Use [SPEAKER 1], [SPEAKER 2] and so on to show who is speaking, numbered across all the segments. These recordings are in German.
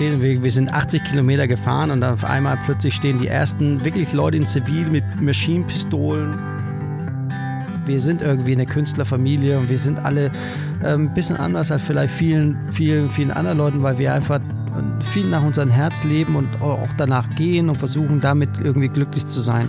[SPEAKER 1] stehen. Wir, wir sind 80 Kilometer gefahren und auf einmal plötzlich stehen die ersten wirklich Leute in Zivil mit Maschinenpistolen. Wir sind irgendwie eine Künstlerfamilie und wir sind alle äh, ein bisschen anders als vielleicht vielen, vielen, vielen anderen Leuten, weil wir einfach viel nach unserem Herz leben und auch danach gehen und versuchen damit irgendwie glücklich zu sein.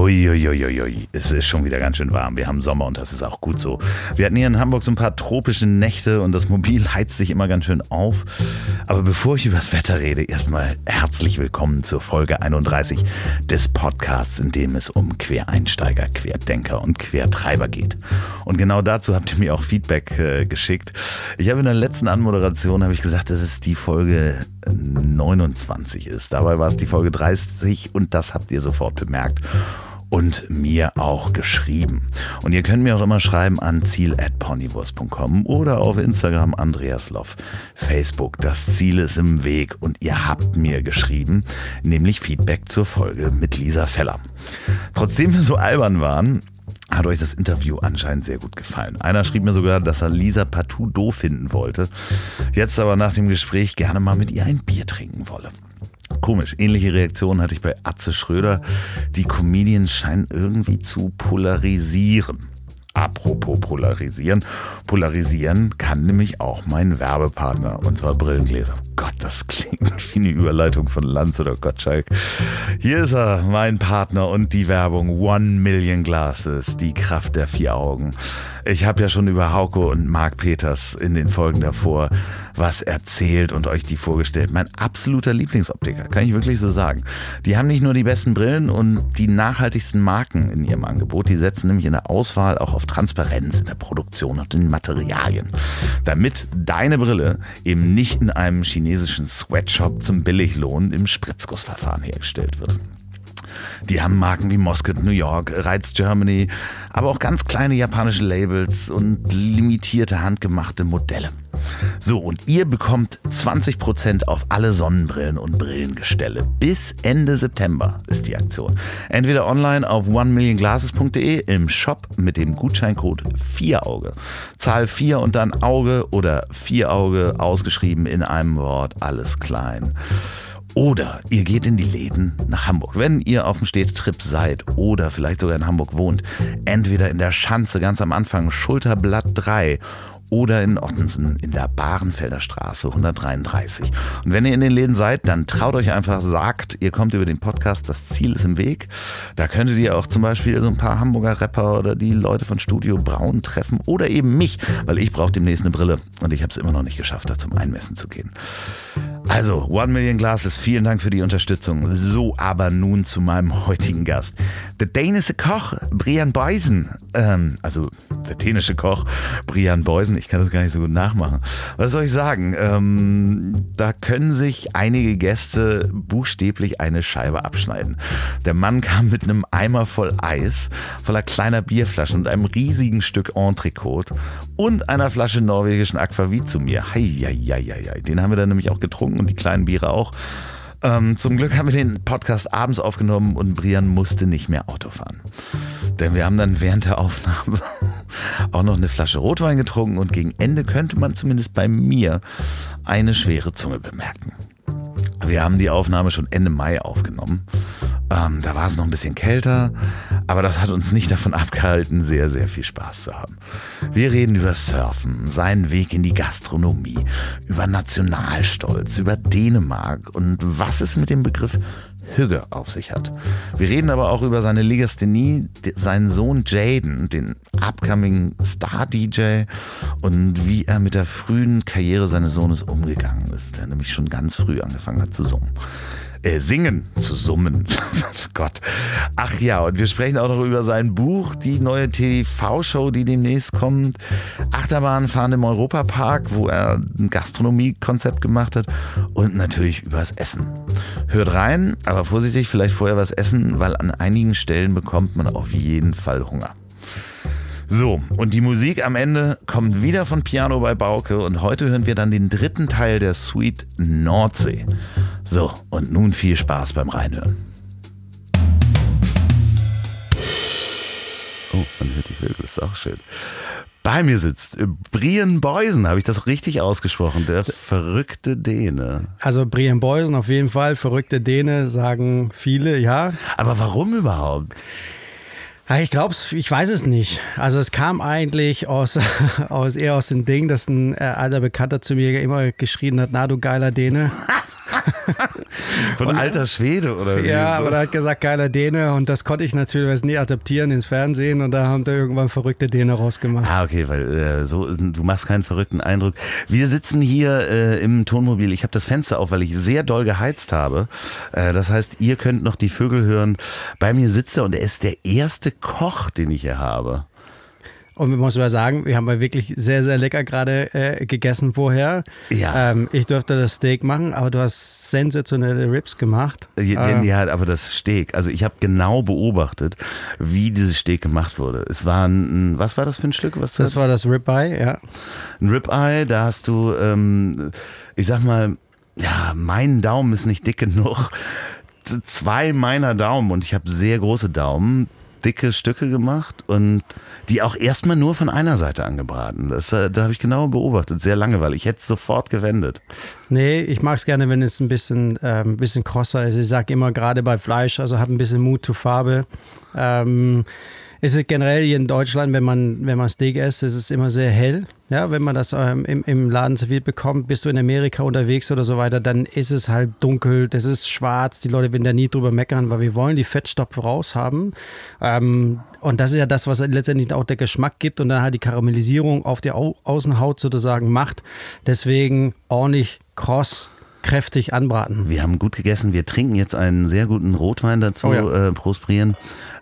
[SPEAKER 2] Uiuiuiui, es ist schon wieder ganz schön warm. Wir haben Sommer und das ist auch gut so. Wir hatten hier in Hamburg so ein paar tropische Nächte und das Mobil heizt sich immer ganz schön auf. Aber bevor ich über das Wetter rede, erstmal herzlich willkommen zur Folge 31 des Podcasts, in dem es um Quereinsteiger, Querdenker und Quertreiber geht. Und genau dazu habt ihr mir auch Feedback äh, geschickt. Ich habe in der letzten Anmoderation ich gesagt, dass es die Folge 29 ist. Dabei war es die Folge 30 und das habt ihr sofort bemerkt und mir auch geschrieben. Und ihr könnt mir auch immer schreiben an ziel.ponywurst.com oder auf Instagram Andreas Loff, Facebook. Das Ziel ist im Weg und ihr habt mir geschrieben, nämlich Feedback zur Folge mit Lisa Feller. Trotzdem wir so albern waren, hat euch das Interview anscheinend sehr gut gefallen. Einer schrieb mir sogar, dass er Lisa partout doof finden wollte, jetzt aber nach dem Gespräch gerne mal mit ihr ein Bier trinken wolle. Komisch, ähnliche Reaktionen hatte ich bei Atze Schröder. Die Comedians scheinen irgendwie zu polarisieren. Apropos polarisieren. Polarisieren kann nämlich auch mein Werbepartner, und zwar Brillengläser. Gott, das klingt wie eine Überleitung von Lanz oder Gottschalk. Hier ist er, mein Partner und die Werbung One Million Glasses, die Kraft der vier Augen. Ich habe ja schon über Hauke und Marc Peters in den Folgen davor was erzählt und euch die vorgestellt. Mein absoluter Lieblingsoptiker, kann ich wirklich so sagen. Die haben nicht nur die besten Brillen und die nachhaltigsten Marken in ihrem Angebot, die setzen nämlich in der Auswahl auch auf Transparenz in der Produktion und in Materialien. Damit deine Brille eben nicht in einem chinesischen Sweatshop zum Billiglohn im Spritzgussverfahren hergestellt wird. Die haben Marken wie Moscow, New York, Reiz Germany, aber auch ganz kleine japanische Labels und limitierte handgemachte Modelle. So, und ihr bekommt 20% auf alle Sonnenbrillen und Brillengestelle. Bis Ende September ist die Aktion. Entweder online auf onemillionglasses.de im Shop mit dem Gutscheincode 4auge. Zahl 4 und dann Auge oder 4 Auge ausgeschrieben in einem Wort, alles klein. Oder ihr geht in die Läden nach Hamburg, wenn ihr auf dem Städtetrip seid oder vielleicht sogar in Hamburg wohnt. Entweder in der Schanze ganz am Anfang, Schulterblatt 3 oder in Ottensen in der Bahrenfelder Straße 133. Und wenn ihr in den Läden seid, dann traut euch einfach, sagt, ihr kommt über den Podcast, das Ziel ist im Weg. Da könntet ihr auch zum Beispiel so ein paar Hamburger Rapper oder die Leute von Studio Braun treffen oder eben mich, weil ich brauche demnächst eine Brille und ich habe es immer noch nicht geschafft, da zum Einmessen zu gehen. Also, One Million Glasses, vielen Dank für die Unterstützung. So, aber nun zu meinem heutigen Gast. Der dänische Koch Brian Beusen, ähm, also der dänische Koch Brian Beusen, ich kann das gar nicht so gut nachmachen. Was soll ich sagen? Ähm, da können sich einige Gäste buchstäblich eine Scheibe abschneiden. Der Mann kam mit einem Eimer voll Eis, voller kleiner Bierflaschen und einem riesigen Stück Entrecote und einer Flasche norwegischen Aquavit zu mir. Hei, hei, hei, hei. Den haben wir dann nämlich auch getrunken und die kleinen Biere auch. Ähm, zum Glück haben wir den Podcast abends aufgenommen und Brian musste nicht mehr Auto fahren. Denn wir haben dann während der Aufnahme auch noch eine Flasche Rotwein getrunken und gegen Ende könnte man zumindest bei mir eine schwere Zunge bemerken. Wir haben die Aufnahme schon Ende Mai aufgenommen. Ähm, da war es noch ein bisschen kälter, aber das hat uns nicht davon abgehalten, sehr, sehr viel Spaß zu haben. Wir reden über Surfen, seinen Weg in die Gastronomie, über Nationalstolz, über Dänemark und was es mit dem Begriff Hügge auf sich hat. Wir reden aber auch über seine Legasthenie, seinen Sohn Jaden, den upcoming Star-DJ und wie er mit der frühen Karriere seines Sohnes umgegangen ist, der nämlich schon ganz früh angefangen hat zu summen. Äh, singen, zu summen. Gott. Ach ja, und wir sprechen auch noch über sein Buch, die neue TV-Show, die demnächst kommt. Achterbahn fahren im Europapark, wo er ein Gastronomiekonzept gemacht hat. Und natürlich übers Essen. Hört rein, aber vorsichtig, vielleicht vorher was essen, weil an einigen Stellen bekommt man auf jeden Fall Hunger. So, und die Musik am Ende kommt wieder von Piano bei Bauke und heute hören wir dann den dritten Teil der Suite Nordsee. So, und nun viel Spaß beim Reinhören. Oh, man hört die Vögel, ist auch schön. Bei mir sitzt Brian Beusen, habe ich das richtig ausgesprochen, der verrückte Däne.
[SPEAKER 1] Also Brian Beusen auf jeden Fall, verrückte Däne, sagen viele, ja.
[SPEAKER 2] Aber warum überhaupt?
[SPEAKER 1] Ich glaube ich weiß es nicht. Also es kam eigentlich aus, aus eher aus dem Ding, dass ein äh, alter Bekannter zu mir immer geschrien hat, na du geiler Däne.
[SPEAKER 2] Von und, alter Schwede oder wie?
[SPEAKER 1] Ja, so? aber er hat gesagt, geiler Däne und das konnte ich natürlich nie adaptieren ins Fernsehen und da haben da irgendwann verrückte Däne rausgemacht.
[SPEAKER 2] Ah, okay, weil äh, so, du machst keinen verrückten Eindruck. Wir sitzen hier äh, im Tonmobil. Ich habe das Fenster auf, weil ich sehr doll geheizt habe. Äh, das heißt, ihr könnt noch die Vögel hören. Bei mir sitzt er und er ist der erste Koch, den ich hier habe.
[SPEAKER 1] Und wir muss mal sagen, wir haben ja wirklich sehr, sehr lecker gerade äh, gegessen vorher. Ja. Ähm, ich durfte das Steak machen, aber du hast sensationelle Ribs gemacht.
[SPEAKER 2] Ja, ähm. ja aber das Steak, also ich habe genau beobachtet, wie dieses Steak gemacht wurde. Es war ein, was war das für ein Stück? Was
[SPEAKER 1] das war das Ribeye, ja.
[SPEAKER 2] Ein Ribeye, da hast du, ähm, ich sag mal, ja, mein Daumen ist nicht dick genug. Zwei meiner Daumen und ich habe sehr große Daumen dicke Stücke gemacht und die auch erstmal nur von einer Seite angebraten. Das, äh, da habe ich genau beobachtet, sehr lange, weil ich hätte es sofort gewendet.
[SPEAKER 1] Nee, ich mag es gerne, wenn es ein bisschen, äh, ein bisschen krosser ist. Ich sage immer gerade bei Fleisch, also habe ein bisschen Mut zur Farbe. Ähm, ist es generell hier in Deutschland, wenn man, wenn man Steak isst, ist es immer sehr hell. Ja, wenn man das ähm, im, im Laden serviert bekommt, bist du in Amerika unterwegs oder so weiter, dann ist es halt dunkel, das ist schwarz, die Leute werden da nie drüber meckern, weil wir wollen die Fettstoffe raushaben. Ähm, und das ist ja das, was letztendlich auch der Geschmack gibt und dann halt die Karamellisierung auf der Au Außenhaut sozusagen macht. Deswegen ordentlich kross kräftig anbraten.
[SPEAKER 2] Wir haben gut gegessen. Wir trinken jetzt einen sehr guten Rotwein dazu. Oh ja. äh, Prost, Brian.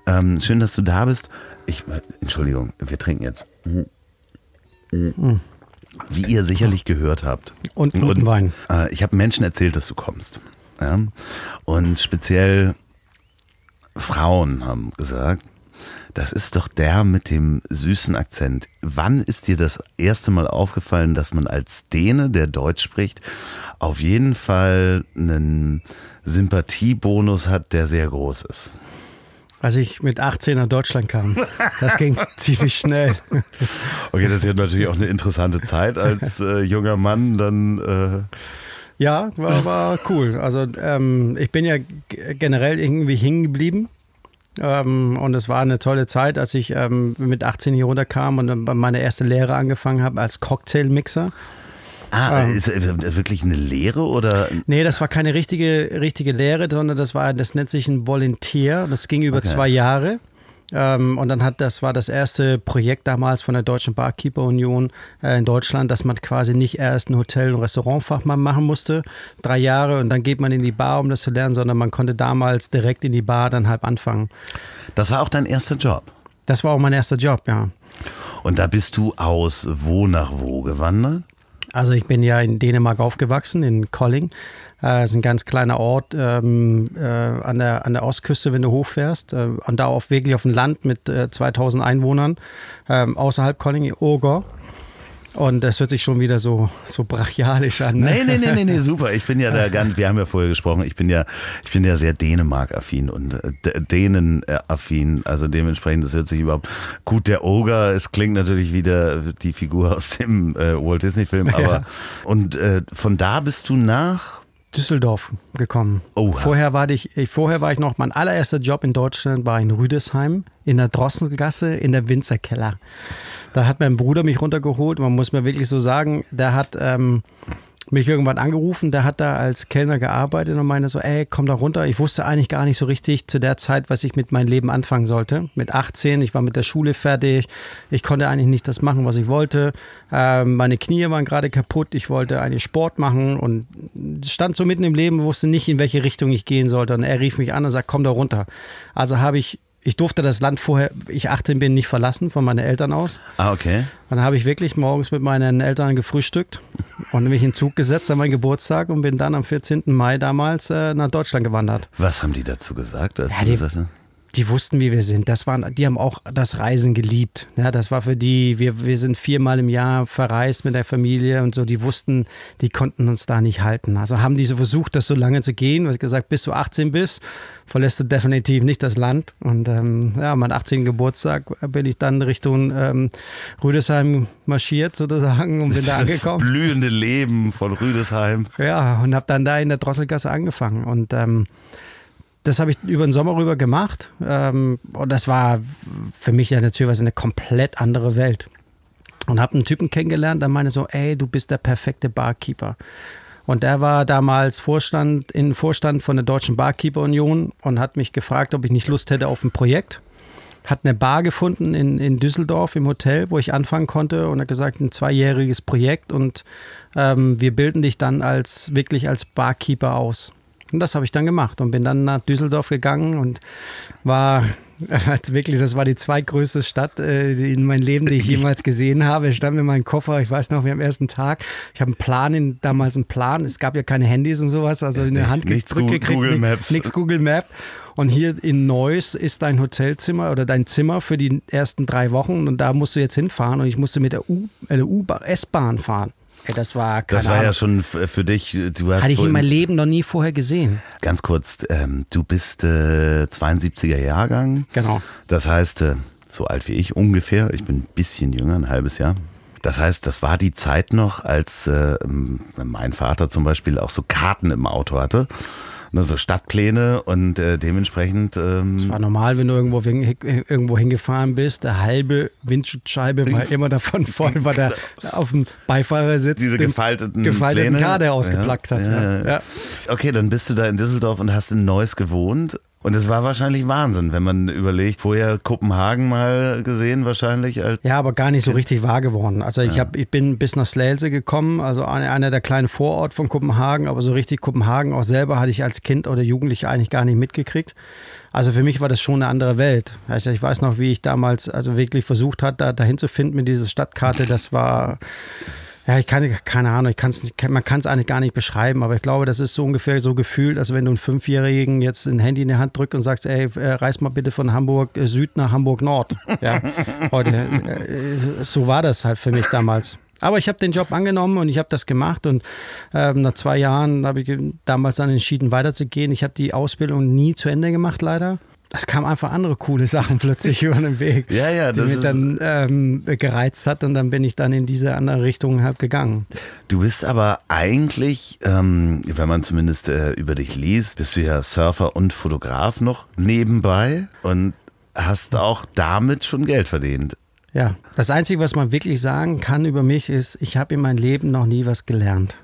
[SPEAKER 2] Ähm, schön, dass du da bist. Ich, äh, Entschuldigung, wir trinken jetzt. Wie ihr sicherlich gehört habt.
[SPEAKER 1] Und und, Wein.
[SPEAKER 2] Äh, ich habe Menschen erzählt, dass du kommst. Ja? Und speziell Frauen haben gesagt, das ist doch der mit dem süßen Akzent. Wann ist dir das erste Mal aufgefallen, dass man als Däne, der Deutsch spricht, auf jeden Fall einen Sympathiebonus hat, der sehr groß ist?
[SPEAKER 1] Als ich mit 18 nach Deutschland kam. Das ging ziemlich schnell.
[SPEAKER 2] Okay, das ist ja natürlich auch eine interessante Zeit als äh, junger Mann dann. Äh
[SPEAKER 1] ja, war, war cool. Also ähm, ich bin ja generell irgendwie hängen geblieben. Ähm, und es war eine tolle Zeit, als ich ähm, mit 18 hier runterkam und meine erste Lehre angefangen habe als Cocktailmixer.
[SPEAKER 2] Ah, ähm, ist wirklich eine Lehre oder?
[SPEAKER 1] Nee, das war keine richtige, richtige Lehre, sondern das war, das nennt sich ein Volontär. Das ging über okay. zwei Jahre. Ähm, und dann hat, das war das erste Projekt damals von der Deutschen Barkeeper Union äh, in Deutschland, dass man quasi nicht erst ein Hotel- und Restaurantfachmann machen musste, drei Jahre und dann geht man in die Bar, um das zu lernen, sondern man konnte damals direkt in die Bar dann halb anfangen.
[SPEAKER 2] Das war auch dein erster Job?
[SPEAKER 1] Das war auch mein erster Job, ja.
[SPEAKER 2] Und da bist du aus wo nach wo gewandert?
[SPEAKER 1] Also ich bin ja in Dänemark aufgewachsen, in Kolling. Das äh, ist ein ganz kleiner Ort ähm, äh, an, der, an der Ostküste, wenn du hochfährst. Äh, und da auch wirklich auf dem Land mit äh, 2000 Einwohnern. Ähm, außerhalb Kolling, Oger. Und das hört sich schon wieder so, so brachialisch an.
[SPEAKER 2] Ne? Nee, nee, nee, nee, nee, super. Ich bin ja da ganz, wir haben ja vorher gesprochen, ich bin ja, ich bin ja sehr Dänemark-affin und äh, Dänen-affin. Also dementsprechend, das hört sich überhaupt gut. Der Ogre, es klingt natürlich wieder die Figur aus dem äh, Walt Disney-Film, aber ja. und äh, von da bist du nach
[SPEAKER 1] Düsseldorf gekommen. Oh, vorher war ich, vorher war ich noch, mein allererster Job in Deutschland war in Rüdesheim in der Drossengasse in der Winzerkeller. Da hat mein Bruder mich runtergeholt. Man muss mir wirklich so sagen, der hat, ähm, mich irgendwann angerufen, der hat da als Kellner gearbeitet und meinte so, ey, komm da runter. Ich wusste eigentlich gar nicht so richtig zu der Zeit, was ich mit meinem Leben anfangen sollte. Mit 18, ich war mit der Schule fertig, ich konnte eigentlich nicht das machen, was ich wollte. Ähm, meine Knie waren gerade kaputt, ich wollte eigentlich Sport machen und stand so mitten im Leben, wusste nicht, in welche Richtung ich gehen sollte. Und er rief mich an und sagt, komm da runter. Also habe ich ich durfte das Land vorher, ich 18 bin, nicht verlassen von meinen Eltern aus.
[SPEAKER 2] Ah, okay.
[SPEAKER 1] Dann habe ich wirklich morgens mit meinen Eltern gefrühstückt und mich in Zug gesetzt an meinen Geburtstag und bin dann am 14. Mai damals äh, nach Deutschland gewandert.
[SPEAKER 2] Was haben die dazu gesagt? Als
[SPEAKER 1] ja, die, gesagt, die wussten, wie wir sind. Das waren, die haben auch das Reisen geliebt. Ja, das war für die, wir, wir sind viermal im Jahr verreist mit der Familie und so. Die wussten, die konnten uns da nicht halten. Also haben die so versucht, das so lange zu gehen. Was gesagt, bis du 18 bist, verlässt du definitiv nicht das Land. Und ähm, ja, mein 18. Geburtstag bin ich dann Richtung ähm, Rüdesheim marschiert sozusagen und bin da angekommen.
[SPEAKER 2] Das blühende Leben von Rüdesheim.
[SPEAKER 1] Ja, und habe dann da in der Drosselgasse angefangen. Und ähm, das habe ich über den Sommer rüber gemacht. Ähm, und das war für mich ja natürlich eine komplett andere Welt. Und habe einen Typen kennengelernt, der meinte so, ey, du bist der perfekte Barkeeper. Und der war damals Vorstand, in Vorstand von der Deutschen Barkeeper Union und hat mich gefragt, ob ich nicht Lust hätte auf ein Projekt. Hat eine Bar gefunden in, in Düsseldorf im Hotel, wo ich anfangen konnte und hat gesagt, ein zweijähriges Projekt und ähm, wir bilden dich dann als wirklich als Barkeeper aus. Und das habe ich dann gemacht und bin dann nach Düsseldorf gegangen und war wirklich, das war die zweitgrößte Stadt äh, in meinem Leben, die ich jemals gesehen habe. Ich stand mit meinem Koffer, ich weiß noch, wir am ersten Tag, ich habe einen Plan, in, damals einen Plan, es gab ja keine Handys und sowas, also in der Hand
[SPEAKER 2] nichts zurückgekriegt. Google Maps.
[SPEAKER 1] Nichts Google Map. Und hier in Neuss ist dein Hotelzimmer oder dein Zimmer für die ersten drei Wochen und da musst du jetzt hinfahren und ich musste mit der U, äh, S-Bahn fahren. Das war
[SPEAKER 2] Das war Ahnung. ja schon für dich.
[SPEAKER 1] Du hast Hatte ich in meinem Leben noch nie vorher gesehen.
[SPEAKER 2] Ganz kurz, ähm, du bist äh, 72er Jahrgang.
[SPEAKER 1] Genau.
[SPEAKER 2] Das heißt, äh, so alt wie ich ungefähr. Ich bin ein bisschen jünger, ein halbes Jahr. Das heißt, das war die Zeit noch, als äh, mein Vater zum Beispiel auch so Karten im Auto hatte ne, so Stadtpläne und äh, dementsprechend. Ähm
[SPEAKER 1] es war normal, wenn du irgendwo, irgendwo hingefahren bist, der halbe Windschutzscheibe war immer davon voll, weil der auf dem Beifahrersitz
[SPEAKER 2] diese gefalteten,
[SPEAKER 1] gefalteten
[SPEAKER 2] Pläne.
[SPEAKER 1] Karte ausgeplackt
[SPEAKER 2] ja,
[SPEAKER 1] hat.
[SPEAKER 2] Ja, ja. Okay, dann bist du da in Düsseldorf und hast in Neuss gewohnt. Und es war wahrscheinlich Wahnsinn, wenn man überlegt, vorher Kopenhagen mal gesehen wahrscheinlich. Als
[SPEAKER 1] ja, aber gar nicht so richtig wahr geworden. Also ich, hab, ich bin bis nach Slelse gekommen, also einer der kleinen Vorort von Kopenhagen, aber so richtig Kopenhagen auch selber hatte ich als Kind oder Jugendliche eigentlich gar nicht mitgekriegt. Also für mich war das schon eine andere Welt. Ich weiß noch, wie ich damals also wirklich versucht habe, da dahin zu finden mit dieser Stadtkarte. Das war ja, ich kann, keine Ahnung, ich kann's nicht, man kann es eigentlich gar nicht beschreiben, aber ich glaube, das ist so ungefähr so gefühlt, als wenn du einen Fünfjährigen jetzt ein Handy in die Hand drückst und sagst, ey, äh, reis mal bitte von Hamburg äh, Süd nach Hamburg Nord. Ja, heute. Äh, so war das halt für mich damals. Aber ich habe den Job angenommen und ich habe das gemacht und ähm, nach zwei Jahren habe ich damals dann entschieden, weiterzugehen. Ich habe die Ausbildung nie zu Ende gemacht, leider es kamen einfach andere coole Sachen plötzlich über den Weg,
[SPEAKER 2] ja, ja,
[SPEAKER 1] die mich dann ähm, gereizt hat und dann bin ich dann in diese andere Richtung halt gegangen.
[SPEAKER 2] Du bist aber eigentlich, ähm, wenn man zumindest äh, über dich liest, bist du ja Surfer und Fotograf noch nebenbei und hast auch damit schon Geld verdient.
[SPEAKER 1] Ja, das Einzige, was man wirklich sagen kann über mich ist, ich habe in meinem Leben noch nie was gelernt.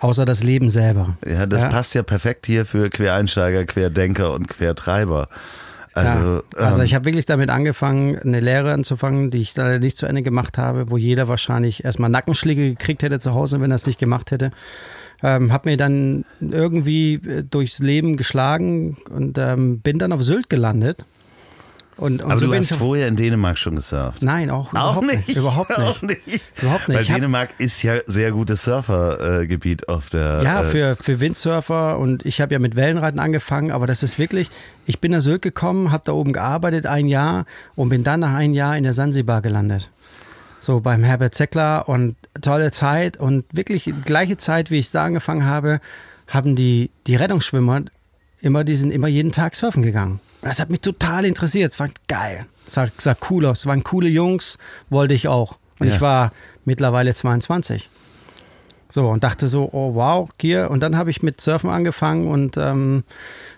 [SPEAKER 1] Außer das Leben selber.
[SPEAKER 2] Ja, das ja? passt ja perfekt hier für Quereinsteiger, Querdenker und Quertreiber.
[SPEAKER 1] Also, ja, also ähm, ich habe wirklich damit angefangen, eine Lehre anzufangen, die ich leider nicht zu Ende gemacht habe, wo jeder wahrscheinlich erstmal Nackenschläge gekriegt hätte zu Hause, wenn er es nicht gemacht hätte. Ähm, habe mir dann irgendwie äh, durchs Leben geschlagen und ähm, bin dann auf Sylt gelandet und, und
[SPEAKER 2] Aber
[SPEAKER 1] so
[SPEAKER 2] du hast vorher in Dänemark schon gesurft?
[SPEAKER 1] Nein, auch, auch überhaupt nicht. nicht. Überhaupt nicht. Auch nicht. Überhaupt nicht.
[SPEAKER 2] Weil Dänemark ist ja sehr gutes Surfergebiet auf der.
[SPEAKER 1] Ja, äh, für, für Windsurfer und ich habe ja mit Wellenreiten angefangen, aber das ist wirklich, ich bin nach Sylt gekommen, habe da oben gearbeitet ein Jahr und bin dann nach einem Jahr in der Sansibar gelandet. So beim Herbert Zeckler und tolle Zeit und wirklich gleiche Zeit, wie ich da angefangen habe, haben die, die Rettungsschwimmer immer, die sind immer jeden Tag surfen gegangen. Das hat mich total interessiert. Es war geil. Es sah, sah cool aus. Es waren coole Jungs, wollte ich auch. Und ja. ich war mittlerweile 22. So, und dachte so, oh wow, hier. Und dann habe ich mit Surfen angefangen und ähm,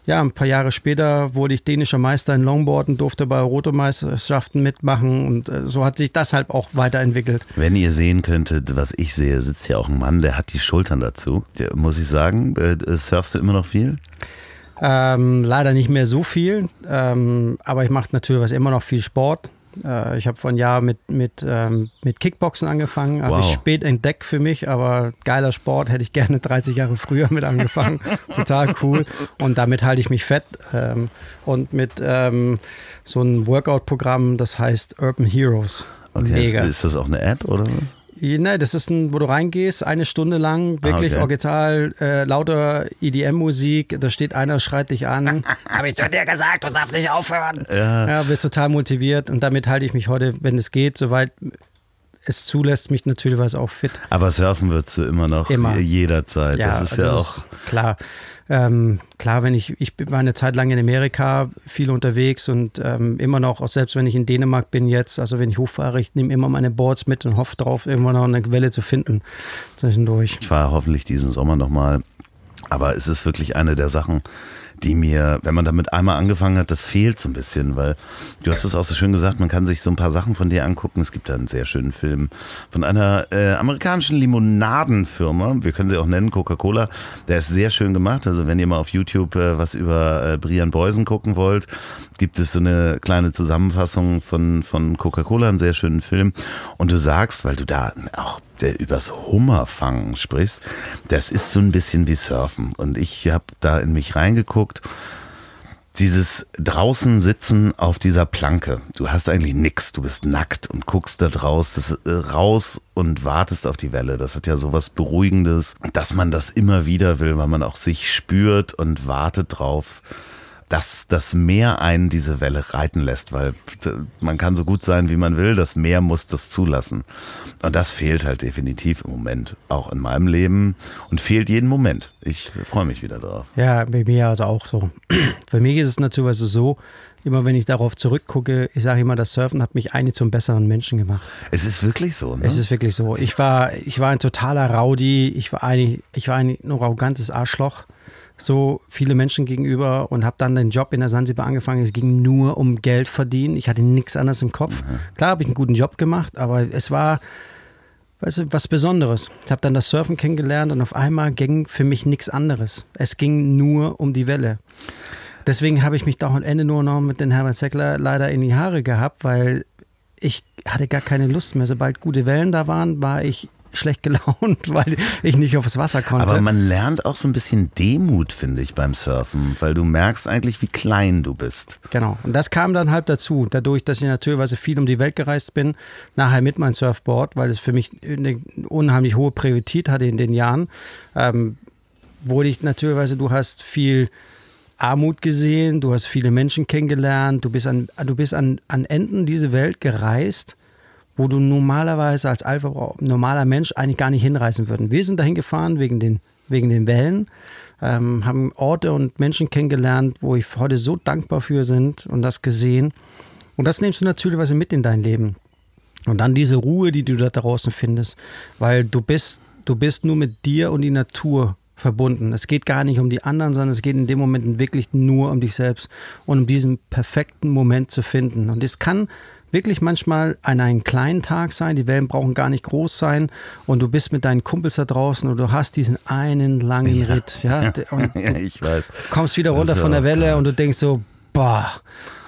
[SPEAKER 1] ja, ein paar Jahre später wurde ich dänischer Meister in Longboarden, durfte bei Rotomeisterschaften mitmachen und äh, so hat sich das halt auch weiterentwickelt.
[SPEAKER 2] Wenn ihr sehen könntet, was ich sehe, sitzt hier auch ein Mann, der hat die Schultern dazu. Der, muss ich sagen, äh, surfst du immer noch viel?
[SPEAKER 1] Ähm, leider nicht mehr so viel, ähm, aber ich mache natürlich immer noch viel Sport. Äh, ich habe vor einem Jahr mit, mit, ähm, mit Kickboxen angefangen. Habe wow. ich spät entdeckt für mich, aber geiler Sport, hätte ich gerne 30 Jahre früher mit angefangen. Total cool. Und damit halte ich mich fett. Ähm, und mit ähm, so einem Workout-Programm, das heißt Urban Heroes.
[SPEAKER 2] Okay, Mega. Ist, ist das auch eine App oder was?
[SPEAKER 1] Nein, das ist ein, wo du reingehst, eine Stunde lang, wirklich ah, okay. original, äh, lauter EDM-Musik, da steht einer, schreit dich an.
[SPEAKER 3] Habe ich zu dir gesagt, du darfst nicht aufhören.
[SPEAKER 1] Ja. ja, bist total motiviert und damit halte ich mich heute, wenn es geht, soweit es zulässt, mich natürlich auch fit.
[SPEAKER 2] Aber surfen würdest du immer noch immer. jederzeit. Ja, das ist ja das auch. Ist
[SPEAKER 1] klar. Ähm, klar, wenn ich, ich war eine Zeit lang in Amerika viel unterwegs und ähm, immer noch, auch selbst wenn ich in Dänemark bin jetzt, also wenn ich hochfahre, ich nehme immer meine Boards mit und hoffe darauf, irgendwann noch eine Quelle zu finden zwischendurch.
[SPEAKER 2] Ich fahre hoffentlich diesen Sommer nochmal. Aber es ist wirklich eine der Sachen, die mir, wenn man damit einmal angefangen hat, das fehlt so ein bisschen, weil du hast es auch so schön gesagt, man kann sich so ein paar Sachen von dir angucken. Es gibt da einen sehr schönen Film von einer äh, amerikanischen Limonadenfirma, wir können sie auch nennen, Coca-Cola. Der ist sehr schön gemacht. Also wenn ihr mal auf YouTube äh, was über äh, Brian Beusen gucken wollt, gibt es so eine kleine Zusammenfassung von, von Coca-Cola, einen sehr schönen Film. Und du sagst, weil du da auch übers Hummerfangen sprichst, das ist so ein bisschen wie Surfen. Und ich habe da in mich reingeguckt. Dieses draußen sitzen auf dieser Planke. Du hast eigentlich nichts. Du bist nackt und guckst da draus, das, äh, raus und wartest auf die Welle. Das hat ja sowas Beruhigendes, dass man das immer wieder will, weil man auch sich spürt und wartet drauf, dass das Meer einen diese Welle reiten lässt, weil man kann so gut sein, wie man will, das Meer muss das zulassen. Und das fehlt halt definitiv im Moment, auch in meinem Leben und fehlt jeden Moment. Ich freue mich wieder drauf.
[SPEAKER 1] Ja, bei mir also auch so. Für mich ist es natürlich so, immer wenn ich darauf zurückgucke, ich sage immer, das Surfen hat mich eigentlich zum besseren Menschen gemacht.
[SPEAKER 2] Es ist wirklich so, ne?
[SPEAKER 1] Es ist wirklich so. Ich war, ich war ein totaler Rowdy, ich war eigentlich, ich war ein arrogantes Arschloch so viele Menschen gegenüber und habe dann den Job in der Sansibar angefangen. Es ging nur um Geld verdienen. Ich hatte nichts anderes im Kopf. Mhm. Klar habe ich einen guten Job gemacht, aber es war weißt du, was Besonderes. Ich habe dann das Surfen kennengelernt und auf einmal ging für mich nichts anderes. Es ging nur um die Welle. Deswegen habe ich mich doch am Ende nur noch mit den Hermann Seckler leider in die Haare gehabt, weil ich hatte gar keine Lust mehr. Sobald gute Wellen da waren, war ich schlecht gelaunt, weil ich nicht aufs Wasser konnte.
[SPEAKER 2] Aber man lernt auch so ein bisschen Demut, finde ich, beim Surfen, weil du merkst eigentlich, wie klein du bist.
[SPEAKER 1] Genau. Und das kam dann halt dazu, dadurch, dass ich natürlich viel um die Welt gereist bin, nachher mit meinem Surfboard, weil es für mich eine unheimlich hohe Priorität hatte in den Jahren, ähm, wurde ich natürlich, du hast viel Armut gesehen, du hast viele Menschen kennengelernt, du bist an, du bist an, an Enden dieser Welt gereist wo du normalerweise als Alpha normaler Mensch eigentlich gar nicht hinreisen würden. Wir sind dahin gefahren wegen den, wegen den Wellen, ähm, haben Orte und Menschen kennengelernt, wo ich heute so dankbar für sind und das gesehen. Und das nimmst du natürlich mit in dein Leben. Und dann diese Ruhe, die du da draußen findest, weil du bist, du bist nur mit dir und die Natur verbunden. Es geht gar nicht um die anderen, sondern es geht in dem Moment wirklich nur um dich selbst und um diesen perfekten Moment zu finden. Und es kann wirklich manchmal an einem kleinen Tag sein, die Wellen brauchen gar nicht groß sein und du bist mit deinen Kumpels da draußen und du hast diesen einen langen ja. Ritt. Ja, und
[SPEAKER 2] ja, ich weiß.
[SPEAKER 1] kommst wieder runter von der Welle und du denkst so, boah.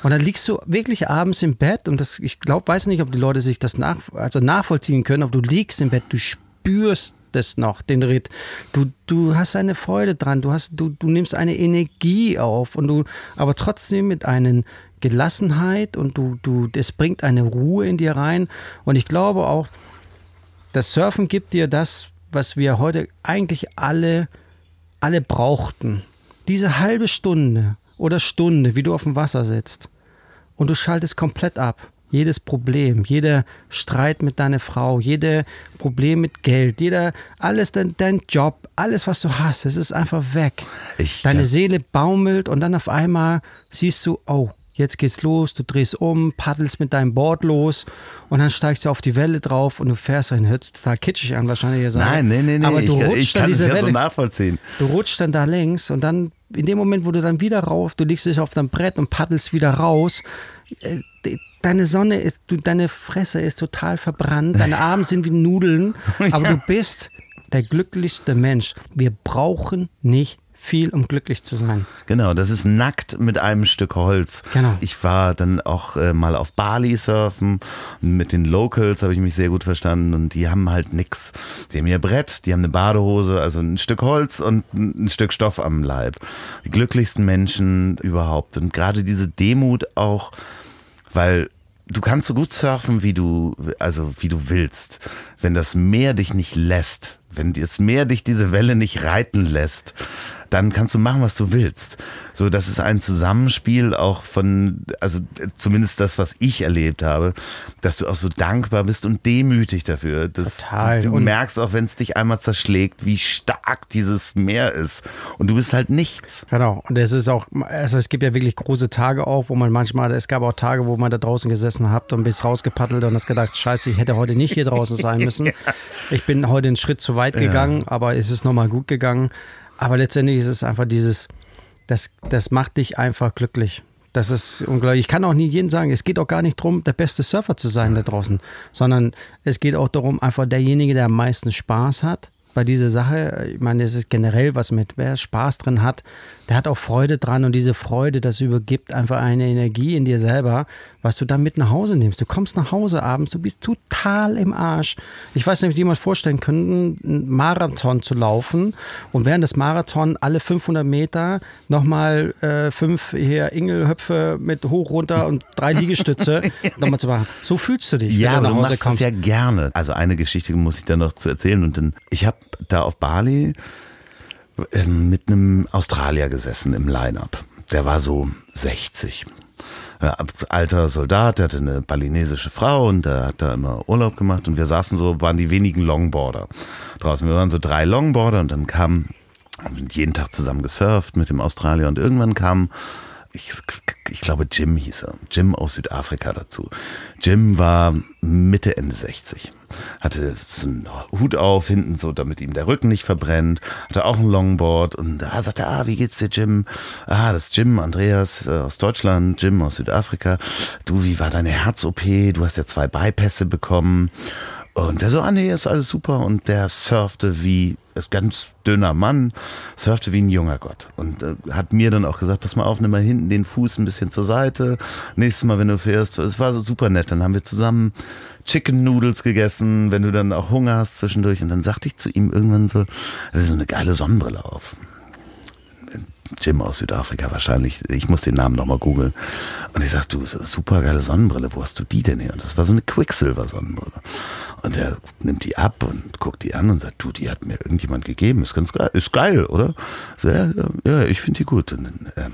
[SPEAKER 1] Und dann liegst du wirklich abends im Bett und das, ich glaube, weiß nicht, ob die Leute sich das nach, also nachvollziehen können, aber du liegst im Bett, du spürst das noch, den Ritt. Du, du hast eine Freude dran, du, hast, du, du nimmst eine Energie auf und du, aber trotzdem mit einem Gelassenheit und du, du, es bringt eine Ruhe in dir rein. Und ich glaube auch, das Surfen gibt dir das, was wir heute eigentlich alle, alle brauchten. Diese halbe Stunde oder Stunde, wie du auf dem Wasser sitzt und du schaltest komplett ab. Jedes Problem, jeder Streit mit deiner Frau, jeder Problem mit Geld, jeder, alles, dein, dein Job, alles, was du hast, es ist einfach weg. Ich, Deine Seele baumelt und dann auf einmal siehst du, oh, jetzt geht's los, du drehst um, paddelst mit deinem Board los und dann steigst du auf die Welle drauf und du fährst rein. Hört total kitschig an, wahrscheinlich. ihr sagt.
[SPEAKER 2] Nein, nee, nee.
[SPEAKER 1] Aber du
[SPEAKER 2] ich,
[SPEAKER 1] rutschst
[SPEAKER 2] ich
[SPEAKER 1] dann
[SPEAKER 2] kann es
[SPEAKER 1] diese
[SPEAKER 2] ja
[SPEAKER 1] Welle.
[SPEAKER 2] so nachvollziehen.
[SPEAKER 1] Du rutschst dann da längs und dann in dem Moment, wo du dann wieder rauf, du legst dich auf dein Brett und paddelst wieder raus. äh, de- Deine Sonne ist, du, deine Fresse ist total verbrannt, deine Arme sind wie Nudeln, aber du bist der glücklichste Mensch. Wir brauchen nicht viel, um glücklich zu sein.
[SPEAKER 2] Genau, das ist nackt mit einem Stück Holz.
[SPEAKER 1] Genau.
[SPEAKER 2] Ich war dann auch äh, mal auf Bali surfen. Mit den Locals habe ich mich sehr gut verstanden und die haben halt nix. Die haben ihr Brett, die haben eine Badehose, also ein Stück Holz und ein ein Stück Stoff am Leib. Die glücklichsten Menschen überhaupt. Und gerade diese Demut auch, weil du kannst so gut surfen, wie du, also wie du willst. Wenn das Meer dich nicht lässt, wenn das Meer dich diese Welle nicht reiten lässt, dann kannst du machen, was du willst. So, das ist ein Zusammenspiel auch von, also äh, zumindest das, was ich erlebt habe, dass du auch so dankbar bist und demütig dafür. Dass
[SPEAKER 1] Total.
[SPEAKER 2] Du
[SPEAKER 1] Und-
[SPEAKER 2] merkst auch, wenn es dich einmal zerschlägt, wie stark dieses Meer ist. Und du bist halt nichts.
[SPEAKER 1] Genau. Und es ist auch, also es gibt ja wirklich große Tage auch, wo man manchmal, es gab auch Tage, wo man da draußen gesessen hat und bis rausgepaddelt und hat gedacht, scheiße, ich hätte heute nicht hier draußen sein müssen. Ich bin heute einen Schritt zu weit gegangen, aber es ist nochmal gut gegangen. Aber letztendlich ist es einfach dieses, das, das macht dich einfach glücklich. Das ist unglaublich. Ich kann auch nie jedem sagen, es geht auch gar nicht darum, der beste Surfer zu sein da draußen, sondern es geht auch darum, einfach derjenige, der am meisten Spaß hat bei dieser Sache. Ich meine, es ist generell was mit, wer Spaß drin hat, der hat auch Freude dran und diese Freude, das übergibt einfach eine Energie in dir selber, was du dann mit nach Hause nimmst. Du kommst nach Hause abends, du bist total im Arsch. Ich weiß nicht, ob jemand vorstellen könnten, einen Marathon zu laufen und während des Marathon alle 500 Meter nochmal äh, fünf hier Ingelhöpfe mit hoch runter und drei Liegestütze nochmal zu machen. So fühlst du dich,
[SPEAKER 2] Ja,
[SPEAKER 1] wenn
[SPEAKER 2] aber
[SPEAKER 1] du
[SPEAKER 2] du
[SPEAKER 1] nach Hause
[SPEAKER 2] machst
[SPEAKER 1] kommst.
[SPEAKER 2] es ja gerne. Also eine Geschichte muss ich dann noch zu erzählen. Und dann, ich habe da auf Bali ähm, mit einem Australier gesessen im Line-Up. Der war so 60. Ja, alter Soldat, der hatte eine balinesische Frau und der hat da immer Urlaub gemacht und wir saßen so, waren die wenigen Longboarder draußen. Wir waren so drei Longboarder und dann kam jeden Tag zusammen gesurft mit dem Australier und irgendwann kam ich, ich glaube Jim hieß er, Jim aus Südafrika dazu. Jim war Mitte, Ende 60. Hatte so einen Hut auf, hinten so, damit ihm der Rücken nicht verbrennt. Hatte auch ein Longboard und da sagte er, ah, wie geht's dir, Jim? Ah, das ist Jim, Andreas äh, aus Deutschland, Jim aus Südafrika. Du, wie war deine Herz-OP? Du hast ja zwei Bypässe bekommen. Und der so, ah nee, ist alles super. Und der surfte wie, ist ganz dünner Mann, surfte wie ein junger Gott. Und äh, hat mir dann auch gesagt, pass mal auf, nimm mal hinten den Fuß ein bisschen zur Seite. Nächstes Mal, wenn du fährst, es war so super nett. Dann haben wir zusammen Chicken Noodles gegessen, wenn du dann auch Hunger hast zwischendurch. Und dann sagte ich zu ihm irgendwann so, das ist so eine geile Sonnenbrille auf. Jim aus Südafrika wahrscheinlich. Ich muss den Namen nochmal googeln. Und ich sag, du, super geile Sonnenbrille, wo hast du die denn her? Und das war so eine Quicksilver-Sonnenbrille. Und er nimmt die ab und guckt die an und sagt, du, die hat mir irgendjemand gegeben. Ist ganz geil. Ist geil, oder? So, ja, ja, ich finde die gut. Und dann, ähm,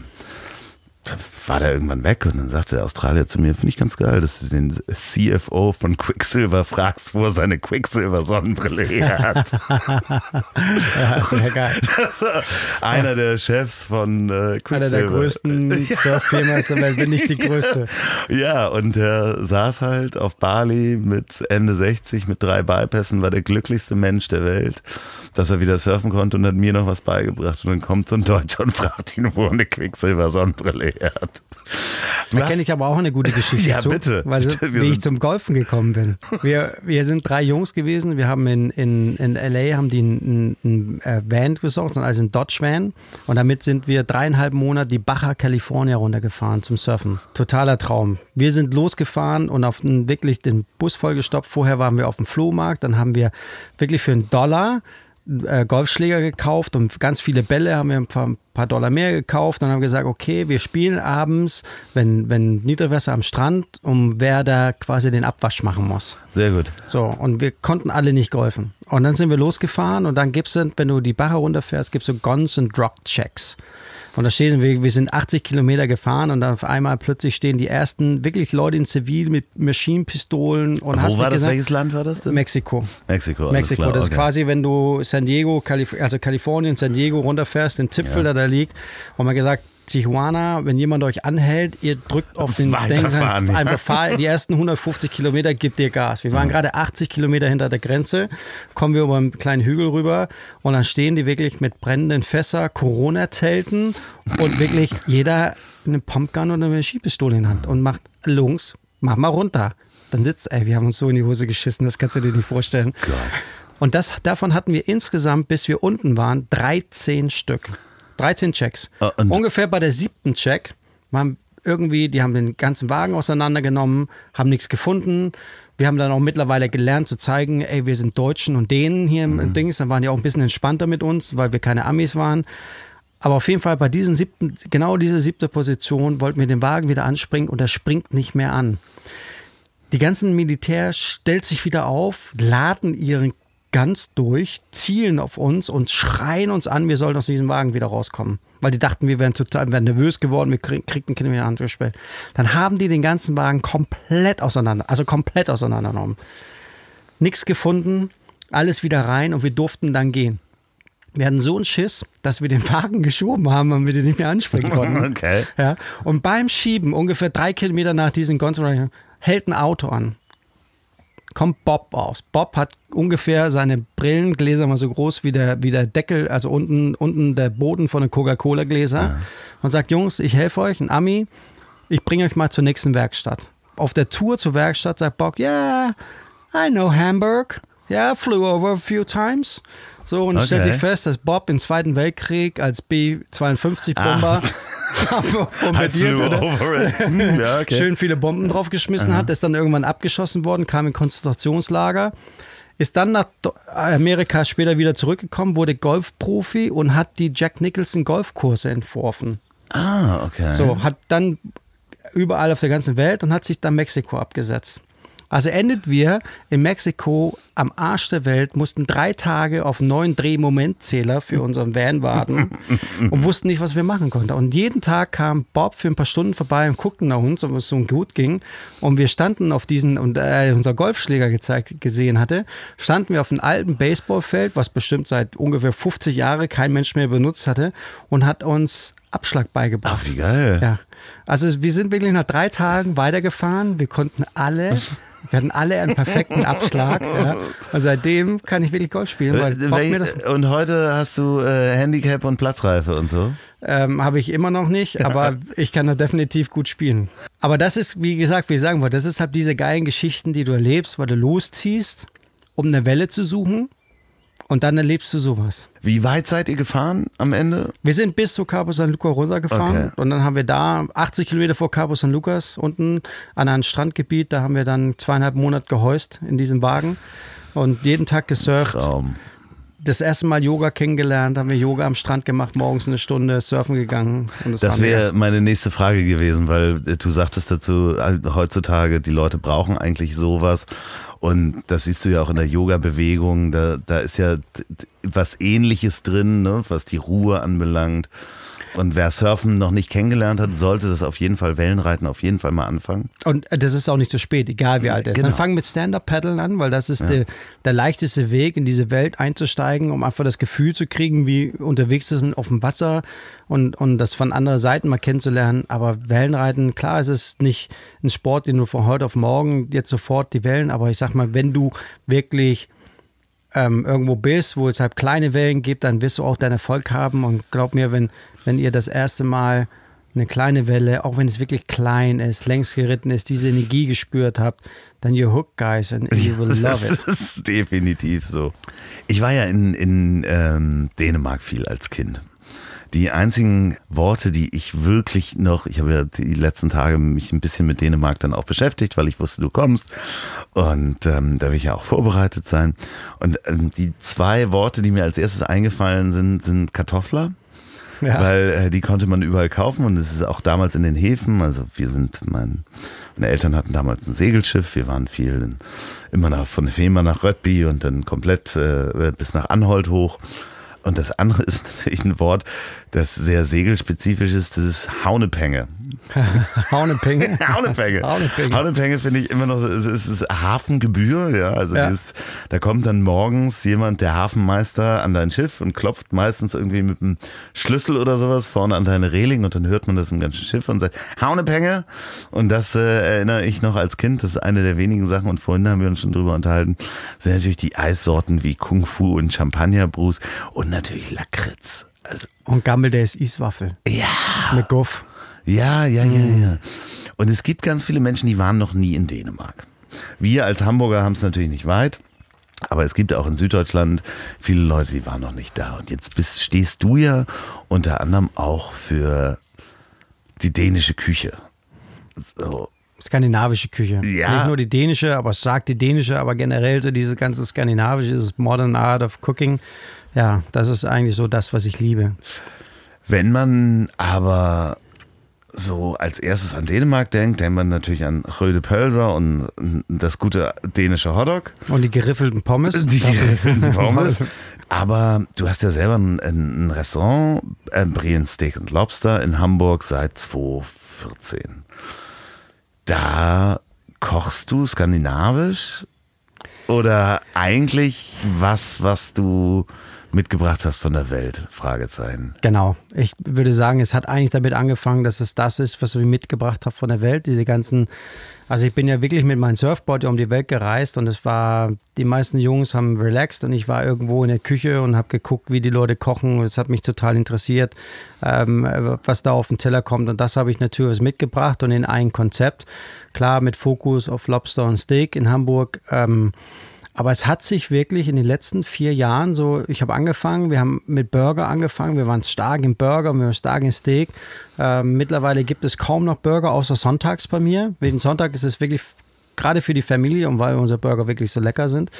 [SPEAKER 2] war der irgendwann weg und dann sagte der Australier zu mir, finde ich ganz geil, dass du den CFO von Quicksilver fragst, wo er seine Quicksilver-Sonnenbrille her hat.
[SPEAKER 1] Ja, sehr geil.
[SPEAKER 2] Einer der Chefs von äh, Quicksilver.
[SPEAKER 1] Einer der größten Surffirmen der Welt, wenn nicht die größte.
[SPEAKER 2] Ja, und er saß halt auf Bali mit Ende 60, mit drei Bypässen, war der glücklichste Mensch der Welt, dass er wieder surfen konnte und hat mir noch was beigebracht. Und dann kommt so ein Deutscher und fragt ihn, wo er eine Quicksilver-Sonnenbrille her hat. Du
[SPEAKER 1] Da kenne ich aber auch eine gute Geschichte
[SPEAKER 2] Ja,
[SPEAKER 1] zu,
[SPEAKER 2] bitte.
[SPEAKER 1] weil
[SPEAKER 2] Bitte,
[SPEAKER 1] wie ich zum Golfen gekommen bin. Wir, wir sind drei Jungs gewesen. Wir haben in, in, in LA haben die einen ein, äh, Van besorgt, also ein Dodge Van. Und damit sind wir dreieinhalb Monate die Baja California runtergefahren zum Surfen. Totaler Traum. Wir sind losgefahren und auf den, wirklich den Bus vollgestoppt. Vorher waren wir auf dem Flohmarkt. Dann haben wir wirklich für einen Dollar äh, Golfschläger gekauft und ganz viele Bälle haben wir ein paar, ein paar Dollar mehr gekauft und haben gesagt, okay, wir spielen abends, wenn, wenn Niedrigwasser am Strand, um wer da quasi den Abwasch machen muss.
[SPEAKER 2] Sehr gut.
[SPEAKER 1] So, und wir konnten alle nicht golfen. Und dann sind wir losgefahren und dann gibt es, wenn du die Bache runterfährst, gibt es so Guns and Drop Checks. Und da stehen wir, wir sind 80 Kilometer gefahren und dann auf einmal plötzlich stehen die ersten wirklich Leute in Zivil mit Maschinenpistolen und hast
[SPEAKER 2] Wo war
[SPEAKER 1] nicht
[SPEAKER 2] das?
[SPEAKER 1] gesagt-
[SPEAKER 2] Welches Land war das denn?
[SPEAKER 1] Mexiko.
[SPEAKER 2] Mexiko.
[SPEAKER 1] Mexiko,
[SPEAKER 2] klar,
[SPEAKER 1] das ist
[SPEAKER 2] okay.
[SPEAKER 1] quasi, wenn du San Diego, Kalif also Kalifornien, San Diego runterfährst, den Zipfel, der da liegt, und man gesagt, Tijuana, wenn jemand euch anhält, ihr drückt auf den
[SPEAKER 2] ja.
[SPEAKER 1] einfach fahr, die ersten 150 Kilometer gibt ihr Gas. Wir waren gerade 80 Kilometer hinter der Grenze, kommen wir über einen kleinen Hügel rüber und dann stehen die wirklich mit brennenden Fässer, Corona-Zelten und wirklich jeder eine Pumpgun oder eine Skipistole in der Hand und macht Lungs, mach mal runter. Dann sitzt, ey, wir haben uns so in die Hose geschissen, das kannst du dir nicht vorstellen. Und das, davon hatten wir insgesamt, bis wir unten waren, 13 Stück. 13 Checks.
[SPEAKER 2] Und-
[SPEAKER 1] Ungefähr bei der siebten Check waren irgendwie, die haben den ganzen Wagen auseinandergenommen, haben nichts gefunden. Wir haben dann auch mittlerweile gelernt zu zeigen, ey, wir sind Deutschen und denen hier im Dings. Dann waren die auch ein bisschen entspannter mit uns, weil wir keine Amis waren. Aber auf jeden Fall bei diesen siebten, genau diese siebte Position wollten wir den Wagen wieder anspringen und er springt nicht mehr an. Die ganzen Militär stellt sich wieder auf, laden ihren Guns durch, zielen auf uns und schreien uns an, wir sollen aus diesem Wagen wieder rauskommen. Weil die dachten, wir wären total wären nervös geworden, wir krieg, kriegten Kinder in die Hand gespielt. Dann haben die den ganzen Wagen komplett auseinander, also komplett auseinandergenommen. Nichts gefunden, alles wieder rein und wir durften dann gehen. Wir hatten so einen Schiss, dass wir den Wagen geschoben haben und wir den nicht mehr anspringen konnten.
[SPEAKER 2] Okay.
[SPEAKER 1] Ja, und beim Schieben, ungefähr drei Kilometer nach diesem Gonzo, hält ein Auto an. Kommt Bob aus. Bob hat ungefähr seine Brillengläser mal so groß wie der, wie der Deckel, also unten, unten der Boden von den Coca-Cola-Gläser. Und sagt: Jungs, ich helfe euch, ein Ami, ich bringe euch mal zur nächsten Werkstatt. Auf der Tour zur Werkstatt sagt Bob: Yeah, I know Hamburg. Yeah, flew over a few times. So, und
[SPEAKER 2] Okay.
[SPEAKER 1] stellt sich fest, dass Bob im Zweiten Weltkrieg als B-52-Bomber
[SPEAKER 2] I
[SPEAKER 1] bombardiert oder.
[SPEAKER 2] Hm, ja, okay.
[SPEAKER 1] schön viele Bomben draufgeschmissen hat, ist dann irgendwann abgeschossen worden, kam in Konzentrationslager, ist dann nach Amerika später wieder zurückgekommen, wurde Golfprofi und hat die Jack Nicholson Golfkurse entworfen.
[SPEAKER 2] Ah, okay.
[SPEAKER 1] So, hat dann überall auf der ganzen Welt und hat sich dann Mexiko abgesetzt. Also endet wir in Mexiko am Arsch der Welt, mussten drei Tage auf einen neuen Drehmomentzähler für unseren Van warten und wussten nicht, was wir machen konnten. Und jeden Tag kam Bob für ein paar Stunden vorbei und guckten nach uns, ob es so gut ging. Und wir standen auf diesen, und äh, unser Golfschläger gezeigt, gesehen hatte, standen wir auf einem alten Baseballfeld, was bestimmt seit ungefähr 50 Jahren kein Mensch mehr benutzt hatte, und hat uns Abschlag beigebracht.
[SPEAKER 2] Ach, wie geil.
[SPEAKER 1] Ja, also wir sind wirklich nach drei Tagen weitergefahren. Wir konnten alle, wir hatten alle einen perfekten Abschlag. Ja. Und seitdem kann ich wirklich Golf spielen, weil
[SPEAKER 2] Äh, und heute hast du äh, Handicap und Platzreife und so?
[SPEAKER 1] ähm, habe ich immer noch nicht, aber ich kann da definitiv gut spielen. Aber das ist, wie gesagt, wie ich sagen wollte, das ist halt diese geilen Geschichten, die du erlebst, weil du losziehst, um eine Welle zu suchen und dann erlebst du sowas.
[SPEAKER 2] Wie weit seid ihr gefahren am Ende?
[SPEAKER 1] Wir sind bis zu Cabo San Lucas runtergefahren
[SPEAKER 2] Okay.
[SPEAKER 1] und dann haben wir da 80 Kilometer vor Cabo San Lucas unten an einem Strandgebiet, da haben wir dann zweieinhalb Monate gehäust in diesem Wagen und jeden Tag gesurft.
[SPEAKER 2] Traum.
[SPEAKER 1] Das erste Mal Yoga kennengelernt, haben wir Yoga am Strand gemacht, morgens eine Stunde surfen gegangen. Das,
[SPEAKER 2] Das wäre meine nächste Frage gewesen, weil äh, du sagtest dazu, heutzutage, die Leute brauchen eigentlich sowas. Und das siehst du ja auch in der Yoga-Bewegung. Da, da ist ja was Ähnliches drin, ne, was die Ruhe anbelangt. Und wer Surfen noch nicht kennengelernt hat, sollte das auf jeden Fall, Wellenreiten auf jeden Fall mal anfangen.
[SPEAKER 1] Und äh, das ist auch nicht zu spät, egal wie alt er ist.
[SPEAKER 2] Genau.
[SPEAKER 1] Dann fang mit Stand-Up-Paddeln an, weil das ist der, der leichteste Weg, in diese Welt einzusteigen, um einfach das Gefühl zu kriegen, wie unterwegs zu sind auf dem Wasser und, und das von anderen Seiten mal kennenzulernen. Aber Wellenreiten, klar, es ist nicht ein Sport, den du von heute auf morgen jetzt sofort die Wellen, aber ich sag mal, wenn du wirklich ähm, irgendwo bist, wo es halt kleine Wellen gibt, dann wirst du auch deinen Erfolg haben. Und glaub mir, wenn, wenn ihr das erste Mal eine kleine Welle, auch wenn es wirklich klein ist, längs geritten ist, diese Energie gespürt habt, dann you're hooked, guys, and you will love
[SPEAKER 2] das
[SPEAKER 1] it.
[SPEAKER 2] ist definitiv so. Ich war ja in, in ähm, Dänemark viel als Kind. Die einzigen Worte, die ich wirklich noch, ich habe ja die letzten Tage mich ein bisschen mit Dänemark dann auch beschäftigt, weil ich wusste, du kommst. Und ähm, da will ich ja auch vorbereitet sein. Und ähm, die zwei Worte, die mir als erstes eingefallen sind, sind Kartoffler.
[SPEAKER 1] Ja.
[SPEAKER 2] Weil äh, die konnte man überall kaufen und es ist auch damals in den Häfen. Also wir sind, mein, meine Eltern hatten damals ein Segelschiff. Wir waren viel in, immer nach, von Fehmarn nach Röttby und dann komplett äh, bis nach Anholt hoch. Und das andere ist natürlich ein Wort, das sehr segelspezifisch ist, das ist Haunepenge.
[SPEAKER 1] Haunepenge.
[SPEAKER 2] Haunepenge.
[SPEAKER 1] Haunepenge.
[SPEAKER 2] Haunepenge finde ich immer noch so, es ist, ist Hafengebühr, ja. Also
[SPEAKER 1] Ja.
[SPEAKER 2] dieses- da kommt dann morgens jemand, der Hafenmeister, an dein Schiff und klopft meistens irgendwie mit einem Schlüssel oder sowas vorne an deine Reling und dann hört man das im ganzen Schiff und sagt, Haunepenge. Und das äh, erinnere ich noch als Kind, das ist eine der wenigen Sachen und vorhin haben wir uns schon drüber unterhalten, sind natürlich die Eissorten wie Kung Fu und Champagnerbrus und natürlich Lakritz. Also,
[SPEAKER 1] Und Gammel, der ist Eiswaffel.
[SPEAKER 2] ja.
[SPEAKER 1] Mit Guff.
[SPEAKER 2] Ja, ja, ja, ja. Und es gibt ganz viele Menschen, die waren noch nie in Dänemark. Wir als Hamburger haben es natürlich nicht weit. Aber es gibt auch in Süddeutschland viele Leute, die waren noch nicht da. Und jetzt bist, stehst du ja unter anderem auch für die dänische Küche. So.
[SPEAKER 1] Skandinavische Küche.
[SPEAKER 2] Ja.
[SPEAKER 1] Nicht nur die dänische, aber es sagt die dänische, aber generell so diese ganze skandinavische, dieses Modern Art of Cooking. Ja, das ist eigentlich so das, was ich liebe.
[SPEAKER 2] Wenn man aber so als erstes an Dänemark denkt, denkt man natürlich an Röde Pölser und das gute dänische Hotdog.
[SPEAKER 1] Und die geriffelten Pommes.
[SPEAKER 2] Die geriffelten Pommes. Aber du hast ja selber ein, ein Restaurant, äh, Brien Steak and Lobster in Hamburg seit 2014. Da kochst du skandinavisch oder eigentlich was, was du mitgebracht hast von der Welt? Fragezeichen.
[SPEAKER 1] Genau. Ich würde sagen, es hat eigentlich damit angefangen, dass es das ist, was ich mitgebracht habe von der Welt. Diese ganzen, also ich bin ja wirklich mit meinem Surfboard um die Welt gereist und es war, die meisten Jungs haben relaxed und ich war irgendwo in der Küche und habe geguckt, wie die Leute kochen und es hat mich total interessiert, ähm, was da auf den Teller kommt und das habe ich natürlich mitgebracht und in ein Konzept. Klar, mit Fokus auf Lobster und Steak in Hamburg. Ähm, aber es hat sich wirklich in den letzten vier Jahren so, ich habe angefangen, wir haben mit Burger angefangen, wir waren stark im Burger, wir waren stark im Steak. Ähm, mittlerweile gibt es kaum noch Burger, außer sonntags bei mir. Wegen Sonntag ist es wirklich gerade für die Familie und weil unsere Burger wirklich so lecker sind,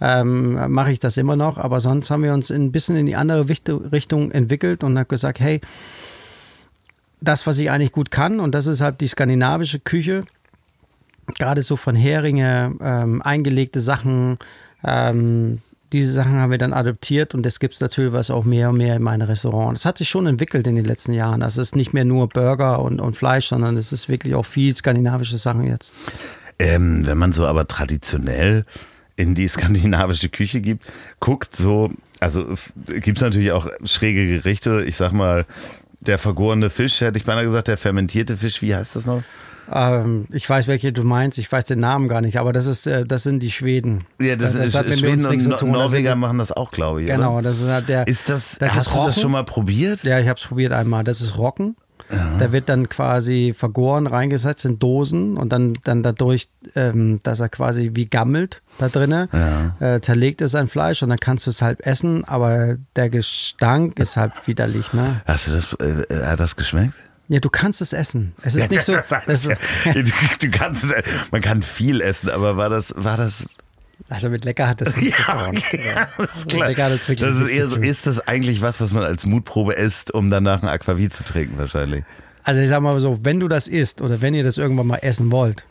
[SPEAKER 1] ähm, mache ich das immer noch. Aber sonst haben wir uns ein bisschen in die andere Richtung entwickelt und habe gesagt, hey, das, was ich eigentlich gut kann, und das ist halt die skandinavische Küche, gerade so von Heringe, ähm, eingelegte Sachen, ähm, diese Sachen haben wir dann adoptiert und das gibt es natürlich was auch mehr und mehr in meinen Restaurants. Das hat sich schon entwickelt in den letzten Jahren. Das ist nicht mehr nur Burger und, und Fleisch, sondern es ist wirklich auch viel skandinavische Sachen jetzt.
[SPEAKER 2] Ähm, wenn man so aber traditionell in die skandinavische Küche gibt, guckt so, also gibt es natürlich auch schräge Gerichte. Ich sag mal, der vergorene Fisch, hätte ich beinahe gesagt, der fermentierte Fisch, wie heißt das noch?
[SPEAKER 1] Ähm, ich weiß, welche du meinst, ich weiß den Namen gar nicht, aber das, ist, äh, das sind die Schweden.
[SPEAKER 2] Ja, das, ist
[SPEAKER 1] hat mit
[SPEAKER 2] Schweden und no.
[SPEAKER 1] Das
[SPEAKER 2] Norweger machen das auch, glaube ich.
[SPEAKER 1] Genau,
[SPEAKER 2] Oder?
[SPEAKER 1] das ist halt der.
[SPEAKER 2] Ist das,
[SPEAKER 1] das
[SPEAKER 2] hast
[SPEAKER 1] ist
[SPEAKER 2] du das schon mal probiert?
[SPEAKER 1] Ja, ich habe es probiert einmal. Das ist Rocken. Da wird dann quasi vergoren, reingesetzt in Dosen und dann, dann dadurch, ähm, dass er quasi wie gammelt da drinnen,
[SPEAKER 2] Ja.
[SPEAKER 1] äh, zerlegt es sein Fleisch und dann kannst du es halb essen, aber der Gestank ist halt widerlich, ne?
[SPEAKER 2] Hast du das, äh, hat das geschmeckt?
[SPEAKER 1] Ja, du kannst es essen. Es ist nicht so.
[SPEAKER 2] das
[SPEAKER 1] Das
[SPEAKER 2] heißt,
[SPEAKER 1] ist,
[SPEAKER 2] ja, du, du kannst es, man kann viel essen, aber war das, war das
[SPEAKER 1] also mit lecker hat das nichts zu tun.
[SPEAKER 2] ja, das ist klar.
[SPEAKER 1] Lecker hat das wirklich
[SPEAKER 2] Das ist eher so, ist das eigentlich was, was man als Mutprobe isst, um danach ein Aquavit zu trinken wahrscheinlich?
[SPEAKER 1] Also ich sag mal so, wenn du das isst oder wenn ihr das irgendwann mal essen wollt,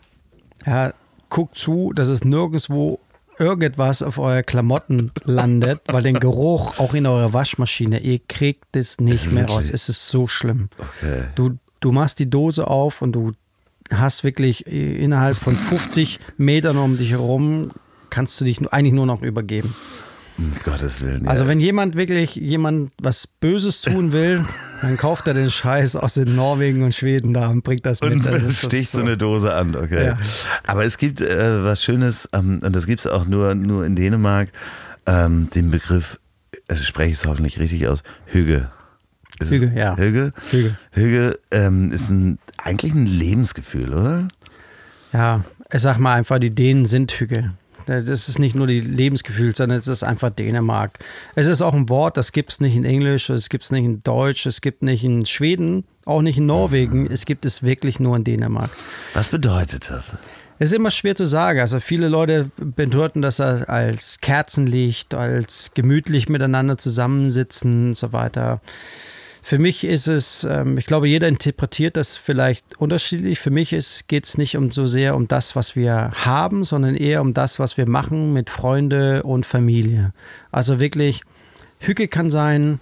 [SPEAKER 1] ja, guckt zu, dass es nirgendwo irgendwas auf eure Klamotten landet, weil den Geruch auch in eurer Waschmaschine, ihr kriegt es nicht mehr raus. Es ist so schlimm.
[SPEAKER 2] Okay.
[SPEAKER 1] Du, du machst die Dose auf und du hast wirklich äh, innerhalb von 50 Metern um dich herum, kannst du dich eigentlich nur noch übergeben.
[SPEAKER 2] Um Gottes Willen.
[SPEAKER 1] Also
[SPEAKER 2] ja.
[SPEAKER 1] wenn jemand wirklich jemand was Böses tun will, dann kauft er den Scheiß aus den Norwegen und Schweden da und bringt das mit.
[SPEAKER 2] Und
[SPEAKER 1] Das
[SPEAKER 2] es
[SPEAKER 1] ist
[SPEAKER 2] sticht so eine Dose an, okay.
[SPEAKER 1] Ja.
[SPEAKER 2] Aber es gibt äh, was Schönes, ähm, und das gibt es auch nur, nur in Dänemark, ähm, den Begriff, äh, spreche ich es hoffentlich richtig aus, Hüge. Ist es-
[SPEAKER 1] Hüge, ja.
[SPEAKER 2] Hüge?
[SPEAKER 1] Hüge.
[SPEAKER 2] Hüge ähm, ist ein, eigentlich ein Lebensgefühl, oder?
[SPEAKER 1] Ja, ich sag mal einfach, die Dänen sind Hüge. Das ist nicht nur die Lebensgefühl, sondern es ist einfach Dänemark. Es ist auch ein Wort, das gibt es nicht in Englisch, es gibt es nicht in Deutsch, es gibt nicht in Schweden, auch nicht in Norwegen. Es gibt es wirklich nur in Dänemark.
[SPEAKER 2] Was bedeutet das?
[SPEAKER 1] Es ist immer schwer zu sagen. Also viele Leute bedeuten das als Kerzenlicht, als gemütlich miteinander zusammensitzen und so weiter. Für mich ist es, ähm, ich glaube, jeder interpretiert das vielleicht unterschiedlich. Für mich geht es nicht um so sehr um das, was wir haben, sondern eher um das, was wir machen mit Freunde und Familie. Also wirklich, Hücke kann sein,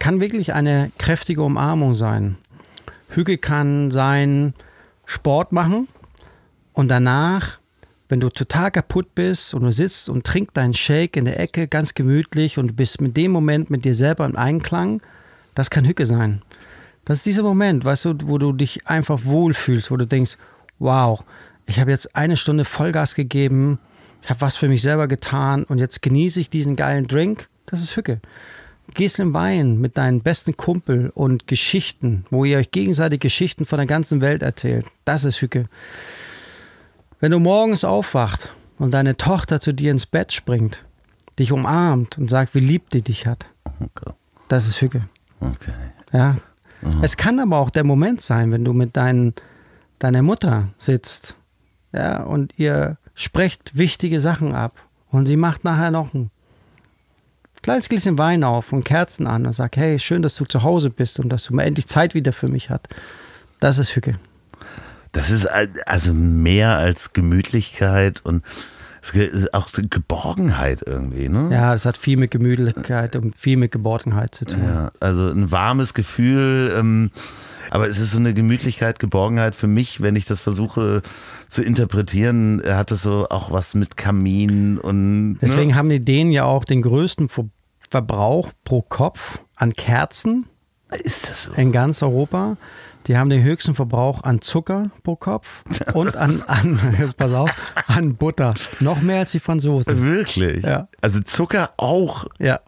[SPEAKER 1] kann wirklich eine kräftige Umarmung sein. Hüge kann sein Sport machen und danach, wenn du total kaputt bist und du sitzt und trinkst deinen Shake in der Ecke ganz gemütlich und bist mit dem Moment mit dir selber im Einklang, das kann Hücke sein. Das ist dieser Moment, weißt du, wo du dich einfach wohlfühlst, wo du denkst, wow, ich habe jetzt eine Stunde Vollgas gegeben, ich habe was für mich selber getan und jetzt genieße ich diesen geilen Drink. Das ist Hücke. Gehst im Wein mit deinen besten Kumpel und Geschichten, wo ihr euch gegenseitig Geschichten von der ganzen Welt erzählt. Das ist Hücke. Wenn du morgens aufwacht und deine Tochter zu dir ins Bett springt, dich umarmt und sagt, wie lieb die dich hat,
[SPEAKER 2] Okay.
[SPEAKER 1] das ist Hücke.
[SPEAKER 2] Okay.
[SPEAKER 1] Ja. Es kann aber auch der Moment sein, wenn du mit dein, deiner Mutter sitzt ja, und ihr sprecht wichtige Sachen ab und sie macht nachher noch ein kleines Gläschen Wein auf und Kerzen an und sagt, hey, schön, dass du zu Hause bist und dass du mal endlich Zeit wieder für mich hast. Das ist Hücke.
[SPEAKER 2] Das ist al- also mehr als Gemütlichkeit und auch Geborgenheit irgendwie, ne?
[SPEAKER 1] Ja, das hat viel mit Gemütlichkeit und viel mit Geborgenheit zu tun.
[SPEAKER 2] Ja, also ein warmes Gefühl, ähm, aber es ist so eine Gemütlichkeit, Geborgenheit für mich, wenn ich das versuche zu interpretieren, hat es so auch was mit Kamin und
[SPEAKER 1] Deswegen
[SPEAKER 2] ne?
[SPEAKER 1] haben die Dänen ja auch den größten Ver Verbrauch pro Kopf an Kerzen
[SPEAKER 2] ist das so.
[SPEAKER 1] in ganz Europa. Die haben den höchsten Verbrauch an Zucker pro Kopf und an, an jetzt pass auf, an Butter. Noch mehr als die Franzosen.
[SPEAKER 2] Wirklich?
[SPEAKER 1] Ja.
[SPEAKER 2] Also Zucker auch.
[SPEAKER 1] Ja,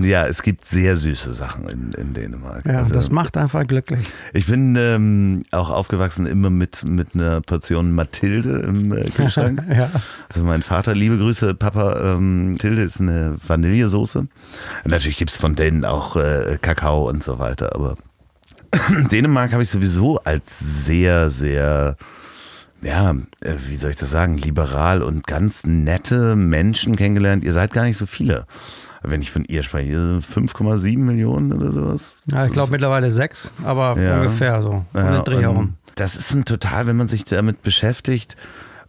[SPEAKER 2] Ja, es gibt sehr süße Sachen in, in Dänemark.
[SPEAKER 1] ja
[SPEAKER 2] also,
[SPEAKER 1] das macht einfach glücklich.
[SPEAKER 2] Ich bin ähm, auch aufgewachsen immer mit, mit einer Portion Mathilde im äh, Kühlschrank.
[SPEAKER 1] Ja.
[SPEAKER 2] Also mein Vater, liebe Grüße, Papa, ähm, Mathilde ist eine Vanillesoße. Und natürlich gibt es von denen auch äh, Kakao und so weiter, aber Dänemark habe ich sowieso als sehr, sehr, ja, äh, wie soll ich das sagen, liberal und ganz nette Menschen kennengelernt. Ihr seid gar nicht so viele. Wenn ich von ihr spreche, ihr seid 5,7 Millionen oder sowas.
[SPEAKER 1] Ja, ich glaube mittlerweile sechs, aber
[SPEAKER 2] Ja.
[SPEAKER 1] ungefähr so. Um
[SPEAKER 2] Ja,
[SPEAKER 1] den Dreh herum.
[SPEAKER 2] Das ist ein total, wenn man sich damit beschäftigt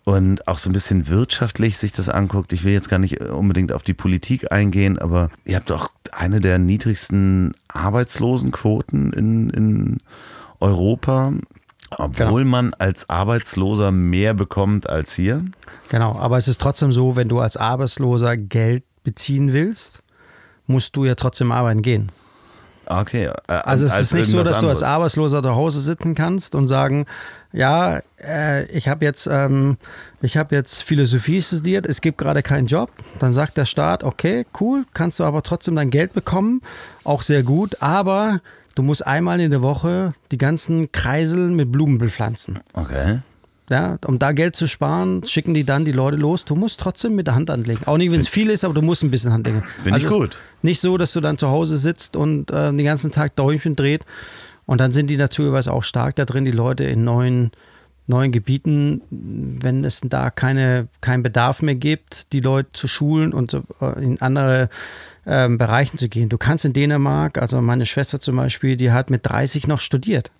[SPEAKER 2] und auch so ein bisschen wirtschaftlich sich das anguckt. Ich will jetzt gar nicht unbedingt auf die Politik eingehen, aber ihr habt doch eine der niedrigsten Arbeitslosenquoten in, in Europa, obwohl man als Arbeitsloser mehr bekommt als hier.
[SPEAKER 1] Genau, aber es ist trotzdem so, wenn du als Arbeitsloser Geld beziehen willst, musst du ja trotzdem arbeiten gehen.
[SPEAKER 2] Okay. äh,
[SPEAKER 1] Also es
[SPEAKER 2] als
[SPEAKER 1] ist nicht so, dass du als
[SPEAKER 2] anderes.
[SPEAKER 1] Arbeitsloser zu Hause sitzen kannst und sagen, ja, äh, ich habe jetzt, ähm, ich habe jetzt Philosophie studiert, es gibt gerade keinen Job. Dann sagt der Staat, okay, cool, kannst du aber trotzdem dein Geld bekommen, auch sehr gut, aber du musst einmal in der Woche die ganzen Kreisel mit Blumen bepflanzen.
[SPEAKER 2] Okay.
[SPEAKER 1] Ja, um da Geld zu sparen, schicken die dann die Leute los. Du musst trotzdem mit der Hand anlegen. Auch nicht, wenn es viel ist, aber du musst ein bisschen Hand legen.
[SPEAKER 2] Finde ich
[SPEAKER 1] Also es
[SPEAKER 2] gut.
[SPEAKER 1] Nicht so, dass du dann zu Hause sitzt und äh, den ganzen Tag Däumchen dreht. Und dann sind die naturgemäß auch stark da drin, die Leute in neuen, neuen Gebieten, wenn es da keine, keinen Bedarf mehr gibt, die Leute zu schulen und so, äh, in andere ähm, Bereichen zu gehen. Du kannst in Dänemark, also meine Schwester zum Beispiel, die hat mit 30 noch studiert.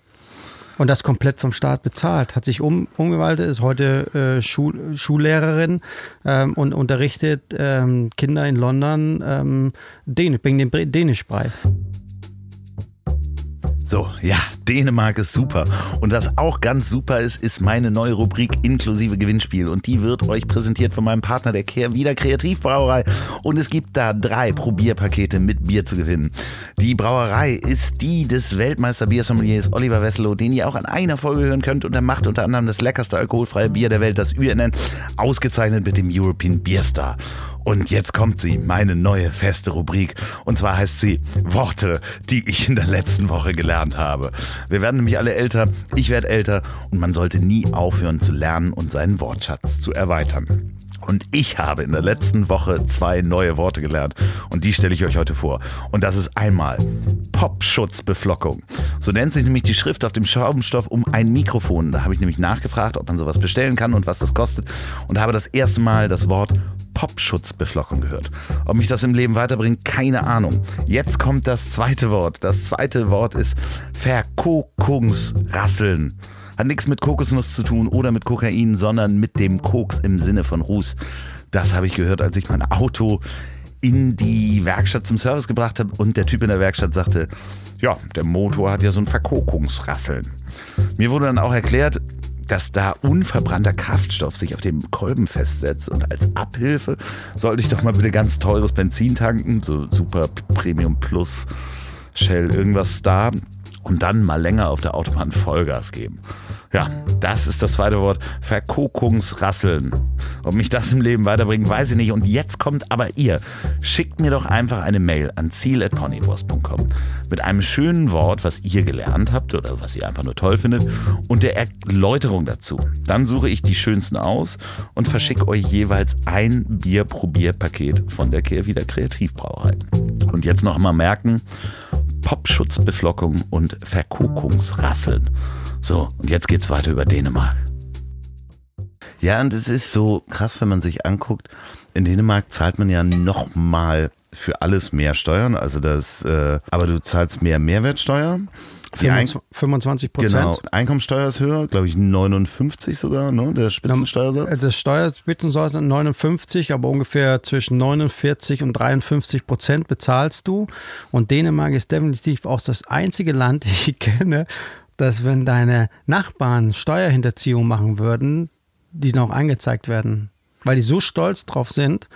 [SPEAKER 1] Und das komplett vom Staat bezahlt. Hat sich um, umgewandelt, ist heute äh, Schul Schullehrerin ähm, und unterrichtet ähm, Kinder in London ähm, Bre- Dänisch bei.
[SPEAKER 2] So, ja, Dänemark ist super. Und was auch ganz super ist, ist meine neue Rubrik inklusive Gewinnspiel. Und die wird euch präsentiert von meinem Partner, der Kehr wieder Kreativbrauerei. Und es gibt da drei Probierpakete mit Bier zu gewinnen. Die Brauerei ist die des Weltmeister-Biersommeliers Oliver Wesselow, den ihr auch an einer Folge hören könnt. Und er macht unter anderem das leckerste alkoholfreie Bier der Welt, das UNN, ausgezeichnet mit dem European Beer Star. Und jetzt kommt sie, meine neue feste Rubrik. Und zwar heißt sie Worte, die ich in der letzten Woche gelernt habe. Wir werden nämlich alle älter, ich werde älter und man sollte nie aufhören zu lernen und seinen Wortschatz zu erweitern. Und ich habe in der letzten Woche zwei neue Worte gelernt und die stelle ich euch heute vor. Und das ist einmal Popschutzbeflockung. So nennt sich nämlich die Schrift auf dem Schraubenstoff um ein Mikrofon. Da habe ich nämlich nachgefragt, ob man sowas bestellen kann und was das kostet und habe das erste Mal das Wort Popschutzbeflockung gehört. Ob mich das im Leben weiterbringt, keine Ahnung. Jetzt kommt das zweite Wort. Das zweite Wort ist Verkokungsrasseln. Hat nichts mit Kokosnuss zu tun oder mit Kokain, sondern mit dem Koks im Sinne von Ruß. Das habe ich gehört, als ich mein Auto in die Werkstatt zum Service gebracht habe und der Typ in der Werkstatt sagte, ja, der Motor hat ja so ein Verkokungsrasseln. Mir wurde dann auch erklärt, dass da unverbrannter Kraftstoff sich auf dem Kolben festsetzt und als Abhilfe sollte ich doch mal bitte ganz teures Benzin tanken, so Super Premium Plus Shell irgendwas da und dann mal länger auf der Autobahn Vollgas geben. Ja, das ist das zweite Wort. Verkokungsrasseln. Ob mich das im Leben weiterbringt, weiß ich nicht. Und jetzt kommt aber ihr. Schickt mir doch einfach eine Mail an ziel.ponywurst.com mit einem schönen Wort, was ihr gelernt habt oder was ihr einfach nur toll findet und der Erläuterung dazu. Dann suche ich die schönsten aus und verschicke euch jeweils ein Bierprobierpaket von der Kehrwieder Kreativbrauerei. Und jetzt noch mal merken, Popschutzbeflockung und Verkokungsrasseln. So, und jetzt geht's weiter über Dänemark. Ja, und es ist so krass, wenn man sich anguckt, in Dänemark zahlt man ja nochmal für alles mehr Steuern, also das, äh, aber du zahlst mehr Mehrwertsteuer. Die Ein-
[SPEAKER 1] 25 Prozent.
[SPEAKER 2] Genau, Einkommensteuer ist höher, glaube ich 59 sogar, ne, der Spitzensteuersatz.
[SPEAKER 1] Das Steuerspitzensätze 59, aber ungefähr zwischen 49 und 53 Prozent bezahlst du. Und Dänemark ist definitiv auch das einzige Land, das ich kenne, dass wenn deine Nachbarn Steuerhinterziehung machen würden, die noch angezeigt werden. Weil die so stolz drauf sind,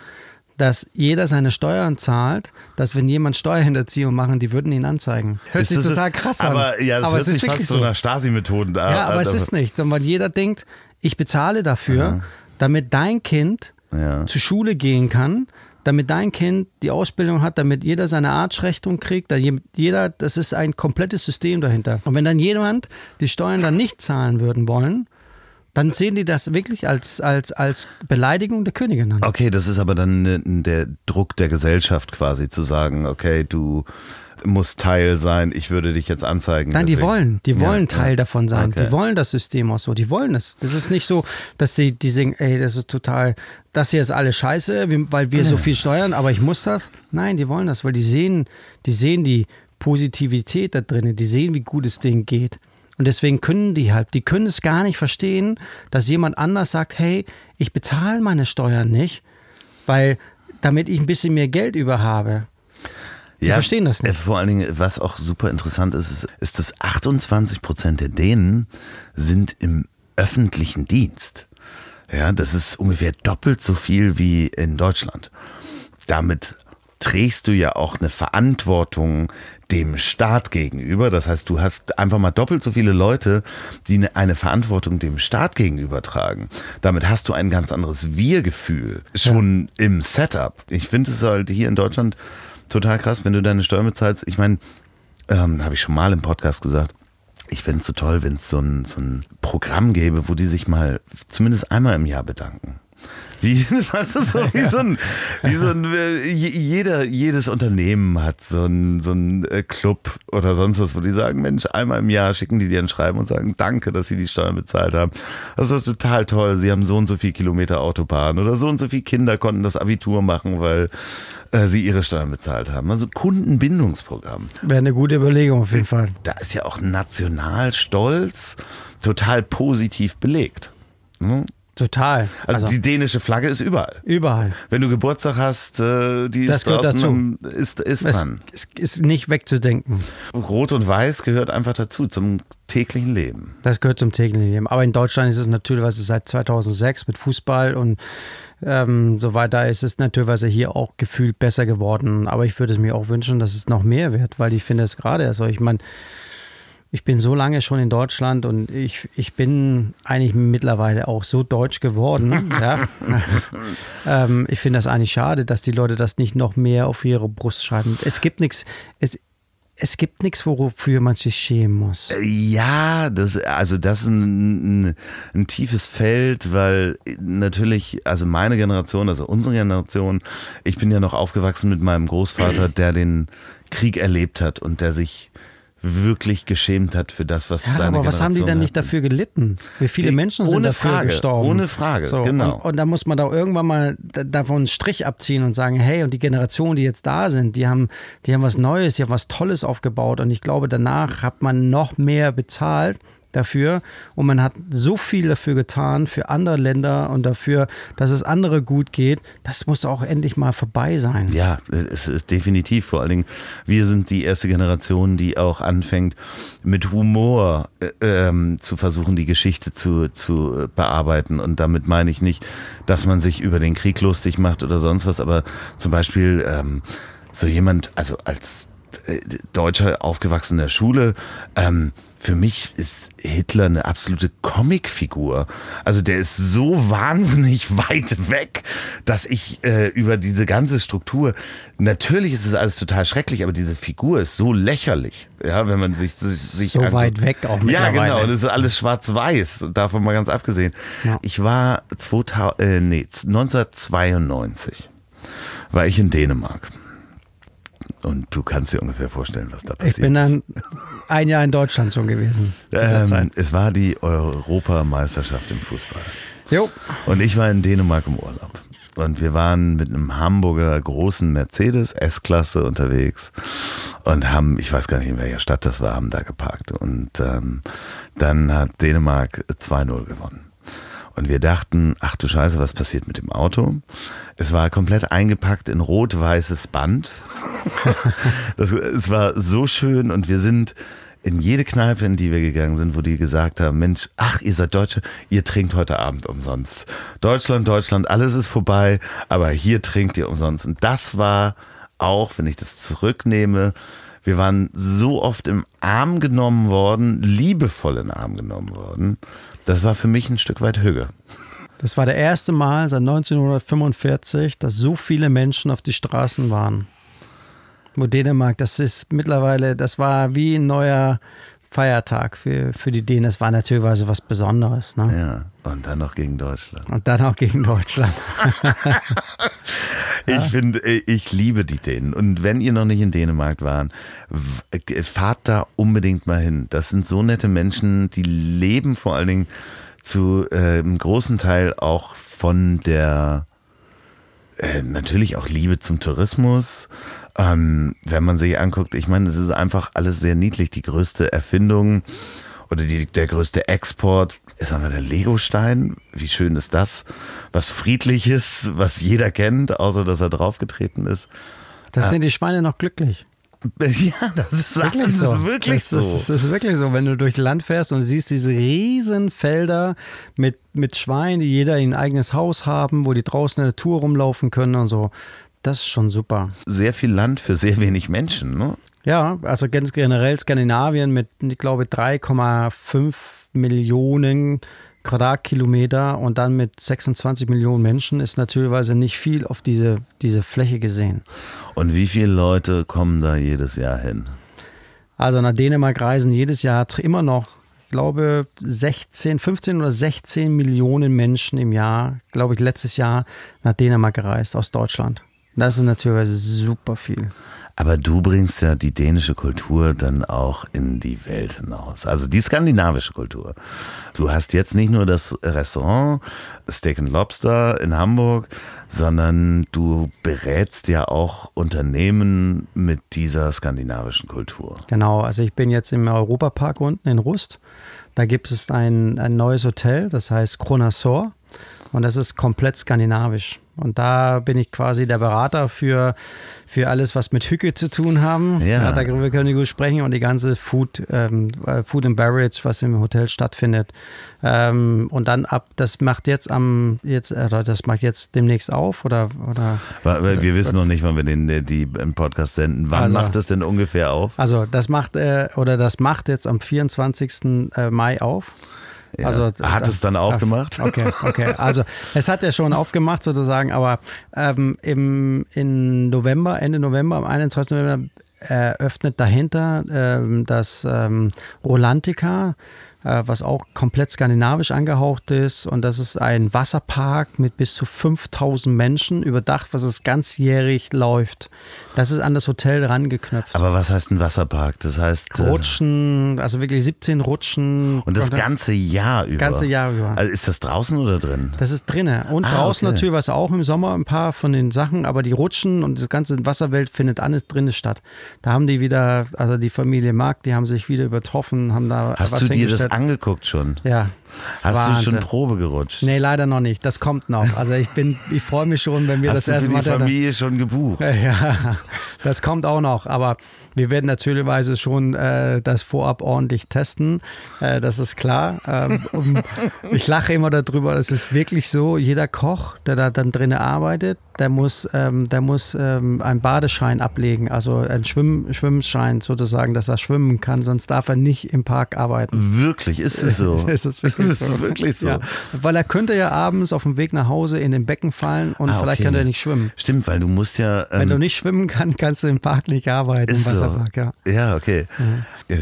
[SPEAKER 1] dass jeder seine Steuern zahlt, dass wenn jemand Steuerhinterziehung machen, die würden ihn anzeigen. Hört
[SPEAKER 2] Ist
[SPEAKER 1] sich total krass an.
[SPEAKER 2] Aber ja, das
[SPEAKER 1] aber
[SPEAKER 2] hört
[SPEAKER 1] es ist
[SPEAKER 2] sich fast
[SPEAKER 1] wirklich
[SPEAKER 2] so nach Stasi-Methoden an.
[SPEAKER 1] Ja, aber es ist nicht, weil jeder denkt, ich bezahle dafür, damit dein Kind
[SPEAKER 2] Ja.
[SPEAKER 1] zur Schule gehen kann, damit dein Kind die Ausbildung hat, damit jeder seine Artschrechnung kriegt, da je- jeder, das ist ein komplettes System dahinter. Und wenn dann jemand die Steuern dann nicht zahlen würden wollen, dann sehen die das wirklich als, als, als Beleidigung der Königin an.
[SPEAKER 2] Okay, das ist aber dann der Druck der Gesellschaft quasi zu sagen, okay, du musst Teil sein, ich würde dich jetzt anzeigen.
[SPEAKER 1] Nein, die
[SPEAKER 2] deswegen.
[SPEAKER 1] wollen, die
[SPEAKER 2] Ja,
[SPEAKER 1] wollen
[SPEAKER 2] ja.
[SPEAKER 1] Teil davon sein.
[SPEAKER 2] Okay.
[SPEAKER 1] Die wollen das System auch so. Die wollen es. Das ist nicht so, dass die, die sagen, ey, das ist total, das hier ist alles scheiße, weil wir so viel steuern, aber ich muss das. Nein, die wollen das, weil die sehen, die sehen die Positivität da drin, die sehen, wie gut es denen geht. Und deswegen können die halt, die können es gar nicht verstehen, dass jemand anders sagt, hey, ich bezahle meine Steuern nicht, weil damit ich ein bisschen mehr Geld über habe. Die verstehen das nicht.
[SPEAKER 2] äh, Vor allen Dingen, was auch super interessant ist, ist, ist dass 28 Prozent der Dänen sind im öffentlichen Dienst. Ja, das ist ungefähr doppelt so viel wie in Deutschland. Damit trägst du ja auch eine Verantwortung dem Staat gegenüber. Das heißt, du hast einfach mal doppelt so viele Leute, die eine- eine Verantwortung dem Staat gegenüber tragen. Damit hast du ein ganz anderes Wir-Gefühl schon im Setup. Ich finde es halt hier in Deutschland total krass, wenn du deine Steuern bezahlst. Ich meine, ähm, habe ich schon mal im Podcast gesagt, ich fände es so toll, wenn es so ein, so ein Programm gäbe, wo die sich mal zumindest einmal im Jahr bedanken. Wie, weißt du, so wie so ein, wie so ein äh, je- jeder, jedes Unternehmen hat so ein, so ein äh, Club oder sonst was, wo die sagen, Mensch, einmal im Jahr schicken die dir ein Schreiben und sagen, danke, dass sie die Steuern bezahlt haben. Das ist total toll. Sie haben so und so viel Kilometer Autobahn oder so und so viele Kinder konnten das Abitur machen, weil äh, sie ihre Steuern bezahlt haben. Also Kundenbindungsprogramm
[SPEAKER 1] Wäre eine gute Überlegung auf jeden Fall.
[SPEAKER 2] da ist ja auch Nationalstolz total positiv belegt. Ne?
[SPEAKER 1] Total.
[SPEAKER 2] Also, die dänische Flagge ist überall.
[SPEAKER 1] überall.
[SPEAKER 2] Wenn du Geburtstag hast, äh, die
[SPEAKER 1] Das
[SPEAKER 2] ist
[SPEAKER 1] gehört
[SPEAKER 2] draußen,
[SPEAKER 1] dazu.
[SPEAKER 2] ist, ist
[SPEAKER 1] Es,
[SPEAKER 2] dran.
[SPEAKER 1] es ist nicht wegzudenken.
[SPEAKER 2] Rot und Weiß gehört einfach dazu, zum täglichen Leben.
[SPEAKER 1] Das gehört zum täglichen Leben. Aber in Deutschland ist es natürlich seit 2006 mit Fußball und ähm, so weiter ist es natürlich hier auch gefühlt besser geworden. Aber ich würde es mir auch wünschen, dass es noch mehr wird, weil ich finde es gerade, also ich meine, ich bin so lange schon in Deutschland und ich, ich bin eigentlich mittlerweile auch so deutsch geworden. ja. ähm, ich finde das eigentlich schade, dass die Leute das nicht noch mehr auf ihre Brust schreiben. Es gibt nichts, es, es gibt nichts, wofür man sich schämen muss.
[SPEAKER 2] Äh, Ja, das, also das ist ein, ein, ein tiefes Feld, weil natürlich, also meine Generation, also unsere Generation, ich bin ja noch aufgewachsen mit meinem Großvater, der den Krieg erlebt hat und der sich wirklich geschämt hat für das, was
[SPEAKER 1] Ja,
[SPEAKER 2] seine
[SPEAKER 1] aber was haben die denn nicht dafür gelitten? Wie viele
[SPEAKER 2] Ich-
[SPEAKER 1] Menschen sind
[SPEAKER 2] ohne
[SPEAKER 1] dafür
[SPEAKER 2] Frage,
[SPEAKER 1] gestorben?
[SPEAKER 2] ohne Frage, genau.
[SPEAKER 1] Und, und da muss man da irgendwann mal da- davon einen Strich abziehen und sagen, hey, und die Generationen, die jetzt da sind, die haben, die haben was Neues, die haben was Tolles aufgebaut und ich glaube, danach hat man noch mehr bezahlt, dafür und man hat so viel dafür getan, für andere Länder und dafür, dass es andere gut geht. Das muss auch endlich mal vorbei sein.
[SPEAKER 2] Ja, es ist definitiv. Vor allen Dingen, wir sind die erste Generation, die auch anfängt, mit Humor äh, ähm, zu versuchen, die Geschichte zu, zu bearbeiten. Und damit meine ich nicht, dass man sich über den Krieg lustig macht oder sonst was, aber zum Beispiel ähm, so jemand, also als äh, Deutscher aufgewachsen in der Schule, ähm, für mich ist Hitler eine absolute Comicfigur. Also der ist so wahnsinnig weit weg, dass ich äh, über diese ganze Struktur, natürlich ist es alles total schrecklich, aber diese Figur ist so lächerlich. Ja, wenn man sich, sich, sich
[SPEAKER 1] so
[SPEAKER 2] anguckt.
[SPEAKER 1] weit weg auch
[SPEAKER 2] Ja, genau. Und es ist alles schwarz-weiß, davon mal ganz abgesehen.
[SPEAKER 1] Ja.
[SPEAKER 2] Ich war 2000, äh, nee, 1992 war ich in Dänemark. Und du kannst dir ungefähr vorstellen, was da passiert
[SPEAKER 1] Ich bin
[SPEAKER 2] ist.
[SPEAKER 1] dann ein Jahr in Deutschland schon gewesen.
[SPEAKER 2] Ähm, es war die Europameisterschaft im Fußball.
[SPEAKER 1] Jo.
[SPEAKER 2] Und ich war in Dänemark im Urlaub. Und wir waren mit einem Hamburger großen Mercedes S-Klasse unterwegs und haben, ich weiß gar nicht in welcher Stadt das war, haben da geparkt. Und ähm, dann hat Dänemark 2-0 gewonnen. Und wir dachten, ach du Scheiße, was passiert mit dem Auto? Es war komplett eingepackt in rot-weißes Band. das, es war so schön und wir sind in jede Kneipe, in die wir gegangen sind, wo die gesagt haben, Mensch, ach, ihr seid Deutsche, ihr trinkt heute Abend umsonst. Deutschland, Deutschland, alles ist vorbei, aber hier trinkt ihr umsonst. Und das war auch, wenn ich das zurücknehme, wir waren so oft im Arm genommen worden, liebevoll in den Arm genommen worden. Das war für mich ein Stück weit Hüge.
[SPEAKER 1] Das war der erste Mal seit 1945, dass so viele Menschen auf die Straßen waren. Wo Dänemark, das ist mittlerweile, das war wie ein neuer Feiertag für, für die Dänen. Das war natürlich was Besonderes. Ne?
[SPEAKER 2] Ja, und dann noch gegen Deutschland.
[SPEAKER 1] Und dann auch gegen Deutschland.
[SPEAKER 2] Ich finde, äh, ich liebe die Dänen. Und wenn ihr noch nicht in Dänemark waren, w- fahrt da unbedingt mal hin. Das sind so nette Menschen, die leben vor allen Dingen zu äh, einem großen Teil auch von der äh, natürlich auch Liebe zum Tourismus. Ähm, wenn man sich anguckt, ich meine, es ist einfach alles sehr niedlich. Die größte Erfindung oder die, der größte Export ist einfach der Legostein. Wie schön ist das? Was Friedliches, was jeder kennt, außer dass er draufgetreten ist.
[SPEAKER 1] Das sind die Schweine noch glücklich.
[SPEAKER 2] Ja, das ist
[SPEAKER 1] Wirklich
[SPEAKER 2] das
[SPEAKER 1] so.
[SPEAKER 2] Ist wirklich
[SPEAKER 1] das,
[SPEAKER 2] so.
[SPEAKER 1] Das, das ist wirklich so. Wenn du durch Land fährst und siehst diese riesen Felder mit, mit Schweinen, die jeder ein eigenes Haus haben, wo die draußen in der Tour rumlaufen können und so. Das ist schon super.
[SPEAKER 2] sehr viel Land für sehr wenig Menschen. Ne?
[SPEAKER 1] Ja, also ganz generell Skandinavien mit, ich glaube, 3,5 Millionen Quadratkilometer und dann mit 26 Millionen Menschen ist natürlich nicht viel auf diese, diese Fläche gesehen.
[SPEAKER 2] Und wie viele Leute kommen da jedes Jahr hin?
[SPEAKER 1] Also nach Dänemark reisen jedes Jahr immer noch, ich glaube, 16, 15 oder 16 Millionen Menschen im Jahr, glaube ich, letztes Jahr nach Dänemark gereist aus Deutschland. Das ist natürlich super viel.
[SPEAKER 2] Aber du bringst ja die dänische Kultur dann auch in die Welt hinaus. Also die skandinavische Kultur. Du hast jetzt nicht nur das Restaurant Steak and Lobster in Hamburg, sondern du berätst ja auch Unternehmen mit dieser skandinavischen Kultur.
[SPEAKER 1] Genau, also ich bin jetzt im Europapark unten in Rust. Da gibt es ein, ein neues Hotel, das heißt Kronasor. Und das ist komplett skandinavisch. Und da bin ich quasi der Berater für, für alles, was mit Hücke zu tun haben.
[SPEAKER 2] Ja.
[SPEAKER 1] darüber können wir gut sprechen und die ganze Food, ähm, äh, Food and Beverage, was im Hotel stattfindet. Ähm, und dann ab, das macht jetzt am, jetzt, äh, das macht jetzt demnächst auf oder, oder
[SPEAKER 2] Weil- Wir wissen noch nicht, wann wir den, äh, die im Podcast senden. Wann
[SPEAKER 1] Also-
[SPEAKER 2] macht es denn ungefähr auf?
[SPEAKER 1] Also das macht äh, oder das macht jetzt am 24. äh, Mai auf.
[SPEAKER 2] Ja.
[SPEAKER 1] Also
[SPEAKER 2] Hat es dann aufgemacht?
[SPEAKER 1] Okay, okay. Also es hat ja schon aufgemacht sozusagen, aber ähm, im in November, Ende November, am 31. November eröffnet dahinter ähm, das ähm, Rolantica, äh, was auch komplett skandinavisch angehaucht ist. Und das ist ein Wasserpark mit bis zu 5000 Menschen überdacht, was es ganzjährig läuft. Das ist an das Hotel rangeknüpft.
[SPEAKER 2] Aber was heißt ein Wasserpark? Das heißt. äh,
[SPEAKER 1] Rutschen, also wirklich 17 Rutschen.
[SPEAKER 2] Und das ganze Jahr über.
[SPEAKER 1] ganze Jahr über.
[SPEAKER 2] Also ist das draußen oder drin?
[SPEAKER 1] Das ist drinnen. Und
[SPEAKER 2] Ah,
[SPEAKER 1] draußen
[SPEAKER 2] okay.
[SPEAKER 1] natürlich was auch im Sommer ein paar von den Sachen, aber die Rutschen und das ganze Wasserwelt findet alles drinnen statt. Da haben die wieder, also die Familie Mark, die haben sich wieder übertroffen, haben da
[SPEAKER 2] Hast
[SPEAKER 1] was
[SPEAKER 2] du dir das
[SPEAKER 1] hingestellt.
[SPEAKER 2] Angeguckt schon.
[SPEAKER 1] Ja.
[SPEAKER 2] Hast du
[SPEAKER 1] Wahnsinn.
[SPEAKER 2] schon Probe gerutscht?
[SPEAKER 1] Nee, leider noch nicht. Das kommt noch. Also ich bin, ich freue mich schon, wenn wir
[SPEAKER 2] Hast
[SPEAKER 1] das
[SPEAKER 2] du
[SPEAKER 1] erste
[SPEAKER 2] für
[SPEAKER 1] Mal
[SPEAKER 2] die Familie schon gebucht?
[SPEAKER 1] Ja, das kommt auch noch. Aber wir werden natürlicherweise schon äh, das vorab ordentlich testen. Äh, das ist klar. Ähm, ich lache immer darüber. Es ist wirklich so, jeder Koch, der da dann drinnen arbeitet, der muss, ähm, der muss ähm, einen Badeschein ablegen, also einen Schwimm Schwimmschein sozusagen, dass er schwimmen kann, sonst darf er nicht im Park arbeiten.
[SPEAKER 2] Wirklich, ist es so?
[SPEAKER 1] Ist es wirklich
[SPEAKER 2] Ist es
[SPEAKER 1] so?
[SPEAKER 2] wirklich so?
[SPEAKER 1] Ja, weil er könnte ja abends auf dem Weg nach Hause in den Becken fallen und
[SPEAKER 2] Ah,
[SPEAKER 1] vielleicht
[SPEAKER 2] okay.
[SPEAKER 1] könnte er nicht schwimmen.
[SPEAKER 2] Stimmt, weil du musst ja.
[SPEAKER 1] Wenn
[SPEAKER 2] ähm,
[SPEAKER 1] du nicht schwimmen kannst, kannst du im Park nicht arbeiten, im
[SPEAKER 2] Ist so.
[SPEAKER 1] Wasserpark, ja.
[SPEAKER 2] Ja, okay. Ja,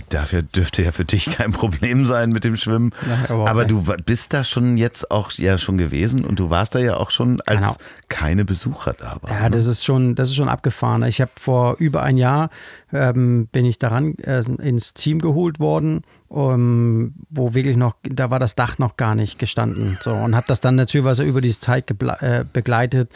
[SPEAKER 2] Dafür dürfte ja für dich kein Problem sein mit dem Schwimmen.
[SPEAKER 1] Überhaupt
[SPEAKER 2] Aber
[SPEAKER 1] nicht.
[SPEAKER 2] du bist da schon jetzt auch ja schon gewesen und du warst da ja auch schon, als
[SPEAKER 1] Genau.
[SPEAKER 2] keine Besucher da waren.
[SPEAKER 1] Ja, das ist schon, das ist schon abgefahren. Ich habe vor über ein Jahr ähm, bin ich daran äh, ins Team geholt worden, um, wo wirklich noch, da war das Dach noch gar nicht gestanden. So und habe das dann natürlich über diese Zeit äh, begleitet.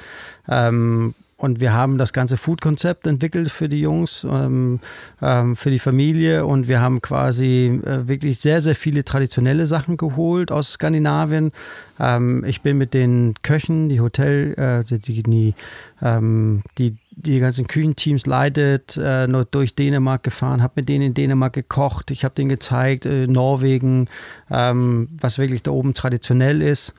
[SPEAKER 1] Ähm, und wir haben das ganze Food-Konzept entwickelt für die Jungs, ähm, ähm, für die Familie. Und wir haben quasi äh, wirklich sehr, sehr viele traditionelle Sachen geholt aus Skandinavien. Ähm, ich bin mit den Köchen, die Hotel, äh, die, die, die, ähm, die, ganzen Küchenteams leitet, äh, durch Dänemark gefahren, habe mit denen in Dänemark gekocht. Ich habe denen gezeigt, äh, Norwegen, ähm, was wirklich da oben traditionell ist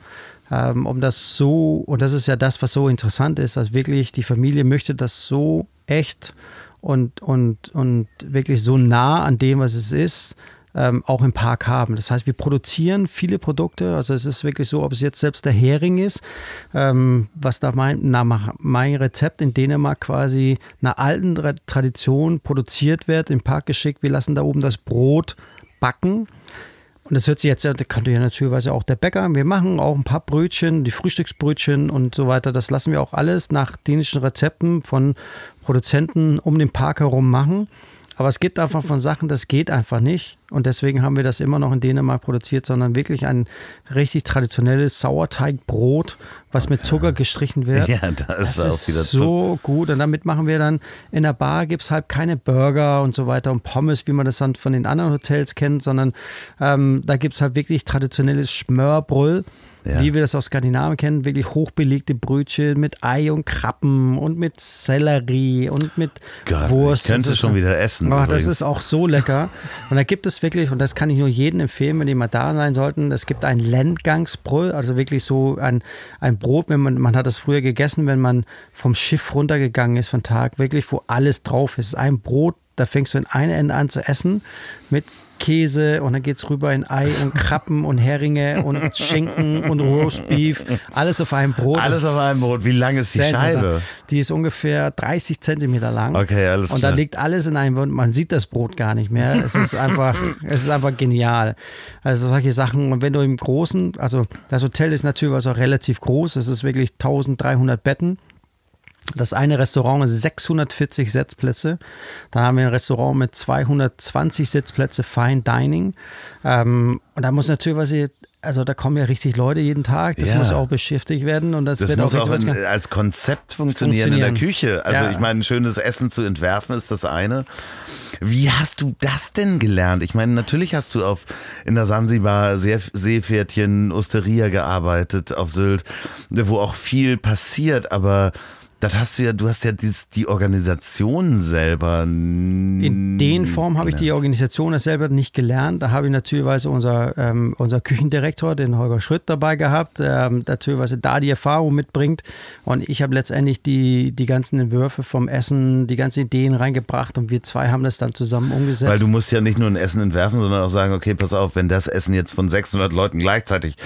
[SPEAKER 1] um das so, und das ist ja das, was so interessant ist, dass wirklich die Familie möchte das so echt und, und, und wirklich so nah an dem, was es ist, ähm, auch im Park haben. Das heißt, wir produzieren viele Produkte. Also es ist wirklich so, ob es jetzt selbst der Hering ist, ähm, was nach mein, nach mein Rezept in Dänemark quasi einer alten Tra- Tradition produziert wird, im Park geschickt. Wir lassen da oben das Brot backen. Und das hört sich jetzt, das könnte ja natürlicherweise auch der Bäcker. Wir machen auch ein paar Brötchen, die Frühstücksbrötchen und so weiter. Das lassen wir auch alles nach dänischen Rezepten von Produzenten um den Park herum machen. Aber es gibt einfach von Sachen, das geht einfach nicht. Und deswegen haben wir das immer noch in Dänemark produziert, sondern wirklich ein richtig traditionelles Sauerteigbrot, was mit Zucker gestrichen wird.
[SPEAKER 2] Ja, da ist
[SPEAKER 1] Das
[SPEAKER 2] auch
[SPEAKER 1] ist
[SPEAKER 2] wieder
[SPEAKER 1] so gut. Und damit machen wir dann in der Bar gibt es halt keine Burger und so weiter und Pommes, wie man das dann von den anderen Hotels kennt, sondern ähm, da gibt es halt wirklich traditionelles Schmörbrüll.
[SPEAKER 2] Ja.
[SPEAKER 1] Wie wir das aus Skandinavien kennen, wirklich hochbelegte Brötchen mit Ei und Krabben und mit Sellerie und mit
[SPEAKER 2] Gott,
[SPEAKER 1] Wurst.
[SPEAKER 2] ich könnte schon wieder essen.
[SPEAKER 1] Oh, das ist auch so lecker. Und da gibt es wirklich, und das kann ich nur jedem empfehlen, wenn die mal da sein sollten, es gibt ein Landgangsbrot, also wirklich so ein, ein Brot, wenn man, man hat das früher gegessen, wenn man vom Schiff runtergegangen ist von Tag, wirklich, wo alles drauf ist ein Brot, da fängst du in einem Ende an zu essen mit Käse und dann geht es rüber in Ei und Krabben und Heringe und Schinken und Roastbeef. Alles auf einem Brot.
[SPEAKER 2] Alles auf einem Brot. Wie lang ist die. Scheibe?
[SPEAKER 1] Die ist ungefähr 30 Zentimeter lang.
[SPEAKER 2] Okay, alles
[SPEAKER 1] Und da
[SPEAKER 2] klar.
[SPEAKER 1] liegt alles in einem, man sieht das Brot gar nicht mehr. Es ist einfach, es ist einfach genial. Also solche Sachen. Und wenn du im Großen, also das Hotel ist natürlich auch relativ groß. Es ist wirklich 1300 Betten. Das eine Restaurant ist 640 Sitzplätze. Dann haben wir ein Restaurant mit 220 Sitzplätze Fine Dining. Ähm, und da muss natürlich, was ihr- also da kommen ja richtig Leute jeden Tag. Das
[SPEAKER 2] Ja.
[SPEAKER 1] muss auch beschäftigt werden. Und das,
[SPEAKER 2] Das
[SPEAKER 1] wird
[SPEAKER 2] muss
[SPEAKER 1] auch
[SPEAKER 2] auch
[SPEAKER 1] richtig
[SPEAKER 2] in, als Konzept funktionieren, in der
[SPEAKER 1] Funktionieren.
[SPEAKER 2] Küche. Also
[SPEAKER 1] Ja.
[SPEAKER 2] ich meine, ein schönes Essen zu entwerfen ist das eine. Wie hast du das denn gelernt? Ich meine, natürlich hast du auf in der Sansibar sehr Seepferdchen, Osteria gearbeitet auf Sylt, wo auch viel passiert, aber das hast du ja, du hast ja dies, die Organisation selber.
[SPEAKER 1] In den Form habe ich die Organisation selber nicht gelernt. Da habe ich natürlich unser, ähm, unser Küchendirektor, den Holger Schritt, dabei gehabt, der ähm, natürlich da die Erfahrung mitbringt. Und ich habe letztendlich die, die ganzen Entwürfe vom Essen, die ganzen Ideen reingebracht und wir zwei haben das dann zusammen umgesetzt.
[SPEAKER 2] Weil du musst ja nicht nur ein Essen entwerfen, sondern auch sagen, okay, pass auf, wenn das Essen jetzt von 600 Leuten gleichzeitig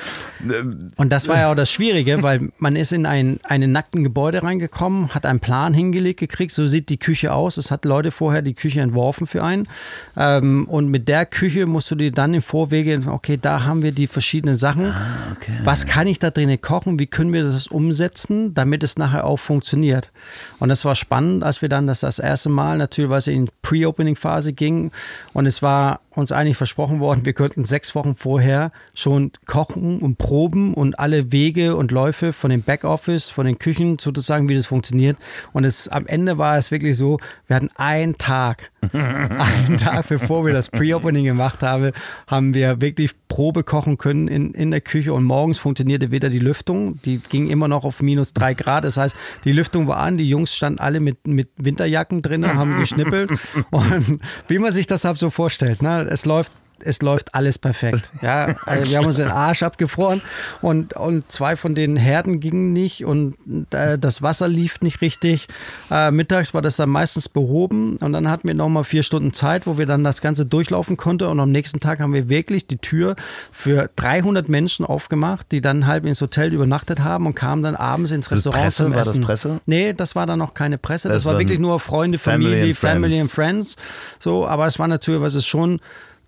[SPEAKER 2] äh,
[SPEAKER 1] Und das war ja auch das Schwierige, weil man ist in ein einen nackten Gebäude reingekommen, hat einen Plan hingelegt gekriegt, so sieht die Küche aus. Es hat Leute vorher die Küche entworfen für einen. Ähm, und mit der Küche musst du dir dann im Vorwege, okay, da haben wir die verschiedenen Sachen.
[SPEAKER 2] okay.
[SPEAKER 1] Was kann ich da drinnen kochen? Wie können wir das umsetzen, damit es nachher auch funktioniert? Und das war spannend, als wir dann das das erste Mal natürlich in Pre-Opening-Phase gingen. Und es war uns eigentlich versprochen worden, wir könnten sechs Wochen vorher schon kochen und proben und alle Wege und Läufe von dem Backoffice, von den Küchen sozusagen, wie das funktioniert. Und es, am Ende war es wirklich so, wir hatten einen Tag, einen Tag bevor wir das Pre-Opening gemacht haben, haben wir wirklich Probe kochen können in, in der Küche und morgens funktionierte wieder die Lüftung. Die ging immer noch auf minus drei Grad. Das heißt, die Lüftung war an, die Jungs standen alle mit, mit Winterjacken drin, haben geschnippelt. Und wie man sich das halt so vorstellt, ne? Es läuft es läuft alles perfekt. Ja, also wir haben uns den Arsch abgefroren und, und zwei von den Herden gingen nicht und äh, das Wasser lief nicht richtig. Äh, mittags war das dann meistens behoben und dann hatten wir nochmal vier Stunden Zeit, wo wir dann das Ganze durchlaufen konnten und am nächsten Tag haben wir wirklich die Tür für 300 Menschen aufgemacht, die dann halb ins Hotel übernachtet haben und kamen dann abends ins Restaurant
[SPEAKER 2] Presse,
[SPEAKER 1] zum
[SPEAKER 2] war
[SPEAKER 1] Essen.
[SPEAKER 2] das Presse?
[SPEAKER 1] Nee, das war dann noch keine Presse, das,
[SPEAKER 2] Das
[SPEAKER 1] war wirklich nur Freunde,
[SPEAKER 2] Family
[SPEAKER 1] Familie,
[SPEAKER 2] and
[SPEAKER 1] Family and
[SPEAKER 2] Friends.
[SPEAKER 1] Friends. So, aber es war natürlich, was es schon,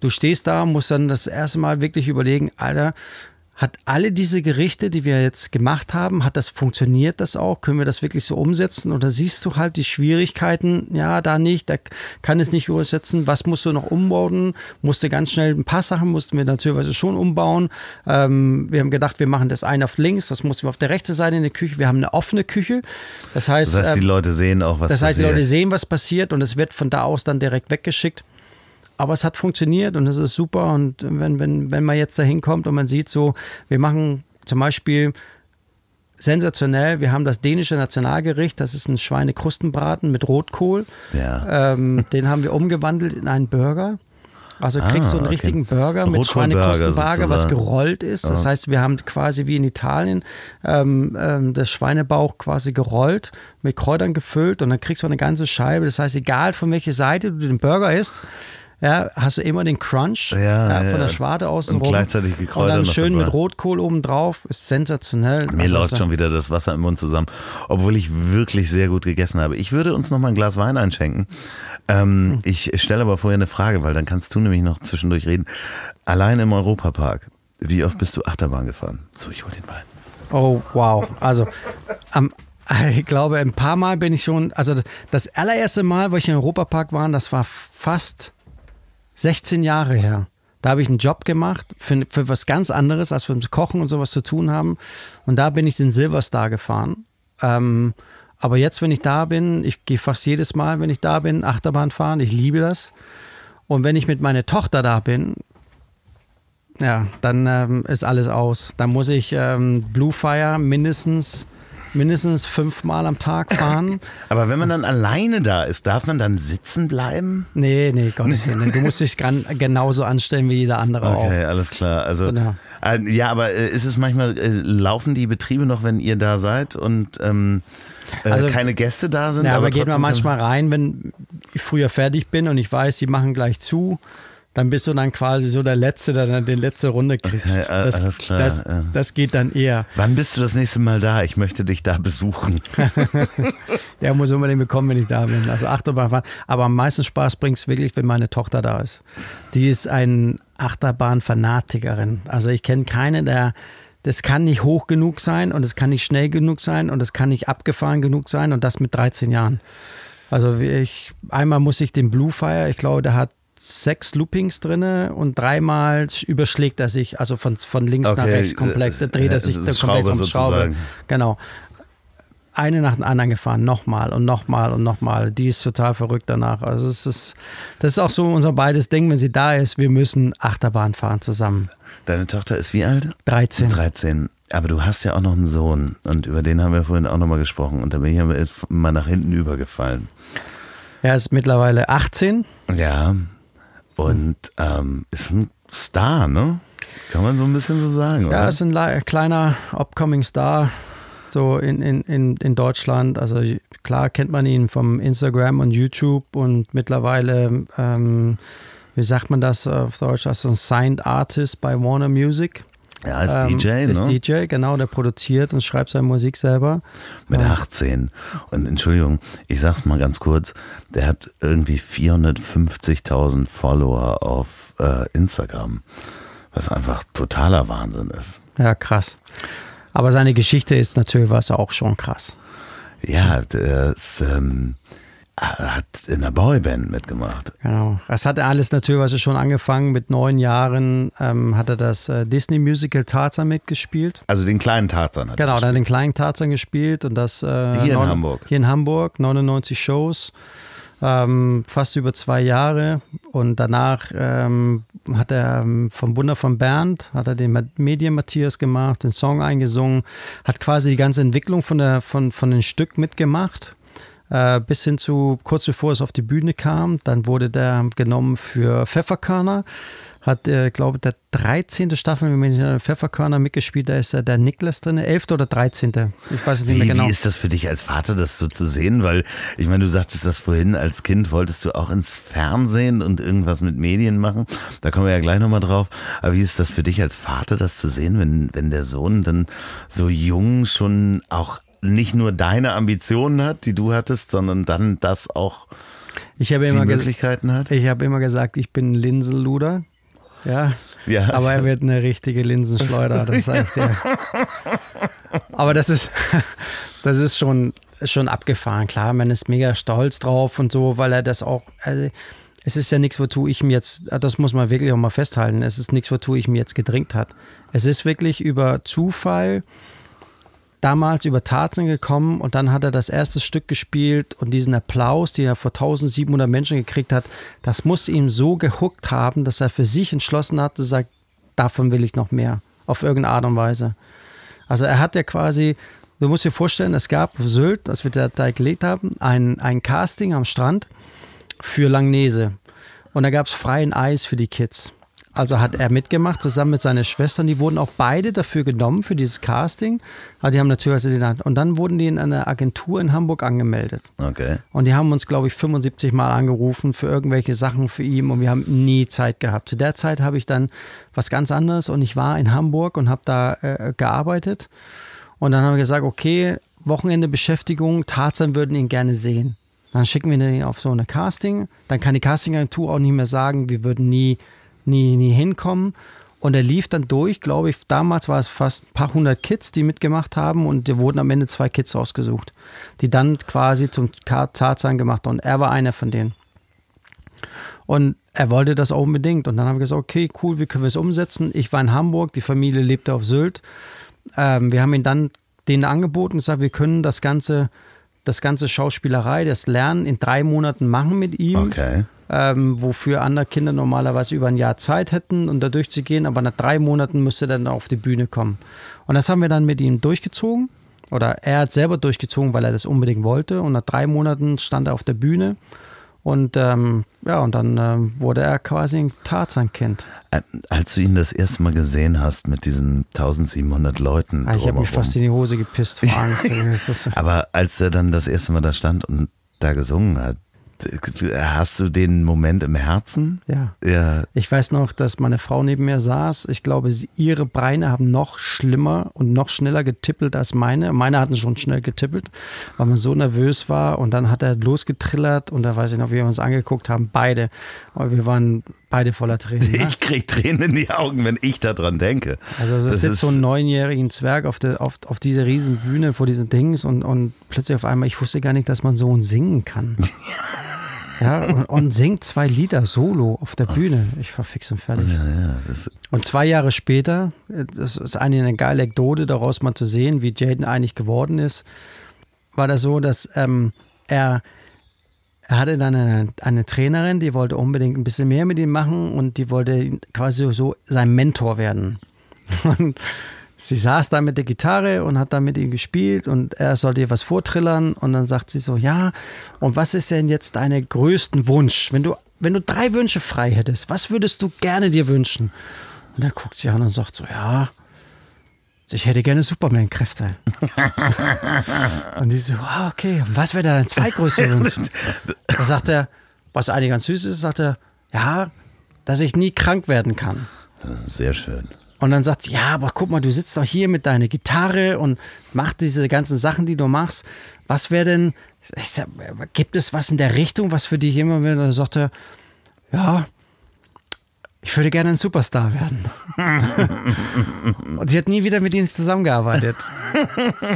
[SPEAKER 1] du stehst da, musst dann das erste Mal wirklich überlegen, Alter, hat alle diese Gerichte, die wir jetzt gemacht haben, hat das funktioniert das auch? Können wir das wirklich so umsetzen? Oder siehst du halt die Schwierigkeiten? Ja, da nicht, da kann es nicht übersetzen. Was musst du noch umbauen? Musste ganz schnell ein paar Sachen mussten wir natürlich schon umbauen. Ähm, wir haben gedacht, wir machen das eine auf links, das mussten wir auf der rechten Seite in der Küche. Wir haben eine offene Küche. Das heißt,
[SPEAKER 2] Das heißt, die
[SPEAKER 1] ähm,
[SPEAKER 2] Leute sehen auch, was
[SPEAKER 1] das heißt, die
[SPEAKER 2] passiert.
[SPEAKER 1] Leute sehen, was passiert und es wird von da aus dann direkt weggeschickt. Aber es hat funktioniert und es ist super. Und wenn, wenn, wenn man jetzt da hinkommt und man sieht so, wir machen zum Beispiel sensationell, wir haben das dänische Nationalgericht, das ist ein Schweinekrustenbraten mit Rotkohl.
[SPEAKER 2] Ja.
[SPEAKER 1] Ähm, den haben wir umgewandelt in einen Burger. Also kriegst du
[SPEAKER 2] Ah,
[SPEAKER 1] einen
[SPEAKER 2] okay.
[SPEAKER 1] richtigen Burger mit Schweinekrustenburger, was gerollt ist. Das heißt, wir haben quasi wie in Italien ähm, ähm, das Schweinebauch quasi gerollt, mit Kräutern gefüllt und dann kriegst du eine ganze Scheibe. Das heißt, egal von welcher Seite du den Burger isst, ja, hast du immer den Crunch
[SPEAKER 2] Ja,
[SPEAKER 1] ja, von der Schwarte außen
[SPEAKER 2] Und
[SPEAKER 1] rum.
[SPEAKER 2] gleichzeitig die
[SPEAKER 1] Und dann schön mit Rotkohl oben drauf. Ist sensationell.
[SPEAKER 2] Mir
[SPEAKER 1] Also,
[SPEAKER 2] läuft schon wieder das Wasser im Mund zusammen, obwohl ich wirklich sehr gut gegessen habe. Ich würde uns noch mal ein Glas Wein einschenken. Ähm, ich stelle aber vorher eine Frage, weil dann kannst du nämlich noch zwischendurch reden. Allein im Europapark, wie oft bist du Achterbahn gefahren? So, ich hol den Wein.
[SPEAKER 1] Oh, wow. Also, am, ich glaube, ein paar Mal bin ich schon, also das allererste Mal, wo ich im Europapark war, das war fast 16 Jahre her. Da habe ich einen Job gemacht für, für was ganz anderes, als wir mit Kochen und sowas zu tun haben. Und da bin ich den Silverstar gefahren. Ähm, aber jetzt, wenn ich da bin, ich gehe fast jedes Mal, wenn ich da bin, Achterbahn fahren. Ich liebe das. Und wenn ich mit meiner Tochter da bin, ja, dann ähm, ist alles aus. Dann muss ich ähm, Blue Fire mindestens, mindestens fünfmal am Tag fahren.
[SPEAKER 2] Aber wenn man dann alleine da ist, darf man dann sitzen bleiben?
[SPEAKER 1] Nee, nee, Gottes Willen. Du musst dich genauso anstellen wie jeder andere
[SPEAKER 2] Okay, alles klar. Also
[SPEAKER 1] Genau.
[SPEAKER 2] äh, ja, aber äh, ist es manchmal äh, laufen die Betriebe noch, wenn ihr da seid und ähm, äh,
[SPEAKER 1] Also-
[SPEAKER 2] keine Gäste da sind?
[SPEAKER 1] auch. Ja, aber geht man
[SPEAKER 2] trotzdem-
[SPEAKER 1] manchmal rein, wenn ich früher fertig bin und ich weiß, sie machen gleich zu. Dann bist du dann quasi so der Letzte, der dann die letzte Runde kriegst.
[SPEAKER 2] Okay, a-
[SPEAKER 1] das,
[SPEAKER 2] alles klar,
[SPEAKER 1] Das,
[SPEAKER 2] ja.
[SPEAKER 1] das geht dann eher.
[SPEAKER 2] Wann bist du das nächste Mal da? Ich möchte dich da besuchen.
[SPEAKER 1] Ja, muss unbedingt bekommen, wenn ich da bin. Also Achterbahn fahren. Aber am meisten Spaß bringt es wirklich, wenn meine Tochter da ist. Die ist ein Achterbahn-Fanatikerin. Also ich kenne keine, der das kann nicht hoch genug sein und es kann nicht schnell genug sein und es kann nicht abgefahren genug sein und das mit 13 Jahren. Also ich, einmal muss ich den Blue Fire, ich glaube, der hat sechs Loopings drinne und dreimal überschlägt er sich, also von, von links nach
[SPEAKER 2] Okay,
[SPEAKER 1] rechts komplett, da dreht er
[SPEAKER 2] äh,
[SPEAKER 1] sich
[SPEAKER 2] äh,
[SPEAKER 1] komplett
[SPEAKER 2] Schraube
[SPEAKER 1] um Schraube.
[SPEAKER 2] sozusagen.
[SPEAKER 1] Genau eine nach dem anderen gefahren, nochmal und nochmal und nochmal. Die ist total verrückt danach. Also es ist, das ist auch so unser beides Ding, wenn sie da ist, wir müssen Achterbahn fahren zusammen.
[SPEAKER 2] Deine Tochter ist wie alt?
[SPEAKER 1] 13.
[SPEAKER 2] 13. Aber du hast ja auch noch einen Sohn und über den haben wir vorhin auch nochmal gesprochen und da bin ich mal nach hinten übergefallen.
[SPEAKER 1] Er ist mittlerweile 18.
[SPEAKER 2] Ja, und ähm, ist ein Star, ne? Kann man so ein bisschen so sagen,
[SPEAKER 1] Ja,
[SPEAKER 2] oder?
[SPEAKER 1] ist ein le- kleiner upcoming Star so in, in, in, in Deutschland. Also klar kennt man ihn vom Instagram und YouTube und mittlerweile, ähm, wie sagt man das auf Deutsch, als ein Signed Artist bei Warner Music.
[SPEAKER 2] Ja, als
[SPEAKER 1] Ähm,
[SPEAKER 2] DJ,
[SPEAKER 1] Ist
[SPEAKER 2] ne?
[SPEAKER 1] DJ, genau, der produziert und schreibt seine Musik selber.
[SPEAKER 2] Mit
[SPEAKER 1] Ja.
[SPEAKER 2] 18. Und Entschuldigung, ich sag's mal ganz kurz, der hat irgendwie 450.000 Follower auf äh, Instagram, was einfach totaler Wahnsinn ist.
[SPEAKER 1] Ja, krass. Aber seine Geschichte ist natürlich was auch schon krass.
[SPEAKER 2] Ja, das, ähm, hat in der Boyband mitgemacht.
[SPEAKER 1] Genau. Es hat alles natürlich schon angefangen. Mit neun Jahren ähm, hat er das äh, Disney-Musical Tarzan mitgespielt.
[SPEAKER 2] Also den kleinen Tarzan hat
[SPEAKER 1] Genau,
[SPEAKER 2] er
[SPEAKER 1] dann den kleinen Tarzan gespielt und das äh,
[SPEAKER 2] Hier in
[SPEAKER 1] neun-
[SPEAKER 2] Hamburg.
[SPEAKER 1] Hier in Hamburg, 99 Shows, ähm, fast über zwei Jahre. Und danach ähm, hat er ähm, vom Wunder von Bernd, hat er den Medien Matthias gemacht, den Song eingesungen, hat quasi die ganze Entwicklung von, der, von, von dem Stück mitgemacht. Äh, bis hin zu kurz bevor es auf die Bühne kam. Dann wurde der genommen für Pfefferkörner. Hat, äh, glaube der 13. Staffel mit Pfefferkörner mitgespielt. Da ist er der Niklas drin. 11. oder 13. Ich weiß es nicht
[SPEAKER 2] Wie,
[SPEAKER 1] mehr genau.
[SPEAKER 2] wie ist das für dich als Vater, das so zu sehen? Weil, ich meine, du sagtest das vorhin, als Kind wolltest du auch ins Fernsehen und irgendwas mit Medien machen. Da kommen wir ja gleich nochmal drauf. Aber wie ist das für dich als Vater, das zu sehen, wenn, wenn der Sohn dann so jung schon auch nicht nur deine Ambitionen hat, die du hattest, sondern dann das auch
[SPEAKER 1] ich habe immer,
[SPEAKER 2] Möglichkeiten hat?
[SPEAKER 1] ich habe immer gesagt, ich bin ein Linsenluder. Ja,
[SPEAKER 2] Ja.
[SPEAKER 1] aber er wird eine richtige Linsenschleuder, das sage ich dir. Aber das ist, das ist schon, schon abgefahren. Klar, man ist mega stolz drauf und so, weil er das auch. Also, es ist ja nichts, wozu ich mir jetzt, das muss man wirklich auch mal festhalten, es ist nichts, wozu ich mir jetzt gedrängt hat. Es ist wirklich über Zufall damals über Tarzan gekommen und dann hat er das erste Stück gespielt und diesen Applaus, den er vor 1700 Menschen gekriegt hat, das muss ihm so gehuckt haben, dass er für sich entschlossen hat, zu sagen, davon will ich noch mehr, auf irgendeine Art und Weise. Also er hat ja quasi, du musst dir vorstellen, es gab auf Sylt, als wir da gelegt haben, ein, ein Casting am Strand für Langnese. Und da gab es freien Eis für die Kids. Also hat er mitgemacht, zusammen mit seiner Schwester. Die wurden auch beide dafür genommen, für dieses Casting. Aber die haben natürlich, also den, und dann wurden die in einer Agentur in Hamburg angemeldet.
[SPEAKER 2] Okay.
[SPEAKER 1] Und die haben uns, glaube ich, 75 Mal angerufen für irgendwelche Sachen für ihn und wir haben nie Zeit gehabt. Zu der Zeit habe ich dann was ganz anderes und ich war in Hamburg und habe da äh, gearbeitet. Und dann haben wir gesagt, okay, Wochenende Beschäftigung, Tarzan würden ihn gerne sehen. Dann schicken wir ihn auf so eine Casting. Dann kann die Castingagentur auch nicht mehr sagen, wir würden nie, nie, nie hinkommen. Und er lief dann durch, glaube ich, damals war es fast ein paar hundert Kids, die mitgemacht haben und da wurden am Ende zwei Kids ausgesucht, die dann quasi zum Tarzan gemacht haben. Und er war einer von denen. Und er wollte das auch unbedingt. Und dann haben wir gesagt, okay, cool, wie können wir es umsetzen? Ich war in Hamburg, die Familie lebte auf Sylt. Ähm, wir haben ihn dann denen angeboten, gesagt, wir können das ganze, das ganze Schauspielerei, das Lernen in drei Monaten machen mit ihm
[SPEAKER 2] Okay.
[SPEAKER 1] Ähm, wofür andere Kinder normalerweise über ein Jahr Zeit hätten, um da durchzugehen, aber nach drei Monaten müsste er dann auf die Bühne kommen. Und das haben wir dann mit ihm durchgezogen. Oder er hat selber durchgezogen, weil er das unbedingt wollte. Und nach drei Monaten stand er auf der Bühne. Und ähm, ja, und dann ähm, wurde er quasi ein Tarzan-Kind.
[SPEAKER 2] Äh, Als du ihn das erste Mal gesehen hast mit diesen 1700 Leuten.
[SPEAKER 1] Ah, Ich habe mich fast in die Hose gepisst vor Angst.
[SPEAKER 2] Aber als er dann das erste Mal da stand und da gesungen hat, hast du den Moment im Herzen?
[SPEAKER 1] ja.
[SPEAKER 2] Ja.
[SPEAKER 1] Ich weiß noch, dass meine Frau neben mir saß. Ich glaube, sie, ihre Beine haben noch schlimmer und noch schneller getippelt als meine. Meine hatten schon schnell getippelt, weil man so nervös war. Und dann hat er losgetrillert und da weiß ich noch, wie wir uns angeguckt haben, beide. Aber wir waren beide voller Tränen. Ne?
[SPEAKER 2] Ich krieg Tränen in die Augen, wenn ich daran denke.
[SPEAKER 1] Also das,
[SPEAKER 2] Das
[SPEAKER 1] sitzt
[SPEAKER 2] ist-
[SPEAKER 1] so ein neunjährigen Zwerg auf, der, auf, auf dieser riesen Bühne vor diesen Dings und, und plötzlich auf einmal, ich wusste gar nicht, dass man so singen kann. Ja, und, und singt zwei Lieder solo auf der Bühne. Ich war fix und fertig.
[SPEAKER 2] Ja, ja,
[SPEAKER 1] Und zwei Jahre später, das ist eigentlich eine geile Anekdote, daraus mal zu sehen, wie Jaden eigentlich geworden ist, war das so, dass ähm, er, er hatte dann eine, eine Trainerin, die wollte unbedingt ein bisschen mehr mit ihm machen und die wollte quasi so sein Mentor werden. Und sie saß da mit der Gitarre und hat da mit ihm gespielt und er sollte ihr was vortrillern und dann sagt sie so, ja, und was ist denn jetzt dein größten Wunsch? Wenn du, wenn du drei Wünsche frei hättest, was würdest du gerne dir wünschen? Und er guckt sie an und sagt so, ja, ich hätte gerne Superman-Kräfte. und die so, ah, okay, was wäre dein zweitgrößter Wunsch? Da sagt er, was eigentlich ganz süß ist, sagt er, ja, dass ich nie krank werden kann.
[SPEAKER 2] sehr schön.
[SPEAKER 1] Und dann sagt, ja, aber guck mal, du sitzt doch hier mit deiner Gitarre und machst diese ganzen Sachen, die du machst. Was wäre denn, sag, gibt es was in der Richtung, was für dich immer wieder? Dann sagt er, ja, ich würde gerne ein Superstar werden. und sie hat nie wieder mit ihm zusammengearbeitet.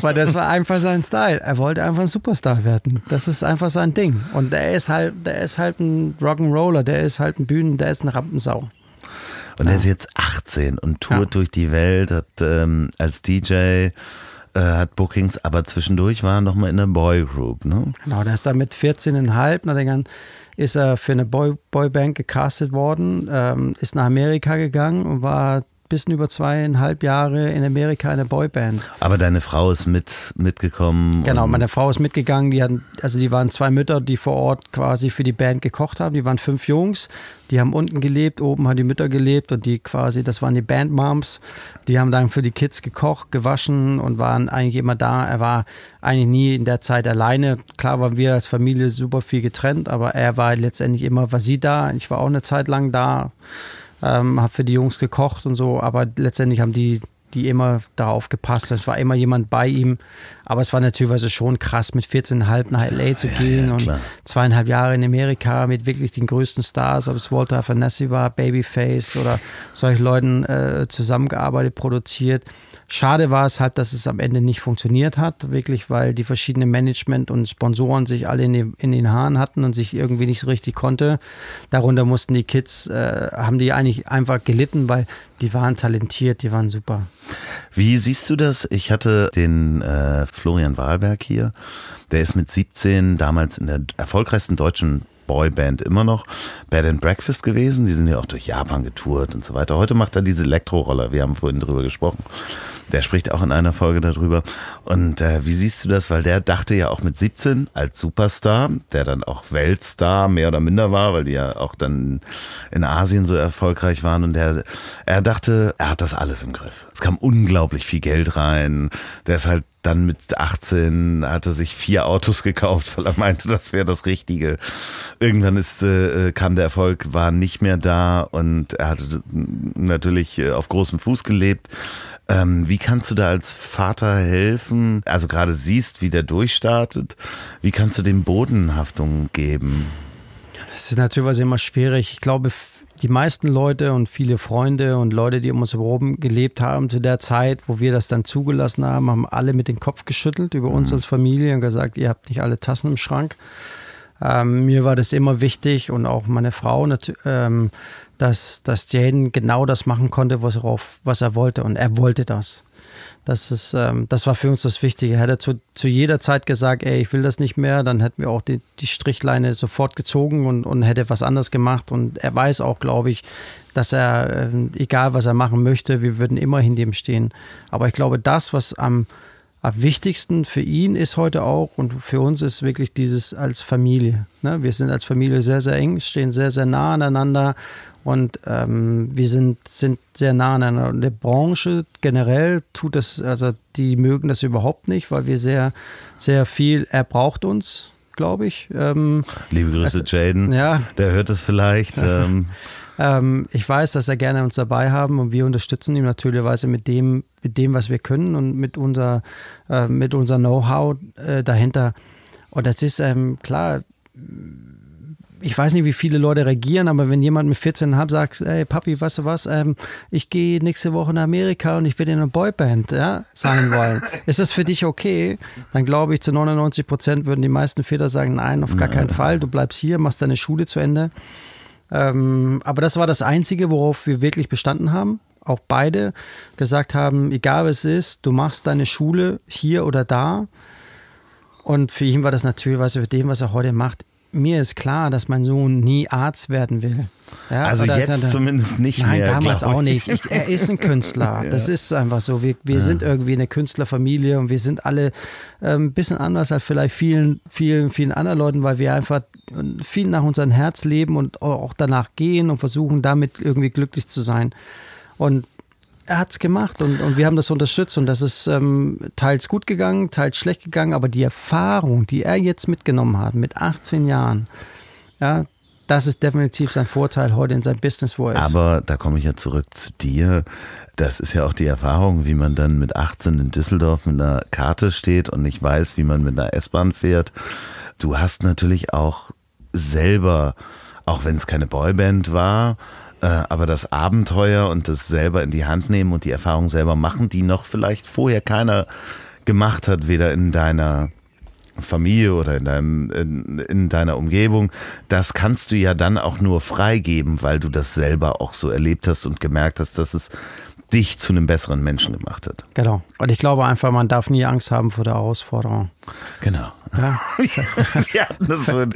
[SPEAKER 1] Weil das war einfach sein Style. Er wollte einfach ein Superstar werden. Das ist einfach sein Ding. Und der ist halt, der ist halt ein Rock'n'Roller, der ist halt ein Bühnen, der ist eine Rampensau.
[SPEAKER 2] Und er ist jetzt 18 und tourt
[SPEAKER 1] Ja.
[SPEAKER 2] durch die Welt, hat ähm, als DJ, äh, hat Bookings, aber zwischendurch war er noch mal in der Boygroup, ne?
[SPEAKER 1] Genau, der ist dann mit 14,5, na, dann ist er für eine Boy, Boyband gecastet worden, ähm, ist nach Amerika gegangen und war bisschen über zweieinhalb Jahre in Amerika in der Boyband.
[SPEAKER 2] Aber deine Frau ist mit, mitgekommen.
[SPEAKER 1] Genau, meine Frau ist mitgegangen. Die hatten, also die waren zwei Mütter, die vor Ort quasi für die Band gekocht haben. Die waren fünf Jungs, die haben unten gelebt, oben haben die Mütter gelebt und die quasi, das waren die Bandmoms. Die haben dann für die Kids gekocht, gewaschen und waren eigentlich immer da. Er war eigentlich nie in der Zeit alleine. Klar waren wir als Familie super viel getrennt, aber er war letztendlich immer, war sie da. Ich war auch eine Zeit lang da, ähm, habe für die Jungs gekocht und so, aber letztendlich haben die die immer darauf gepasst. Es war immer jemand bei ihm. Aber es war natürlich schon krass, mit 14,5 nach LA zu
[SPEAKER 2] Ja,
[SPEAKER 1] gehen
[SPEAKER 2] ja,
[SPEAKER 1] und
[SPEAKER 2] klar.
[SPEAKER 1] zweieinhalb Jahre in Amerika mit wirklich den größten Stars, ob es Walter Afanassi war, Babyface oder solchen Leuten äh, zusammengearbeitet, produziert. Schade war es halt, dass es am Ende nicht funktioniert hat, wirklich, weil die verschiedenen Management und Sponsoren sich alle in, den- in den Haaren hatten und sich irgendwie nicht so richtig konnte. Darunter mussten die Kids, äh, haben die eigentlich einfach gelitten, weil die waren talentiert, die waren super.
[SPEAKER 2] Wie siehst du das? Ich hatte den äh, Florian Wahlberg hier. Der ist mit 17 damals in der erfolgreichsten deutschen Boyband immer noch Bed and Breakfast gewesen. Die sind ja auch durch Japan getourt und so weiter. Heute macht er diese Elektroroller. Wir haben vorhin drüber gesprochen. Der spricht auch in einer Folge darüber. Und äh, wie siehst du das? Weil der dachte ja auch mit 17 als Superstar, der dann auch Weltstar mehr oder minder war, weil die ja auch dann in Asien so erfolgreich waren. Und der, er dachte, er hat das alles im Griff. Es kam unglaublich viel Geld rein. Der ist halt dann mit 18 hat er sich vier Autos gekauft, weil er meinte, das wäre das Richtige. Irgendwann ist, äh, kam der Erfolg, war nicht mehr da und er hatte natürlich äh, auf großem Fuß gelebt. Ähm, wie kannst du da als Vater helfen? Also gerade siehst, wie der durchstartet. Wie kannst du dem Bodenhaftung geben?
[SPEAKER 1] Das ist natürlich immer schwierig. Ich glaube, die meisten Leute und viele Freunde und Leute, die um uns herum gelebt haben zu der Zeit, wo wir das dann zugelassen haben, haben alle mit dem Kopf geschüttelt über uns als Familie und gesagt, ihr habt nicht alle Tassen im Schrank. Ähm, mir war das immer wichtig und auch meine Frau, ähm, dass, dass Jaden genau das machen konnte, was er, auf, was er wollte. Und er wollte das. Das, ist, ähm, das war für uns das Wichtige. Hätte er zu, zu jeder Zeit gesagt, ey, ich will das nicht mehr, dann hätten wir auch die, die Strichleine sofort gezogen und, und hätte was anderes gemacht. Und er weiß auch, glaube ich, dass er, äh, egal was er machen möchte, wir würden immer hinter ihm stehen. Aber ich glaube, das, was am, am wichtigsten für ihn ist heute auch und für uns ist wirklich dieses als Familie. Ne? Wir sind als Familie sehr, sehr eng, stehen sehr, sehr nah aneinander und ähm, wir sind, sind sehr nah aneinander. Und die Branche generell tut das, also die mögen das überhaupt nicht, weil wir sehr, sehr viel, er braucht uns, glaube ich. Ähm,
[SPEAKER 2] Liebe Grüße,
[SPEAKER 1] Also,
[SPEAKER 2] Jaden.
[SPEAKER 1] ja.
[SPEAKER 2] Der hört es vielleicht. Ähm,
[SPEAKER 1] Ähm, ich weiß, dass er gerne uns dabei haben und wir unterstützen ihn natürlich mit dem, mit dem, was wir können und mit unser, äh, mit unser Know-how äh, dahinter. Und das ist ähm, klar. Ich weiß nicht, wie viele Leute reagieren, aber wenn jemand mit 14,5 sagt, ey Papi, weißt du was, ähm, ich gehe nächste Woche nach Amerika und ich will in eine Boyband ja, sein wollen. ist das für dich okay? Dann glaube ich, zu 99 Prozent würden die meisten Väter sagen, nein, auf gar keinen Fall. Du bleibst hier, machst deine Schule zu Ende. Ähm, aber das war das Einzige, worauf wir wirklich bestanden haben. Auch beide gesagt haben, egal was es ist, du machst deine Schule hier oder da. Und für ihn war das natürlich, weißt du, für dem, was er heute macht, mir ist klar, dass mein Sohn nie Arzt werden will. Ja,
[SPEAKER 2] also
[SPEAKER 1] oder-
[SPEAKER 2] jetzt
[SPEAKER 1] oder-
[SPEAKER 2] zumindest nicht
[SPEAKER 1] Nein,
[SPEAKER 2] mehr.
[SPEAKER 1] damals
[SPEAKER 2] glaub
[SPEAKER 1] auch
[SPEAKER 2] ich.
[SPEAKER 1] nicht. Ich, er ist ein Künstler. Das ist einfach so. Wir, wir sind irgendwie eine Künstlerfamilie und wir sind alle ähm, ein bisschen anders als vielleicht vielen, vielen, vielen anderen Leuten, weil wir einfach viel nach unserem Herz leben und auch danach gehen und versuchen, damit irgendwie glücklich zu sein. Und er hat es gemacht und, und wir haben das unterstützt und das ist ähm, teils gut gegangen, teils schlecht gegangen, aber die Erfahrung, die er jetzt mitgenommen hat mit 18 Jahren, ja, das ist definitiv sein Vorteil heute in seinem Business, wo er ist.
[SPEAKER 2] Aber da komme ich ja zurück zu dir. Das ist ja auch die Erfahrung, wie man dann mit 18 in Düsseldorf mit einer Karte steht und nicht weiß, wie man mit einer S-Bahn fährt. Du hast natürlich auch selber, auch wenn es keine Boyband war, aber das Abenteuer und das selber in die Hand nehmen und die Erfahrung selber machen, die noch vielleicht vorher keiner gemacht hat, weder in deiner Familie oder in, deinem, in, in, deiner Umgebung, das kannst du ja dann auch nur freigeben, weil du das selber auch so erlebt hast und gemerkt hast, dass es dich zu einem besseren Menschen gemacht hat.
[SPEAKER 1] Genau. Und ich glaube einfach, man darf nie Angst haben vor der Herausforderung.
[SPEAKER 2] Genau.
[SPEAKER 1] Ja.
[SPEAKER 2] Wir hatten das vorhin.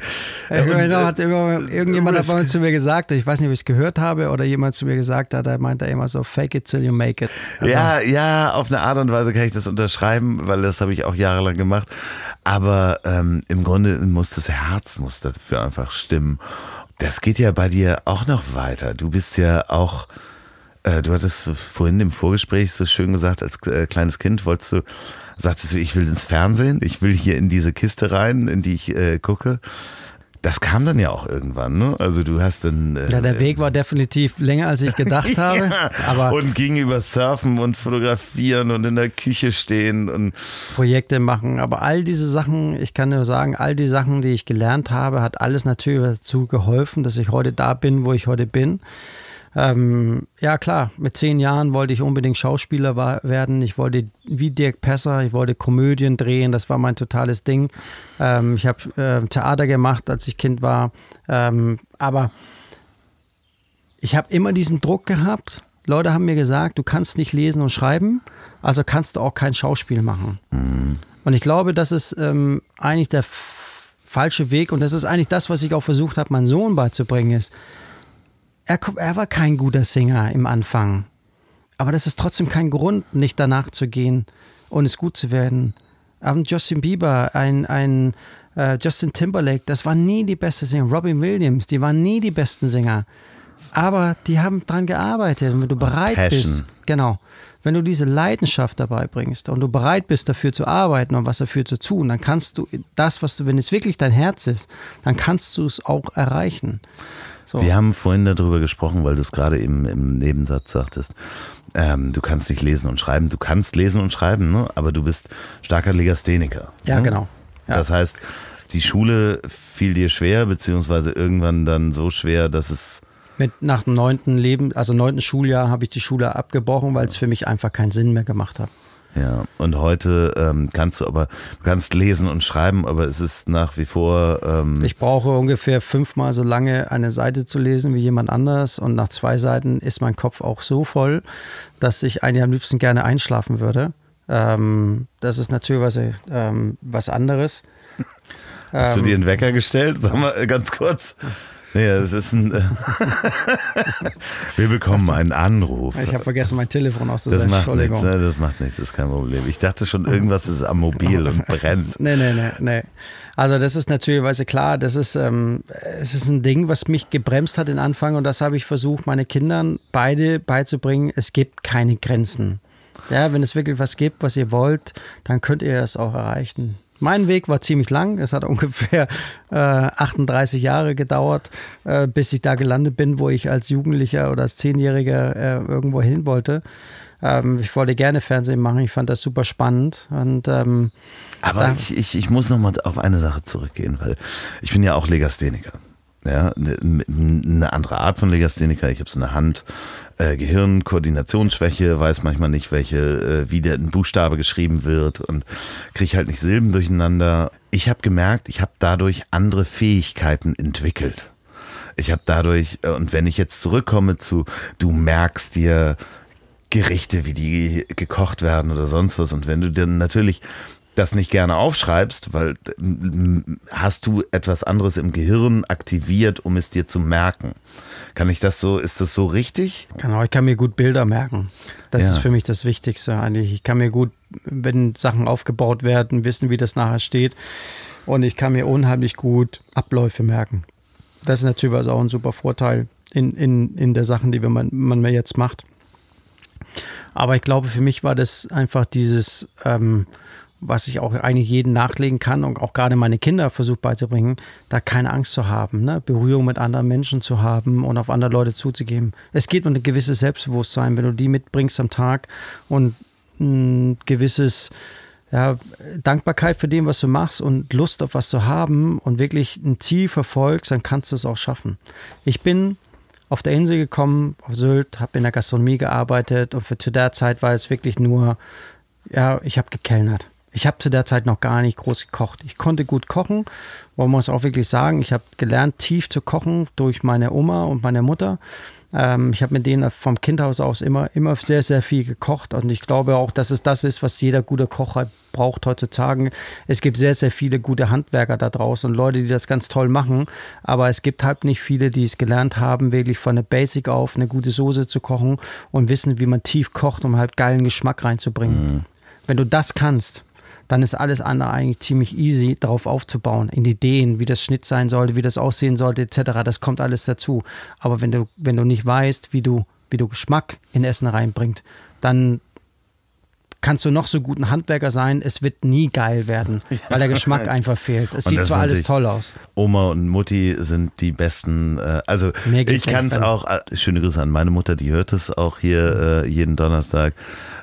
[SPEAKER 1] Genau, hat immer, irgendjemand hat mal zu mir gesagt, ich weiß nicht, ob ich es gehört habe oder jemand zu mir gesagt hat, er meinte immer so, fake it till you make it.
[SPEAKER 2] Also, ja, ja, auf eine Art und Weise kann ich das unterschreiben, weil das habe ich auch jahrelang gemacht. Aber ähm, im Grunde muss das Herz muss dafür einfach stimmen. Das geht ja bei dir auch noch weiter. Du bist ja auch du hattest vorhin im Vorgespräch so schön gesagt, als äh, kleines Kind wolltest du, sagtest du, ich will ins Fernsehen, ich will hier in diese Kiste rein, in die ich äh, gucke. Das kam dann ja auch irgendwann, ne? Also du hast dann.
[SPEAKER 1] Äh, ja, der Weg war definitiv länger, als ich gedacht habe. ja, aber
[SPEAKER 2] und ging über Surfen und Fotografieren und in der Küche stehen und
[SPEAKER 1] Projekte machen. Aber all diese Sachen, ich kann nur sagen, all die Sachen, die ich gelernt habe, hat alles natürlich dazu geholfen, dass ich heute da bin, wo ich heute bin. Ähm, ja, klar, mit zehn Jahren wollte ich unbedingt Schauspieler werden. Ich wollte wie Dirk Pesser, ich wollte Komödien drehen, das war mein totales Ding. Ähm, ich habe äh, Theater gemacht, als ich Kind war. Ähm, aber ich habe immer diesen Druck gehabt. Leute haben mir gesagt, du kannst nicht lesen und schreiben, also kannst du auch kein Schauspiel machen. Mhm. Und ich glaube, das ist ähm, eigentlich der falsche Weg und das ist eigentlich das, was ich auch versucht habe, meinem Sohn beizubringen, ist, er, er war kein guter Sänger im Anfang. Aber das ist trotzdem kein Grund, nicht danach zu gehen und es gut zu werden. Ein Justin Bieber, ein, ein äh, Justin Timberlake, das waren nie die besten Sänger. Robin Williams, die waren nie die besten Sänger. Aber die haben dran gearbeitet. Und wenn du bereit Passion. bist, genau, wenn du diese Leidenschaft dabei bringst und du bereit bist, dafür zu arbeiten und was dafür zu tun, dann kannst du das, was du, wenn es wirklich dein Herz ist, dann kannst du es auch erreichen.
[SPEAKER 2] So. Wir haben vorhin darüber gesprochen, weil du es gerade eben im Nebensatz sagtest. Ähm, du kannst nicht lesen und schreiben. Du kannst lesen und schreiben, ne? aber du bist starker Legastheniker.
[SPEAKER 1] Ja,
[SPEAKER 2] ne?
[SPEAKER 1] genau. Ja.
[SPEAKER 2] Das heißt, die Schule fiel dir schwer, beziehungsweise irgendwann dann so schwer, dass es
[SPEAKER 1] mit nach dem neunten Leben, also neunten Schuljahr, habe ich die Schule abgebrochen, weil es für mich einfach keinen Sinn mehr gemacht hat.
[SPEAKER 2] Ja, und heute ähm, kannst du aber, du kannst lesen und schreiben, aber es ist nach wie vor. Ähm
[SPEAKER 1] ich brauche ungefähr fünfmal so lange eine Seite zu lesen wie jemand anders und nach zwei Seiten ist mein Kopf auch so voll, dass ich eigentlich am liebsten gerne einschlafen würde. Ähm, das ist natürlich was, ähm, was anderes.
[SPEAKER 2] Hast du dir einen Wecker gestellt? Sag mal ganz kurz. Nee, es ist ein. Äh, wir bekommen also, einen Anruf.
[SPEAKER 1] Ich habe vergessen, mein Telefon
[SPEAKER 2] auszusetzen. Das macht nichts, ne? das macht nichts, das ist kein Problem. Ich dachte schon, irgendwas ist am Mobil und brennt.
[SPEAKER 1] Nee, nee, nee, nee. Also, das ist natürlich klar, das ist, ähm, es ist ein Ding, was mich gebremst hat in Anfang und das habe ich versucht, meine Kindern beide beizubringen. Es gibt keine Grenzen. Ja, wenn es wirklich was gibt, was ihr wollt, dann könnt ihr das auch erreichen. Mein Weg war ziemlich lang. Es hat ungefähr äh, 38 Jahre gedauert, äh, bis ich da gelandet bin, wo ich als Jugendlicher oder als Zehnjähriger äh, irgendwo hin wollte. Ähm, ich wollte gerne Fernsehen machen. Ich fand das super spannend. Und, ähm,
[SPEAKER 2] Aber ich, ich, ich muss noch mal auf eine Sache zurückgehen, weil ich bin ja auch Legastheniker. Ja, eine andere Art von Legastheniker. Ich habe so eine Hand, äh, Gehirnkoordinationsschwäche, weiß manchmal nicht, welche, äh, wie der ein Buchstabe geschrieben wird und kriege halt nicht Silben durcheinander. Ich habe gemerkt, ich habe dadurch andere Fähigkeiten entwickelt. Ich habe dadurch, äh, und wenn ich jetzt zurückkomme zu, du merkst dir Gerichte, wie die gekocht werden oder sonst was, und wenn du dann natürlich das nicht gerne aufschreibst, weil hast du etwas anderes im Gehirn aktiviert, um es dir zu merken. Kann ich das so, ist das so richtig?
[SPEAKER 1] Genau, ich kann mir gut Bilder merken. Das ja. ist für mich das Wichtigste eigentlich. Ich kann mir gut, wenn Sachen aufgebaut werden, wissen, wie das nachher steht. Und ich kann mir unheimlich gut Abläufe merken. Das ist natürlich also auch ein super Vorteil in, in, in der Sachen, die man, man mir jetzt macht. Aber ich glaube, für mich war das einfach dieses, ähm, was ich auch eigentlich jeden nachlegen kann und auch gerade meine Kinder versuche beizubringen, da keine Angst zu haben, ne? Berührung mit anderen Menschen zu haben und auf andere Leute zuzugeben. Es geht um ein gewisses Selbstbewusstsein, wenn du die mitbringst am Tag und ein gewisses ja, Dankbarkeit für dem, was du machst und Lust auf was zu haben und wirklich ein Ziel verfolgst, dann kannst du es auch schaffen. Ich bin auf der Insel gekommen, auf Sylt, habe in der Gastronomie gearbeitet und für zu der Zeit war es wirklich nur, ja, ich habe gekellnert. Ich habe zu der Zeit noch gar nicht groß gekocht. Ich konnte gut kochen, man muss auch wirklich sagen, ich habe gelernt, tief zu kochen durch meine Oma und meine Mutter. Ähm, ich habe mit denen vom Kindhaus aus immer, immer sehr, sehr viel gekocht und ich glaube auch, dass es das ist, was jeder gute Kocher braucht heutzutage. Es gibt sehr, sehr viele gute Handwerker da draußen und Leute, die das ganz toll machen, aber es gibt halt nicht viele, die es gelernt haben, wirklich von der Basic auf eine gute Soße zu kochen und wissen, wie man tief kocht, um halt geilen Geschmack reinzubringen. Mhm. Wenn du das kannst, dann ist alles andere eigentlich ziemlich easy, darauf aufzubauen, in Ideen, wie das Schnitt sein sollte, wie das aussehen sollte, etc. Das kommt alles dazu. Aber wenn du, wenn du nicht weißt, wie du, wie du Geschmack in Essen reinbringt, dann kannst du noch so gut ein Handwerker sein, es wird nie geil werden, weil der Geschmack einfach fehlt. Es sieht zwar alles toll aus.
[SPEAKER 2] Oma und Mutti sind die besten. Äh, also ich kann es auch, äh, schöne Grüße an meine Mutter, die hört es auch hier äh, jeden Donnerstag.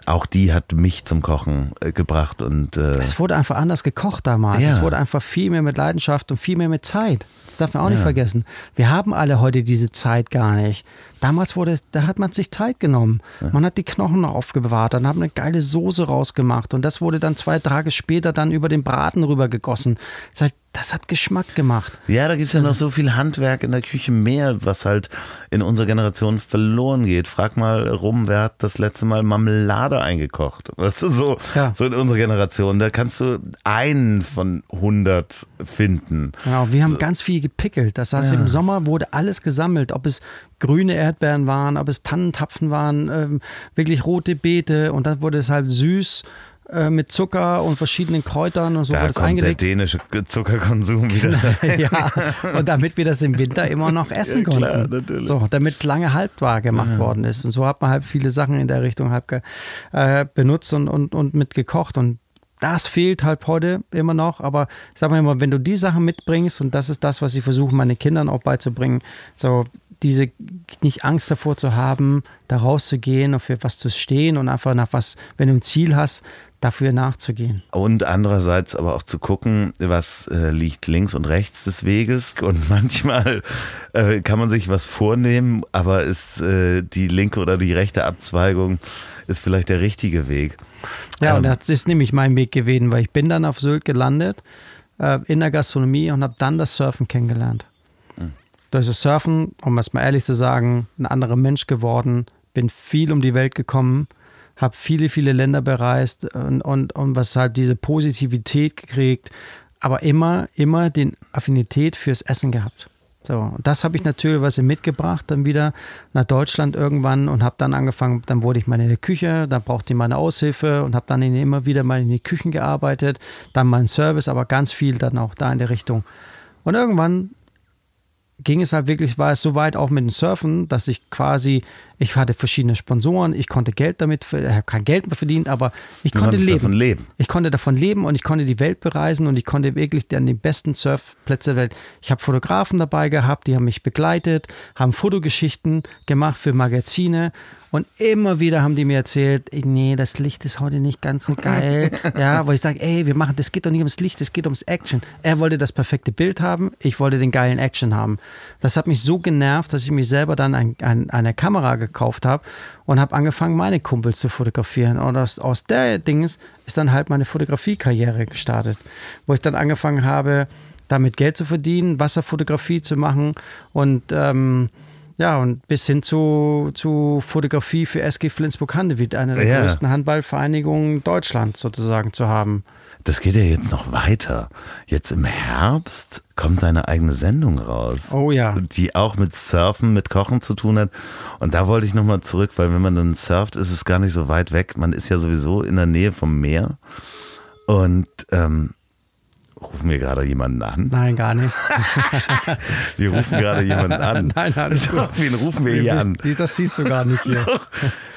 [SPEAKER 2] Auch die hat mich zum Kochen äh, gebracht und äh,
[SPEAKER 1] es wurde einfach anders gekocht damals. Ja. Es wurde einfach viel mehr mit Leidenschaft und viel mehr mit Zeit. Das darf man auch ja. nicht vergessen. Wir haben alle heute diese Zeit gar nicht. Damals wurde, da hat man sich Zeit genommen. Ja. Man hat die Knochen noch aufbewahrt, dann hat man eine geile Soße rausgemacht und das wurde dann zwei Tage später dann über den Braten rübergegossen. Das, das hat Geschmack gemacht.
[SPEAKER 2] Ja, da gibt es ja noch so viel Handwerk in der Küche mehr, was halt in unserer Generation verloren geht. Frag mal rum, wer hat das letzte Mal Marmelade eingekocht? Weißt du, so, ja. so in unserer Generation, da kannst du einen von 100 finden.
[SPEAKER 1] Genau, wir haben so. ganz viel gepickelt. Das heißt, ja. im Sommer wurde alles gesammelt, ob es grüne Erdbeeren waren, ob es Tannentapfen waren, ähm, wirklich rote Beete und dann wurde es halt süß äh, mit Zucker und verschiedenen Kräutern und so
[SPEAKER 2] da es eingelegt. Der dänische Zuckerkonsum wieder.
[SPEAKER 1] ja, und damit wir das im Winter immer noch essen ja, klar, konnten. Natürlich. So, damit lange haltbar gemacht ja. worden ist. Und so hat man halt viele Sachen in der Richtung halt äh, benutzt und, und, und mit gekocht. Und das fehlt halt heute immer noch, aber ich sag mal immer, wenn du die Sachen mitbringst, und das ist das, was ich versuche, meine Kindern auch beizubringen, so diese nicht Angst davor zu haben, da rauszugehen und für was zu stehen und einfach nach was, wenn du ein Ziel hast, dafür nachzugehen.
[SPEAKER 2] Und andererseits aber auch zu gucken, was äh, liegt links und rechts des Weges. Und manchmal äh, kann man sich was vornehmen, aber ist äh, die linke oder die rechte Abzweigung ist vielleicht der richtige Weg.
[SPEAKER 1] Ja, ähm, und das ist nämlich mein Weg gewesen, weil ich bin dann auf Sylt gelandet äh, in der Gastronomie und habe dann das Surfen kennengelernt durch das Surfen, um es mal ehrlich zu sagen, ein anderer Mensch geworden, bin viel um die Welt gekommen, habe viele, viele Länder bereist und, und, und was halt diese Positivität gekriegt, aber immer, immer den Affinität fürs Essen gehabt. So, und das habe ich natürlich was mitgebracht, dann wieder nach Deutschland irgendwann und habe dann angefangen, dann wurde ich mal in der Küche, dann brauchte ich meine Aushilfe und habe dann immer wieder mal in die Küchen gearbeitet, dann mein Service, aber ganz viel dann auch da in der Richtung. Und irgendwann ging es halt wirklich, war es so weit auch mit dem Surfen, dass ich quasi, ich hatte verschiedene Sponsoren, ich konnte Geld damit, ich habe kein Geld mehr verdient, aber ich du konnte leben.
[SPEAKER 2] Davon leben.
[SPEAKER 1] Ich konnte davon leben und ich konnte die Welt bereisen und ich konnte wirklich an den besten Surfplätze der Welt. Ich habe Fotografen dabei gehabt, die haben mich begleitet, haben Fotogeschichten gemacht für Magazine und immer wieder haben die mir erzählt, nee, das Licht ist heute nicht ganz so geil. ja, wo ich sage, ey, wir machen, das geht doch nicht ums Licht, es geht ums Action. Er wollte das perfekte Bild haben, ich wollte den geilen Action haben. Das hat mich so genervt, dass ich mich selber dann ein, ein, eine Kamera gekauft habe und habe angefangen, meine Kumpels zu fotografieren. Und aus, aus der Dings ist dann halt meine Fotografiekarriere gestartet, wo ich dann angefangen habe, damit Geld zu verdienen, Wasserfotografie zu machen und ähm, ja, und bis hin zu, zu Fotografie für SG Flensburg-Handewitt, eine der ja. größten Handballvereinigungen Deutschlands sozusagen zu haben.
[SPEAKER 2] Das geht ja jetzt noch weiter. Jetzt im Herbst kommt deine eigene Sendung raus.
[SPEAKER 1] Oh ja.
[SPEAKER 2] Die auch mit Surfen, mit Kochen zu tun hat. Und da wollte ich nochmal zurück, weil wenn man dann surft, ist es gar nicht so weit weg. Man ist ja sowieso in der Nähe vom Meer. Und ähm, Rufen wir gerade jemanden an?
[SPEAKER 1] Nein, gar nicht.
[SPEAKER 2] wir rufen gerade jemanden an.
[SPEAKER 1] Nein, alles gut.
[SPEAKER 2] Wen rufen wir hier an?
[SPEAKER 1] Das siehst du gar nicht hier.
[SPEAKER 2] Doch,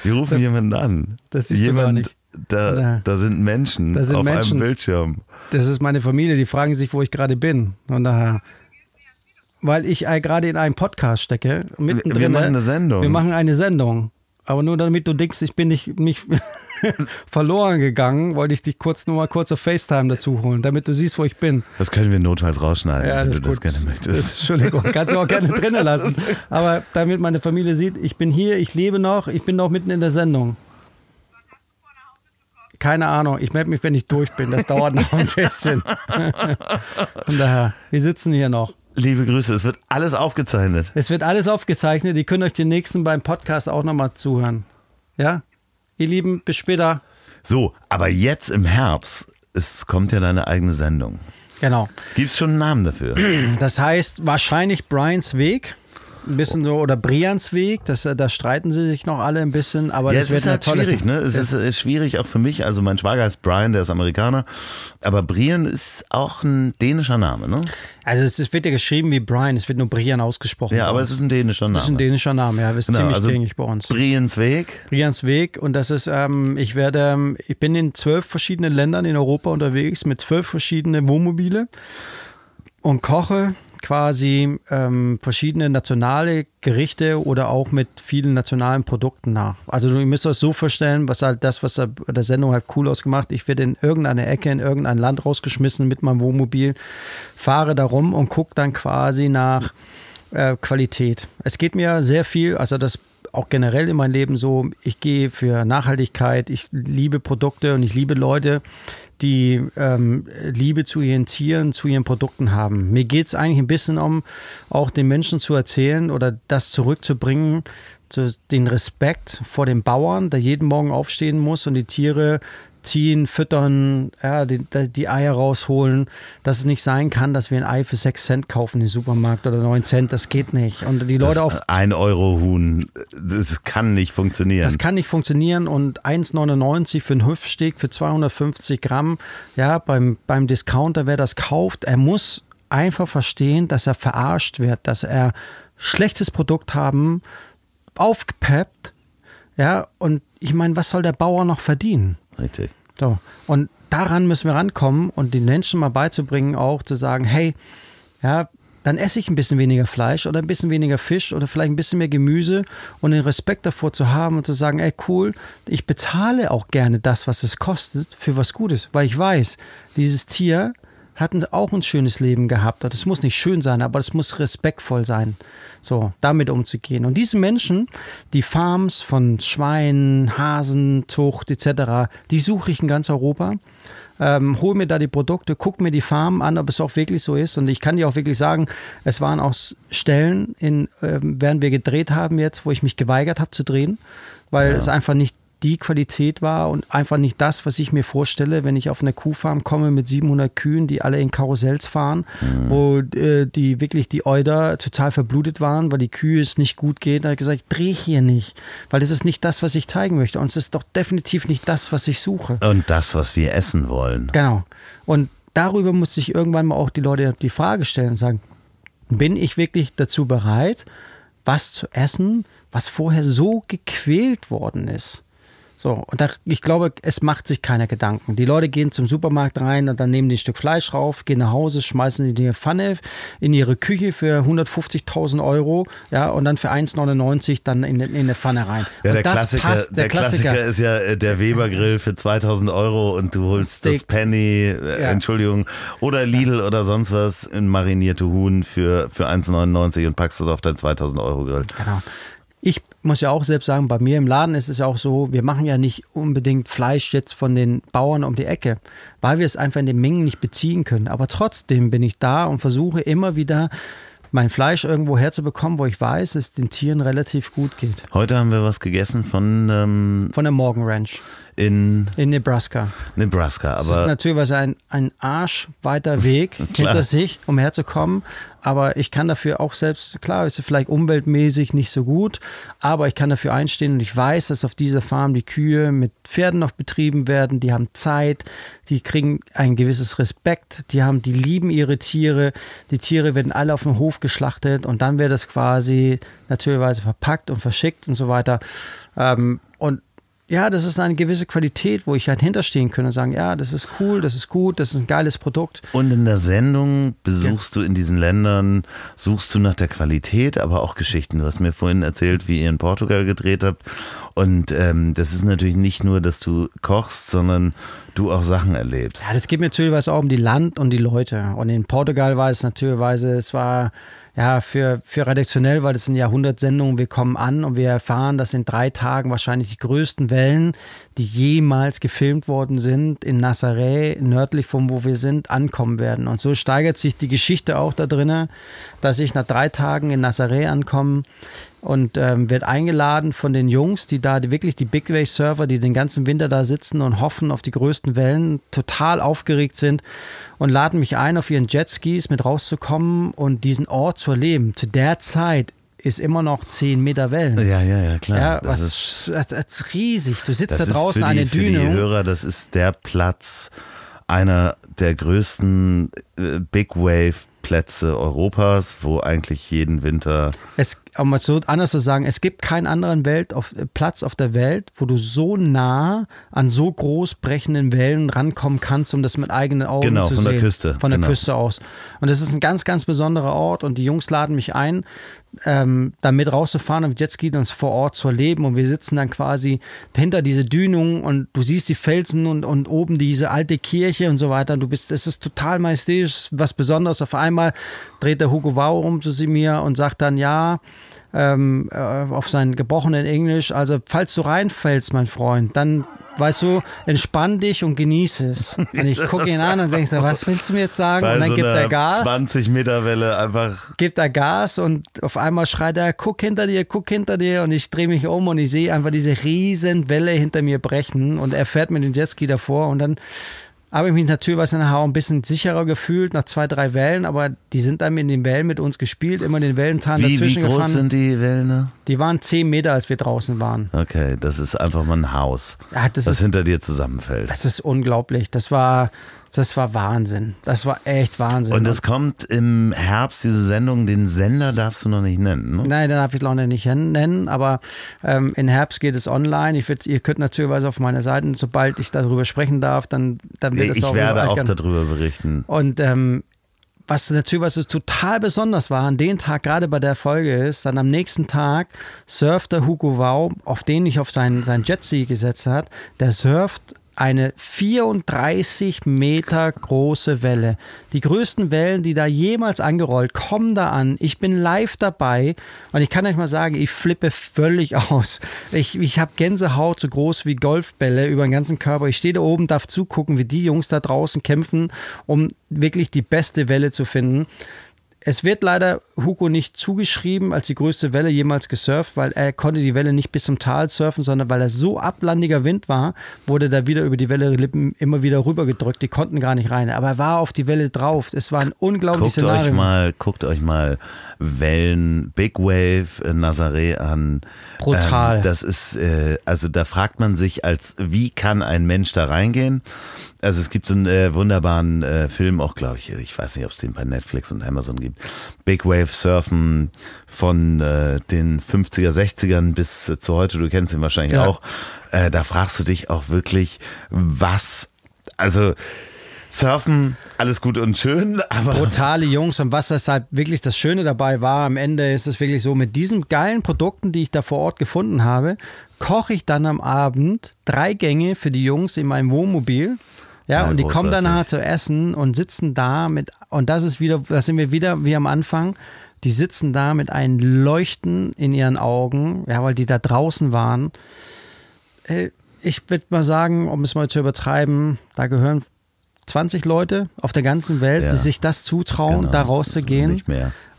[SPEAKER 2] wir rufen das, jemanden an.
[SPEAKER 1] Das siehst Jemand, du gar nicht.
[SPEAKER 2] Da, da sind Menschen da sind auf Menschen. einem Bildschirm.
[SPEAKER 1] Das ist meine Familie, die fragen sich, wo ich gerade bin. Und daher, weil ich gerade in einem Podcast stecke. Mittendrin,
[SPEAKER 2] wir machen eine Sendung.
[SPEAKER 1] Wir machen eine Sendung. Aber nur damit du denkst, ich bin nicht, nicht verloren gegangen, wollte ich dich kurz nur mal kurz auf FaceTime dazu holen, damit du siehst, wo ich bin.
[SPEAKER 2] Das können wir notfalls rausschneiden,
[SPEAKER 1] Ja,
[SPEAKER 2] wenn
[SPEAKER 1] das
[SPEAKER 2] du
[SPEAKER 1] ist
[SPEAKER 2] das
[SPEAKER 1] gut.
[SPEAKER 2] gerne möchtest.
[SPEAKER 1] Entschuldigung, kannst du auch gerne drinnen lassen. Aber damit meine Familie sieht, ich bin hier, ich lebe noch, ich bin noch mitten in der Sendung. Keine Ahnung, ich melde mich, wenn ich durch bin. Das dauert noch ein bisschen. Von daher, wir sitzen hier noch.
[SPEAKER 2] Liebe Grüße, es wird alles aufgezeichnet.
[SPEAKER 1] Es wird alles aufgezeichnet. Ihr könnt euch den nächsten beim Podcast auch nochmal zuhören. Ja? Ihr Lieben, bis später.
[SPEAKER 2] So, aber jetzt im Herbst, es kommt ja deine eigene Sendung.
[SPEAKER 1] Genau.
[SPEAKER 2] Gibt es schon einen Namen dafür?
[SPEAKER 1] Das heißt wahrscheinlich Brians Weg. Ein bisschen so, oder Brians Weg, das, äh, da streiten sie sich noch alle ein bisschen, aber
[SPEAKER 2] ja,
[SPEAKER 1] das
[SPEAKER 2] es
[SPEAKER 1] wird
[SPEAKER 2] halt
[SPEAKER 1] tolle
[SPEAKER 2] schwierig, ne? Es ist äh, schwierig auch für mich. Also mein Schwager heißt Brian, der ist Amerikaner. Aber Brian ist auch ein dänischer Name, ne?
[SPEAKER 1] Also es ist- wird ja geschrieben wie Brian, es wird nur Brian ausgesprochen.
[SPEAKER 2] Ja, aber es ist ein dänischer Name.
[SPEAKER 1] das ist ein dänischer Name, ja, das ist
[SPEAKER 2] Genau,
[SPEAKER 1] ziemlich
[SPEAKER 2] also
[SPEAKER 1] gängig bei uns.
[SPEAKER 2] Brians Weg.
[SPEAKER 1] Brians Weg und das ist, ähm, ich werde, ähm, ich bin in zwölf verschiedenen Ländern in Europa unterwegs mit zwölf verschiedenen Wohnmobile und koche quasi ähm, verschiedene nationale Gerichte oder auch mit vielen nationalen Produkten nach. Also ihr müsst euch so vorstellen, was halt das, was der Sendung halt cool ausgemacht, ich werde in irgendeine Ecke, in irgendein Land rausgeschmissen mit meinem Wohnmobil, fahre da rum und gucke dann quasi nach äh, Qualität. Es geht mir sehr viel, also das auch generell in meinem Leben so, ich gehe für Nachhaltigkeit, ich liebe Produkte und ich liebe Leute, die ähm, Liebe zu ihren Tieren, zu ihren Produkten haben. Mir geht es eigentlich ein bisschen um, auch den Menschen zu erzählen oder das zurückzubringen, zu, den Respekt vor den Bauern, der jeden Morgen aufstehen muss und die Tiere ziehen, füttern, ja, die, die Eier rausholen, dass es nicht sein kann, dass wir ein Ei für 6 Cent kaufen im Supermarkt oder 9 Cent, das geht nicht. Und die Leute auf
[SPEAKER 2] Das ein Euro Huhn, das kann nicht funktionieren.
[SPEAKER 1] das kann nicht funktionieren und 1,99 für einen Hüftsteak für 250 Gramm, ja, beim, beim Discounter, wer das kauft, er muss einfach verstehen, dass er verarscht wird, dass er schlechtes Produkt haben, aufgepeppt, ja, und ich meine, was soll der Bauer noch verdienen?
[SPEAKER 2] Richtig.
[SPEAKER 1] So. Und daran müssen wir rankommen und den Menschen mal beizubringen, auch zu sagen, hey, ja, dann esse ich ein bisschen weniger Fleisch oder ein bisschen weniger Fisch oder vielleicht ein bisschen mehr Gemüse und den Respekt davor zu haben und zu sagen, ey, cool, ich bezahle auch gerne das, was es kostet, für was Gutes, weil ich weiß, dieses Tier hat auch ein schönes Leben gehabt. Das muss nicht schön sein, aber es muss respektvoll sein, so damit umzugehen. Und diese Menschen, die Farms von Schweinen, Hasen, Zucht etc., die suche ich in ganz Europa. Ähm, hol mir da die Produkte, guck mir die Farmen an, ob es auch wirklich so ist. Und ich kann dir auch wirklich sagen, es waren auch Stellen, in, ähm, während wir gedreht haben jetzt, wo ich mich geweigert habe zu drehen, weil es einfach nicht die Qualität war und einfach nicht das, was ich mir vorstelle, wenn ich auf eine Kuhfarm komme mit 700 Kühen, die alle in Karussells fahren, wo äh, die wirklich die Euder total verblutet waren, weil die Kühe es nicht gut geht. Da habe ich gesagt, dreh hier nicht, weil das ist nicht das, was ich zeigen möchte. Und es ist doch definitiv nicht das, was ich suche.
[SPEAKER 2] Und das, was wir essen wollen.
[SPEAKER 1] Genau. Und darüber muss sich irgendwann mal auch die Leute die Frage stellen und sagen, bin ich wirklich dazu bereit, was zu essen, was vorher so gequält worden ist? So, und da, ich glaube, es macht sich keiner Gedanken. Die Leute gehen zum Supermarkt rein und dann nehmen die ein Stück Fleisch rauf, gehen nach Hause, schmeißen die in die Pfanne in ihre Küche für 150.000 Euro, ja, und dann für 1,99 dann in, in eine Pfanne rein.
[SPEAKER 2] Ja,
[SPEAKER 1] und
[SPEAKER 2] der,
[SPEAKER 1] das
[SPEAKER 2] Klassiker,
[SPEAKER 1] passt,
[SPEAKER 2] der, Klassiker. ist ja äh, der Weber-Grill für 2000 Euro und du holst das
[SPEAKER 1] Steak.
[SPEAKER 2] Penny, äh,
[SPEAKER 1] Ja.
[SPEAKER 2] Entschuldigung, oder Lidl oder sonst was, in marinierte Huhn für, für 1,99 und packst das auf dein 2000 Euro Grill.
[SPEAKER 1] Genau. Ich muss ja auch selbst sagen, bei mir im Laden ist es ja auch so, wir machen ja nicht unbedingt Fleisch jetzt von den Bauern um die Ecke, weil wir es einfach in den Mengen nicht beziehen können. Aber trotzdem bin ich da und versuche immer wieder mein Fleisch irgendwo herzubekommen, wo ich weiß, es den Tieren relativ gut geht.
[SPEAKER 2] Heute haben wir was gegessen von ähm,
[SPEAKER 1] Von der Morgan Ranch
[SPEAKER 2] in
[SPEAKER 1] in Nebraska.
[SPEAKER 2] Nebraska,
[SPEAKER 1] Das ist
[SPEAKER 2] aber
[SPEAKER 1] natürlich ein, ein arschweiter Weg hinter sich, um herzukommen. Aber ich kann dafür auch selbst, klar, ist es vielleicht umweltmäßig nicht so gut, aber ich kann dafür einstehen und ich weiß, dass auf dieser Farm die Kühe mit Pferden noch betrieben werden. Die haben Zeit, die kriegen ein gewisses Respekt, die haben, die lieben ihre Tiere. Die Tiere werden alle auf dem Hof geschlachtet und dann wird das quasi natürlicherweise verpackt und verschickt und so weiter. Ähm, und ja, das ist eine gewisse Qualität, wo ich halt hinterstehen kann und sagen, ja, das ist cool, das ist gut, das ist ein geiles Produkt.
[SPEAKER 2] Und in der Sendung besuchst du in diesen Ländern, suchst du nach der Qualität, aber auch Geschichten. Du hast mir vorhin erzählt, wie ihr in Portugal gedreht habt Und ähm, das ist natürlich nicht nur, dass du kochst, sondern du auch Sachen erlebst.
[SPEAKER 1] Ja, das geht mir natürlich auch um die Land und die Leute. Und in Portugal war es natürlich, es war ja, für, für redaktionell, weil das sind Jahrhundertsendungen, wir kommen an und wir erfahren, dass in drei Tagen wahrscheinlich die größten Wellen, die jemals gefilmt worden sind, in Nazaré, nördlich von wo wir sind, ankommen werden. Und so steigert sich die Geschichte auch da drinnen, dass ich nach drei Tagen in Nazaré ankomme und ähm, wird eingeladen von den Jungs, die da die, wirklich die Big Wave Server, die den ganzen Winter da sitzen und hoffen auf die größten Wellen, total aufgeregt sind und laden mich ein, auf ihren Jetskis mit rauszukommen und diesen Ort zu erleben. Zu der Zeit ist immer noch 10 Meter Wellen.
[SPEAKER 2] Ja, ja, ja, klar.
[SPEAKER 1] Ja, was ist, das ist riesig. Du sitzt da draußen
[SPEAKER 2] an
[SPEAKER 1] eine Düne.
[SPEAKER 2] Für die Hörer, das ist der Platz einer der größten äh, Big Wave Plätze Europas, wo eigentlich jeden Winter.
[SPEAKER 1] Es, um mal so anders zu sagen, es gibt keinen anderen Welt auf, äh, Platz auf der Welt, wo du so nah an so groß brechenden Wellen rankommen kannst, um das mit eigenen Augen
[SPEAKER 2] genau,
[SPEAKER 1] zu
[SPEAKER 2] sehen.
[SPEAKER 1] Genau, von
[SPEAKER 2] der Küste.
[SPEAKER 1] Von der
[SPEAKER 2] genau.
[SPEAKER 1] Küste aus. Und das ist ein ganz, ganz besonderer Ort und die Jungs laden mich ein, ähm, damit rauszufahren und Jetski und uns vor Ort zu erleben. Und wir sitzen dann quasi hinter diese Dünung und du siehst die Felsen und, und oben diese alte Kirche und so weiter. Du bist, es ist total majestätisch, was Besonderes. Auf einmal dreht der Hugo Wow um zu mir und sagt dann, ja, ähm, äh, auf sein gebrochenen Englisch, also falls du reinfällst, mein Freund, dann weißt du, entspann dich und genieße es. Und ich gucke ihn an und denke, was willst du mir jetzt sagen?
[SPEAKER 2] Bei
[SPEAKER 1] und dann
[SPEAKER 2] so
[SPEAKER 1] gibt er Gas.
[SPEAKER 2] 20 Meter Welle einfach.
[SPEAKER 1] Gibt er Gas und auf einmal schreit er, guck hinter dir, guck hinter dir. Und ich drehe mich um und ich sehe einfach diese riesen Welle hinter mir brechen. Und er fährt mit dem Jetski davor und dann habe ich mich natürlich nachher auch ein bisschen sicherer gefühlt nach zwei, drei Wellen, aber die sind dann in den Wellen mit uns gespielt, immer den Wellenzahn
[SPEAKER 2] wie,
[SPEAKER 1] dazwischen
[SPEAKER 2] wie groß
[SPEAKER 1] gefahren.
[SPEAKER 2] sind die Wellen?
[SPEAKER 1] Die waren zehn Meter, als wir draußen waren.
[SPEAKER 2] Okay, das ist einfach mal ein Haus,
[SPEAKER 1] ja, das,
[SPEAKER 2] das
[SPEAKER 1] ist,
[SPEAKER 2] hinter dir zusammenfällt.
[SPEAKER 1] Das ist unglaublich. Das war, das war Wahnsinn. Das war echt Wahnsinn.
[SPEAKER 2] Und es kommt im Herbst, diese Sendung, den Sender darfst du noch nicht nennen, ne?
[SPEAKER 1] Nein, den darf ich noch nicht nennen, aber ähm, im Herbst geht es online. Ich würd, ihr könnt natürlich auf meine Seiten, sobald ich darüber sprechen darf, dann, dann wird es
[SPEAKER 2] ich
[SPEAKER 1] auch
[SPEAKER 2] werde auch darüber berichten.
[SPEAKER 1] Und ähm, was natürlich was es total besonders war an dem Tag, gerade bei der Folge ist, dann am nächsten Tag surft der Hugo Wow, auf den ich auf seinen, seinen Jetski gesetzt hat, der surft eine 34 Meter große Welle. Die größten Wellen, die da jemals angerollt, kommen da an. Ich bin live dabei und ich kann euch mal sagen, ich flippe völlig aus. Ich, ich habe Gänsehaut so groß wie Golfbälle über den ganzen Körper. Ich stehe da oben, darf zugucken, wie die Jungs da draußen kämpfen, um wirklich die beste Welle zu finden. Es wird leider Hugo nicht zugeschrieben als die größte Welle jemals gesurft, weil er konnte die Welle nicht bis zum Tal surfen, sondern weil er so ablandiger Wind war, wurde da wieder über die Welle Lippen immer wieder rübergedrückt. Die konnten gar nicht rein. Aber er war auf die Welle drauf. Es war ein unglaubliches
[SPEAKER 2] guckt
[SPEAKER 1] Szenario.
[SPEAKER 2] Euch mal, guckt euch mal Wellen, Big Wave in Nazaré an.
[SPEAKER 1] Brutal.
[SPEAKER 2] Ähm, das ist, äh, also da fragt man sich, als wie kann ein Mensch da reingehen? Also es gibt so einen äh, wunderbaren äh, Film, auch glaube ich, ich weiß nicht, ob es den bei Netflix und Amazon gibt. Big Wave Surfen von äh, den 50er, 60ern bis äh, zu heute, du kennst ihn wahrscheinlich
[SPEAKER 1] Ja.
[SPEAKER 2] auch. Äh, da fragst du dich auch wirklich, was, also Surfen, alles gut und schön, aber
[SPEAKER 1] brutale Jungs und was deshalb wirklich das Schöne dabei war, am Ende ist es wirklich so, mit diesen geilen Produkten, die ich da vor Ort gefunden habe, koche ich dann am Abend drei Gänge für die Jungs in meinem Wohnmobil. Ja,
[SPEAKER 2] Ja,
[SPEAKER 1] und die kommen
[SPEAKER 2] großartig.
[SPEAKER 1] dann nachher zu essen und sitzen da mit, und das ist wieder, da sind wir wieder wie am Anfang, die sitzen da mit einem Leuchten in ihren Augen, ja, weil die da draußen waren. Ich würde mal sagen, um es mal zu übertreiben, da gehören 20 Leute auf der ganzen Welt,
[SPEAKER 2] Ja.
[SPEAKER 1] die sich das zutrauen,
[SPEAKER 2] Genau,
[SPEAKER 1] da rauszugehen.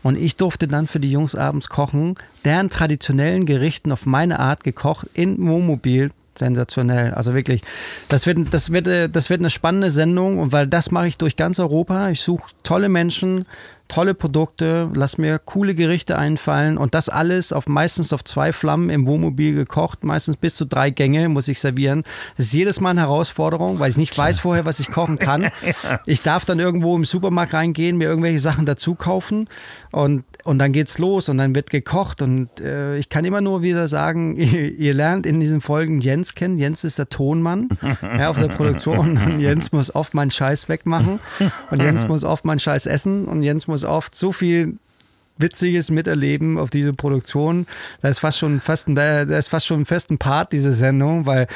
[SPEAKER 1] Und ich durfte dann für die Jungs abends kochen, deren traditionellen Gerichten auf meine Art gekocht in Wohnmobil. Sensationell. Also wirklich, das wird, das, wird, äh, das wird eine spannende Sendung und weil das mache ich durch ganz Europa. Ich suche tolle Menschen, tolle Produkte, lass mir coole Gerichte einfallen und das alles auf meistens auf zwei Flammen im Wohnmobil gekocht, meistens bis zu drei Gänge muss ich servieren. Das ist jedes Mal eine Herausforderung, weil ich nicht weiß vorher, was ich kochen kann. Ich darf dann irgendwo im Supermarkt reingehen, mir irgendwelche Sachen dazu kaufen und, und dann geht's los und dann wird gekocht und äh, ich kann immer nur wieder sagen, ihr, ihr lernt in diesen Folgen Jens kennen. Jens ist der Tonmann ja, auf der Produktion und Jens muss oft meinen Scheiß wegmachen und Jens muss oft meinen Scheiß essen und Jens muss oft so viel Witziges miterleben auf diese Produktion. Da ist fast schon fast ein, da ist fast schon fest ein Part, diese Sendung, weil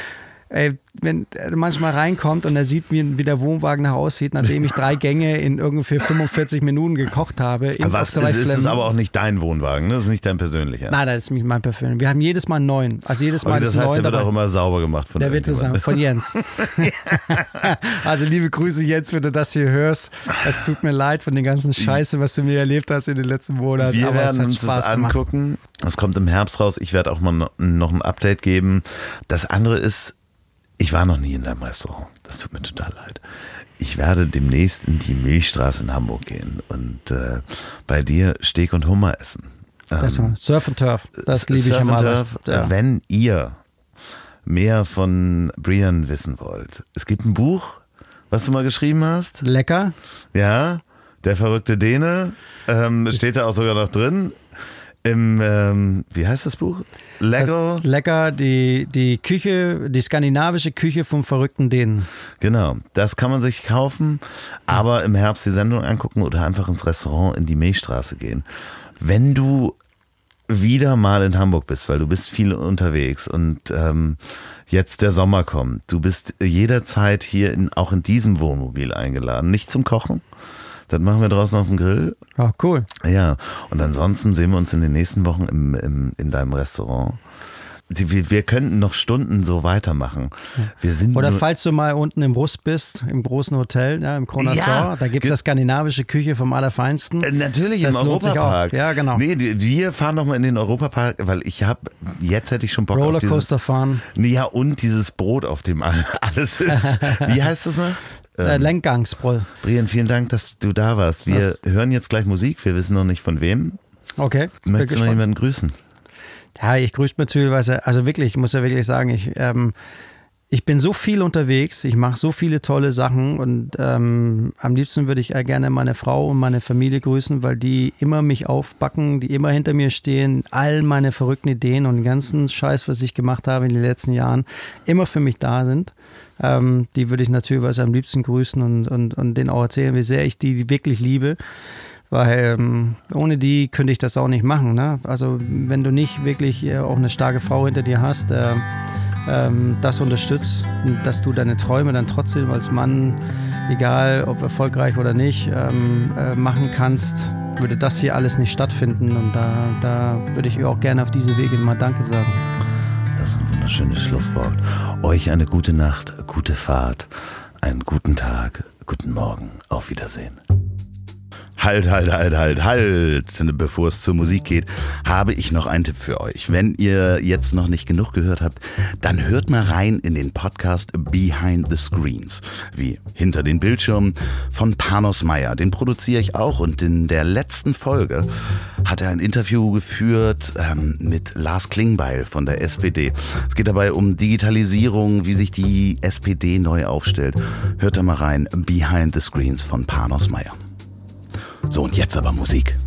[SPEAKER 1] ey, wenn er manchmal reinkommt und er sieht, wie, wie der Wohnwagen nach aussieht, nachdem ich drei Gänge in ungefähr 45 Minuten gekocht habe.
[SPEAKER 2] Was ist, ist es aber auch nicht dein Wohnwagen, ne? Das ist nicht dein persönlicher.
[SPEAKER 1] Nein, das ist nicht mein persönlicher. Wir haben jedes Mal einen neuen. Also jedes Mal
[SPEAKER 2] Okay, das
[SPEAKER 1] ist
[SPEAKER 2] heißt,
[SPEAKER 1] neuer
[SPEAKER 2] der wird
[SPEAKER 1] dabei.
[SPEAKER 2] auch immer sauber gemacht von
[SPEAKER 1] Der wird
[SPEAKER 2] irgendjemandem.
[SPEAKER 1] von Jens. also liebe Grüße Jens, wenn du das hier hörst. Es tut mir leid von den ganzen Scheiße, was du mir erlebt hast in den letzten Monaten.
[SPEAKER 2] Wir
[SPEAKER 1] aber
[SPEAKER 2] werden uns
[SPEAKER 1] Spaß
[SPEAKER 2] das angucken. Es kommt im Herbst raus. Ich werde auch mal no- noch ein Update geben. Das andere ist, ich war noch nie in deinem Restaurant. Das tut mir total leid. Ich werde demnächst in die Milchstraße in Hamburg gehen und äh, bei dir Steak und Hummer essen.
[SPEAKER 1] War Surf and Turf, das liebe ich
[SPEAKER 2] Surf
[SPEAKER 1] mal.
[SPEAKER 2] Turf,
[SPEAKER 1] Ja.
[SPEAKER 2] Wenn ihr mehr von Brian wissen wollt, es gibt ein Buch, was du mal geschrieben hast.
[SPEAKER 1] Lecker.
[SPEAKER 2] Ja, der verrückte Däne. Ähm, steht da auch sogar noch drin. Im, ähm, wie heißt das Buch? Lego?
[SPEAKER 1] Lecker, die, die Küche, die skandinavische Küche vom verrückten Dänen.
[SPEAKER 2] Genau, das kann man sich kaufen, aber im Herbst die Sendung angucken oder einfach ins Restaurant in die Milchstraße gehen. Wenn du wieder mal in Hamburg bist, weil du bist viel unterwegs und ähm, jetzt der Sommer kommt, du bist jederzeit hier in, auch in diesem Wohnmobil eingeladen, nicht zum Kochen. Das machen wir draußen auf dem Grill.
[SPEAKER 1] Oh, cool.
[SPEAKER 2] Ja, und ansonsten sehen wir uns in den nächsten Wochen im, im, in deinem Restaurant. Wir, wir könnten noch Stunden so weitermachen. Wir sind
[SPEAKER 1] Oder falls du mal unten im Brust bist, im großen Hotel, ja, im Croissant,
[SPEAKER 2] Ja,
[SPEAKER 1] da gibt es das skandinavische Küche vom Allerfeinsten.
[SPEAKER 2] Äh, Natürlich
[SPEAKER 1] Das
[SPEAKER 2] im. Europapark.
[SPEAKER 1] Ja, genau.
[SPEAKER 2] Nee, wir fahren noch mal in den Europapark, weil ich habe jetzt hätte ich schon Bock auf dieses
[SPEAKER 1] Rollercoaster fahren,
[SPEAKER 2] Nee, ja und dieses Brot auf dem all- alles ist. Wie heißt das noch?
[SPEAKER 1] Äh,
[SPEAKER 2] Ähm,
[SPEAKER 1] Lenkgangsbrüll.
[SPEAKER 2] Brian, vielen Dank, dass du da warst. Wir hören jetzt gleich Musik. Wir wissen noch nicht von wem.
[SPEAKER 1] Okay.
[SPEAKER 2] Möchtest du noch jemanden grüßen?
[SPEAKER 1] Ja, ich grüße mir teilweise, also wirklich, ich muss ja wirklich sagen, ich, ähm, ich bin so viel unterwegs, ich mache so viele tolle Sachen und ähm, am liebsten würde ich gerne meine Frau und meine Familie grüßen, weil die immer mich aufbacken, die immer hinter mir stehen, all meine verrückten Ideen und den ganzen Scheiß, was ich gemacht habe in den letzten Jahren, immer für mich da sind. Ähm, die würde ich natürlich am liebsten grüßen und, und, und denen auch erzählen, wie sehr ich die wirklich liebe. Weil ähm, ohne die könnte ich das auch nicht machen. Ne? Also wenn du nicht wirklich äh, auch eine starke Frau hinter dir hast, äh, das unterstützt, dass du deine Träume dann trotzdem als Mann, egal ob erfolgreich oder nicht, ähm, äh, machen kannst, würde das hier alles nicht stattfinden. Und da, da würde ich auch gerne auf diese Wege mal Danke sagen.
[SPEAKER 2] Das ist ein wunderschönes Schlusswort. Euch eine gute Nacht, gute Fahrt, einen guten Tag, guten Morgen. Auf Wiedersehen. Halt, halt, halt, halt, halt. Bevor es zur Musik geht, habe ich noch einen Tipp für euch. Wenn ihr jetzt noch nicht genug gehört habt, dann hört mal rein in den Podcast Behind the Screens, wie hinter den Bildschirmen von Panos Meyer. Den produziere ich auch und in der letzten Folge hat er ein Interview geführt ähm, mit Lars Klingbeil von der SPD. Es geht dabei um Digitalisierung, wie sich die SPD neu aufstellt. Hört da mal rein, Behind the Screens von Panos Meyer. So, und jetzt aber Musik.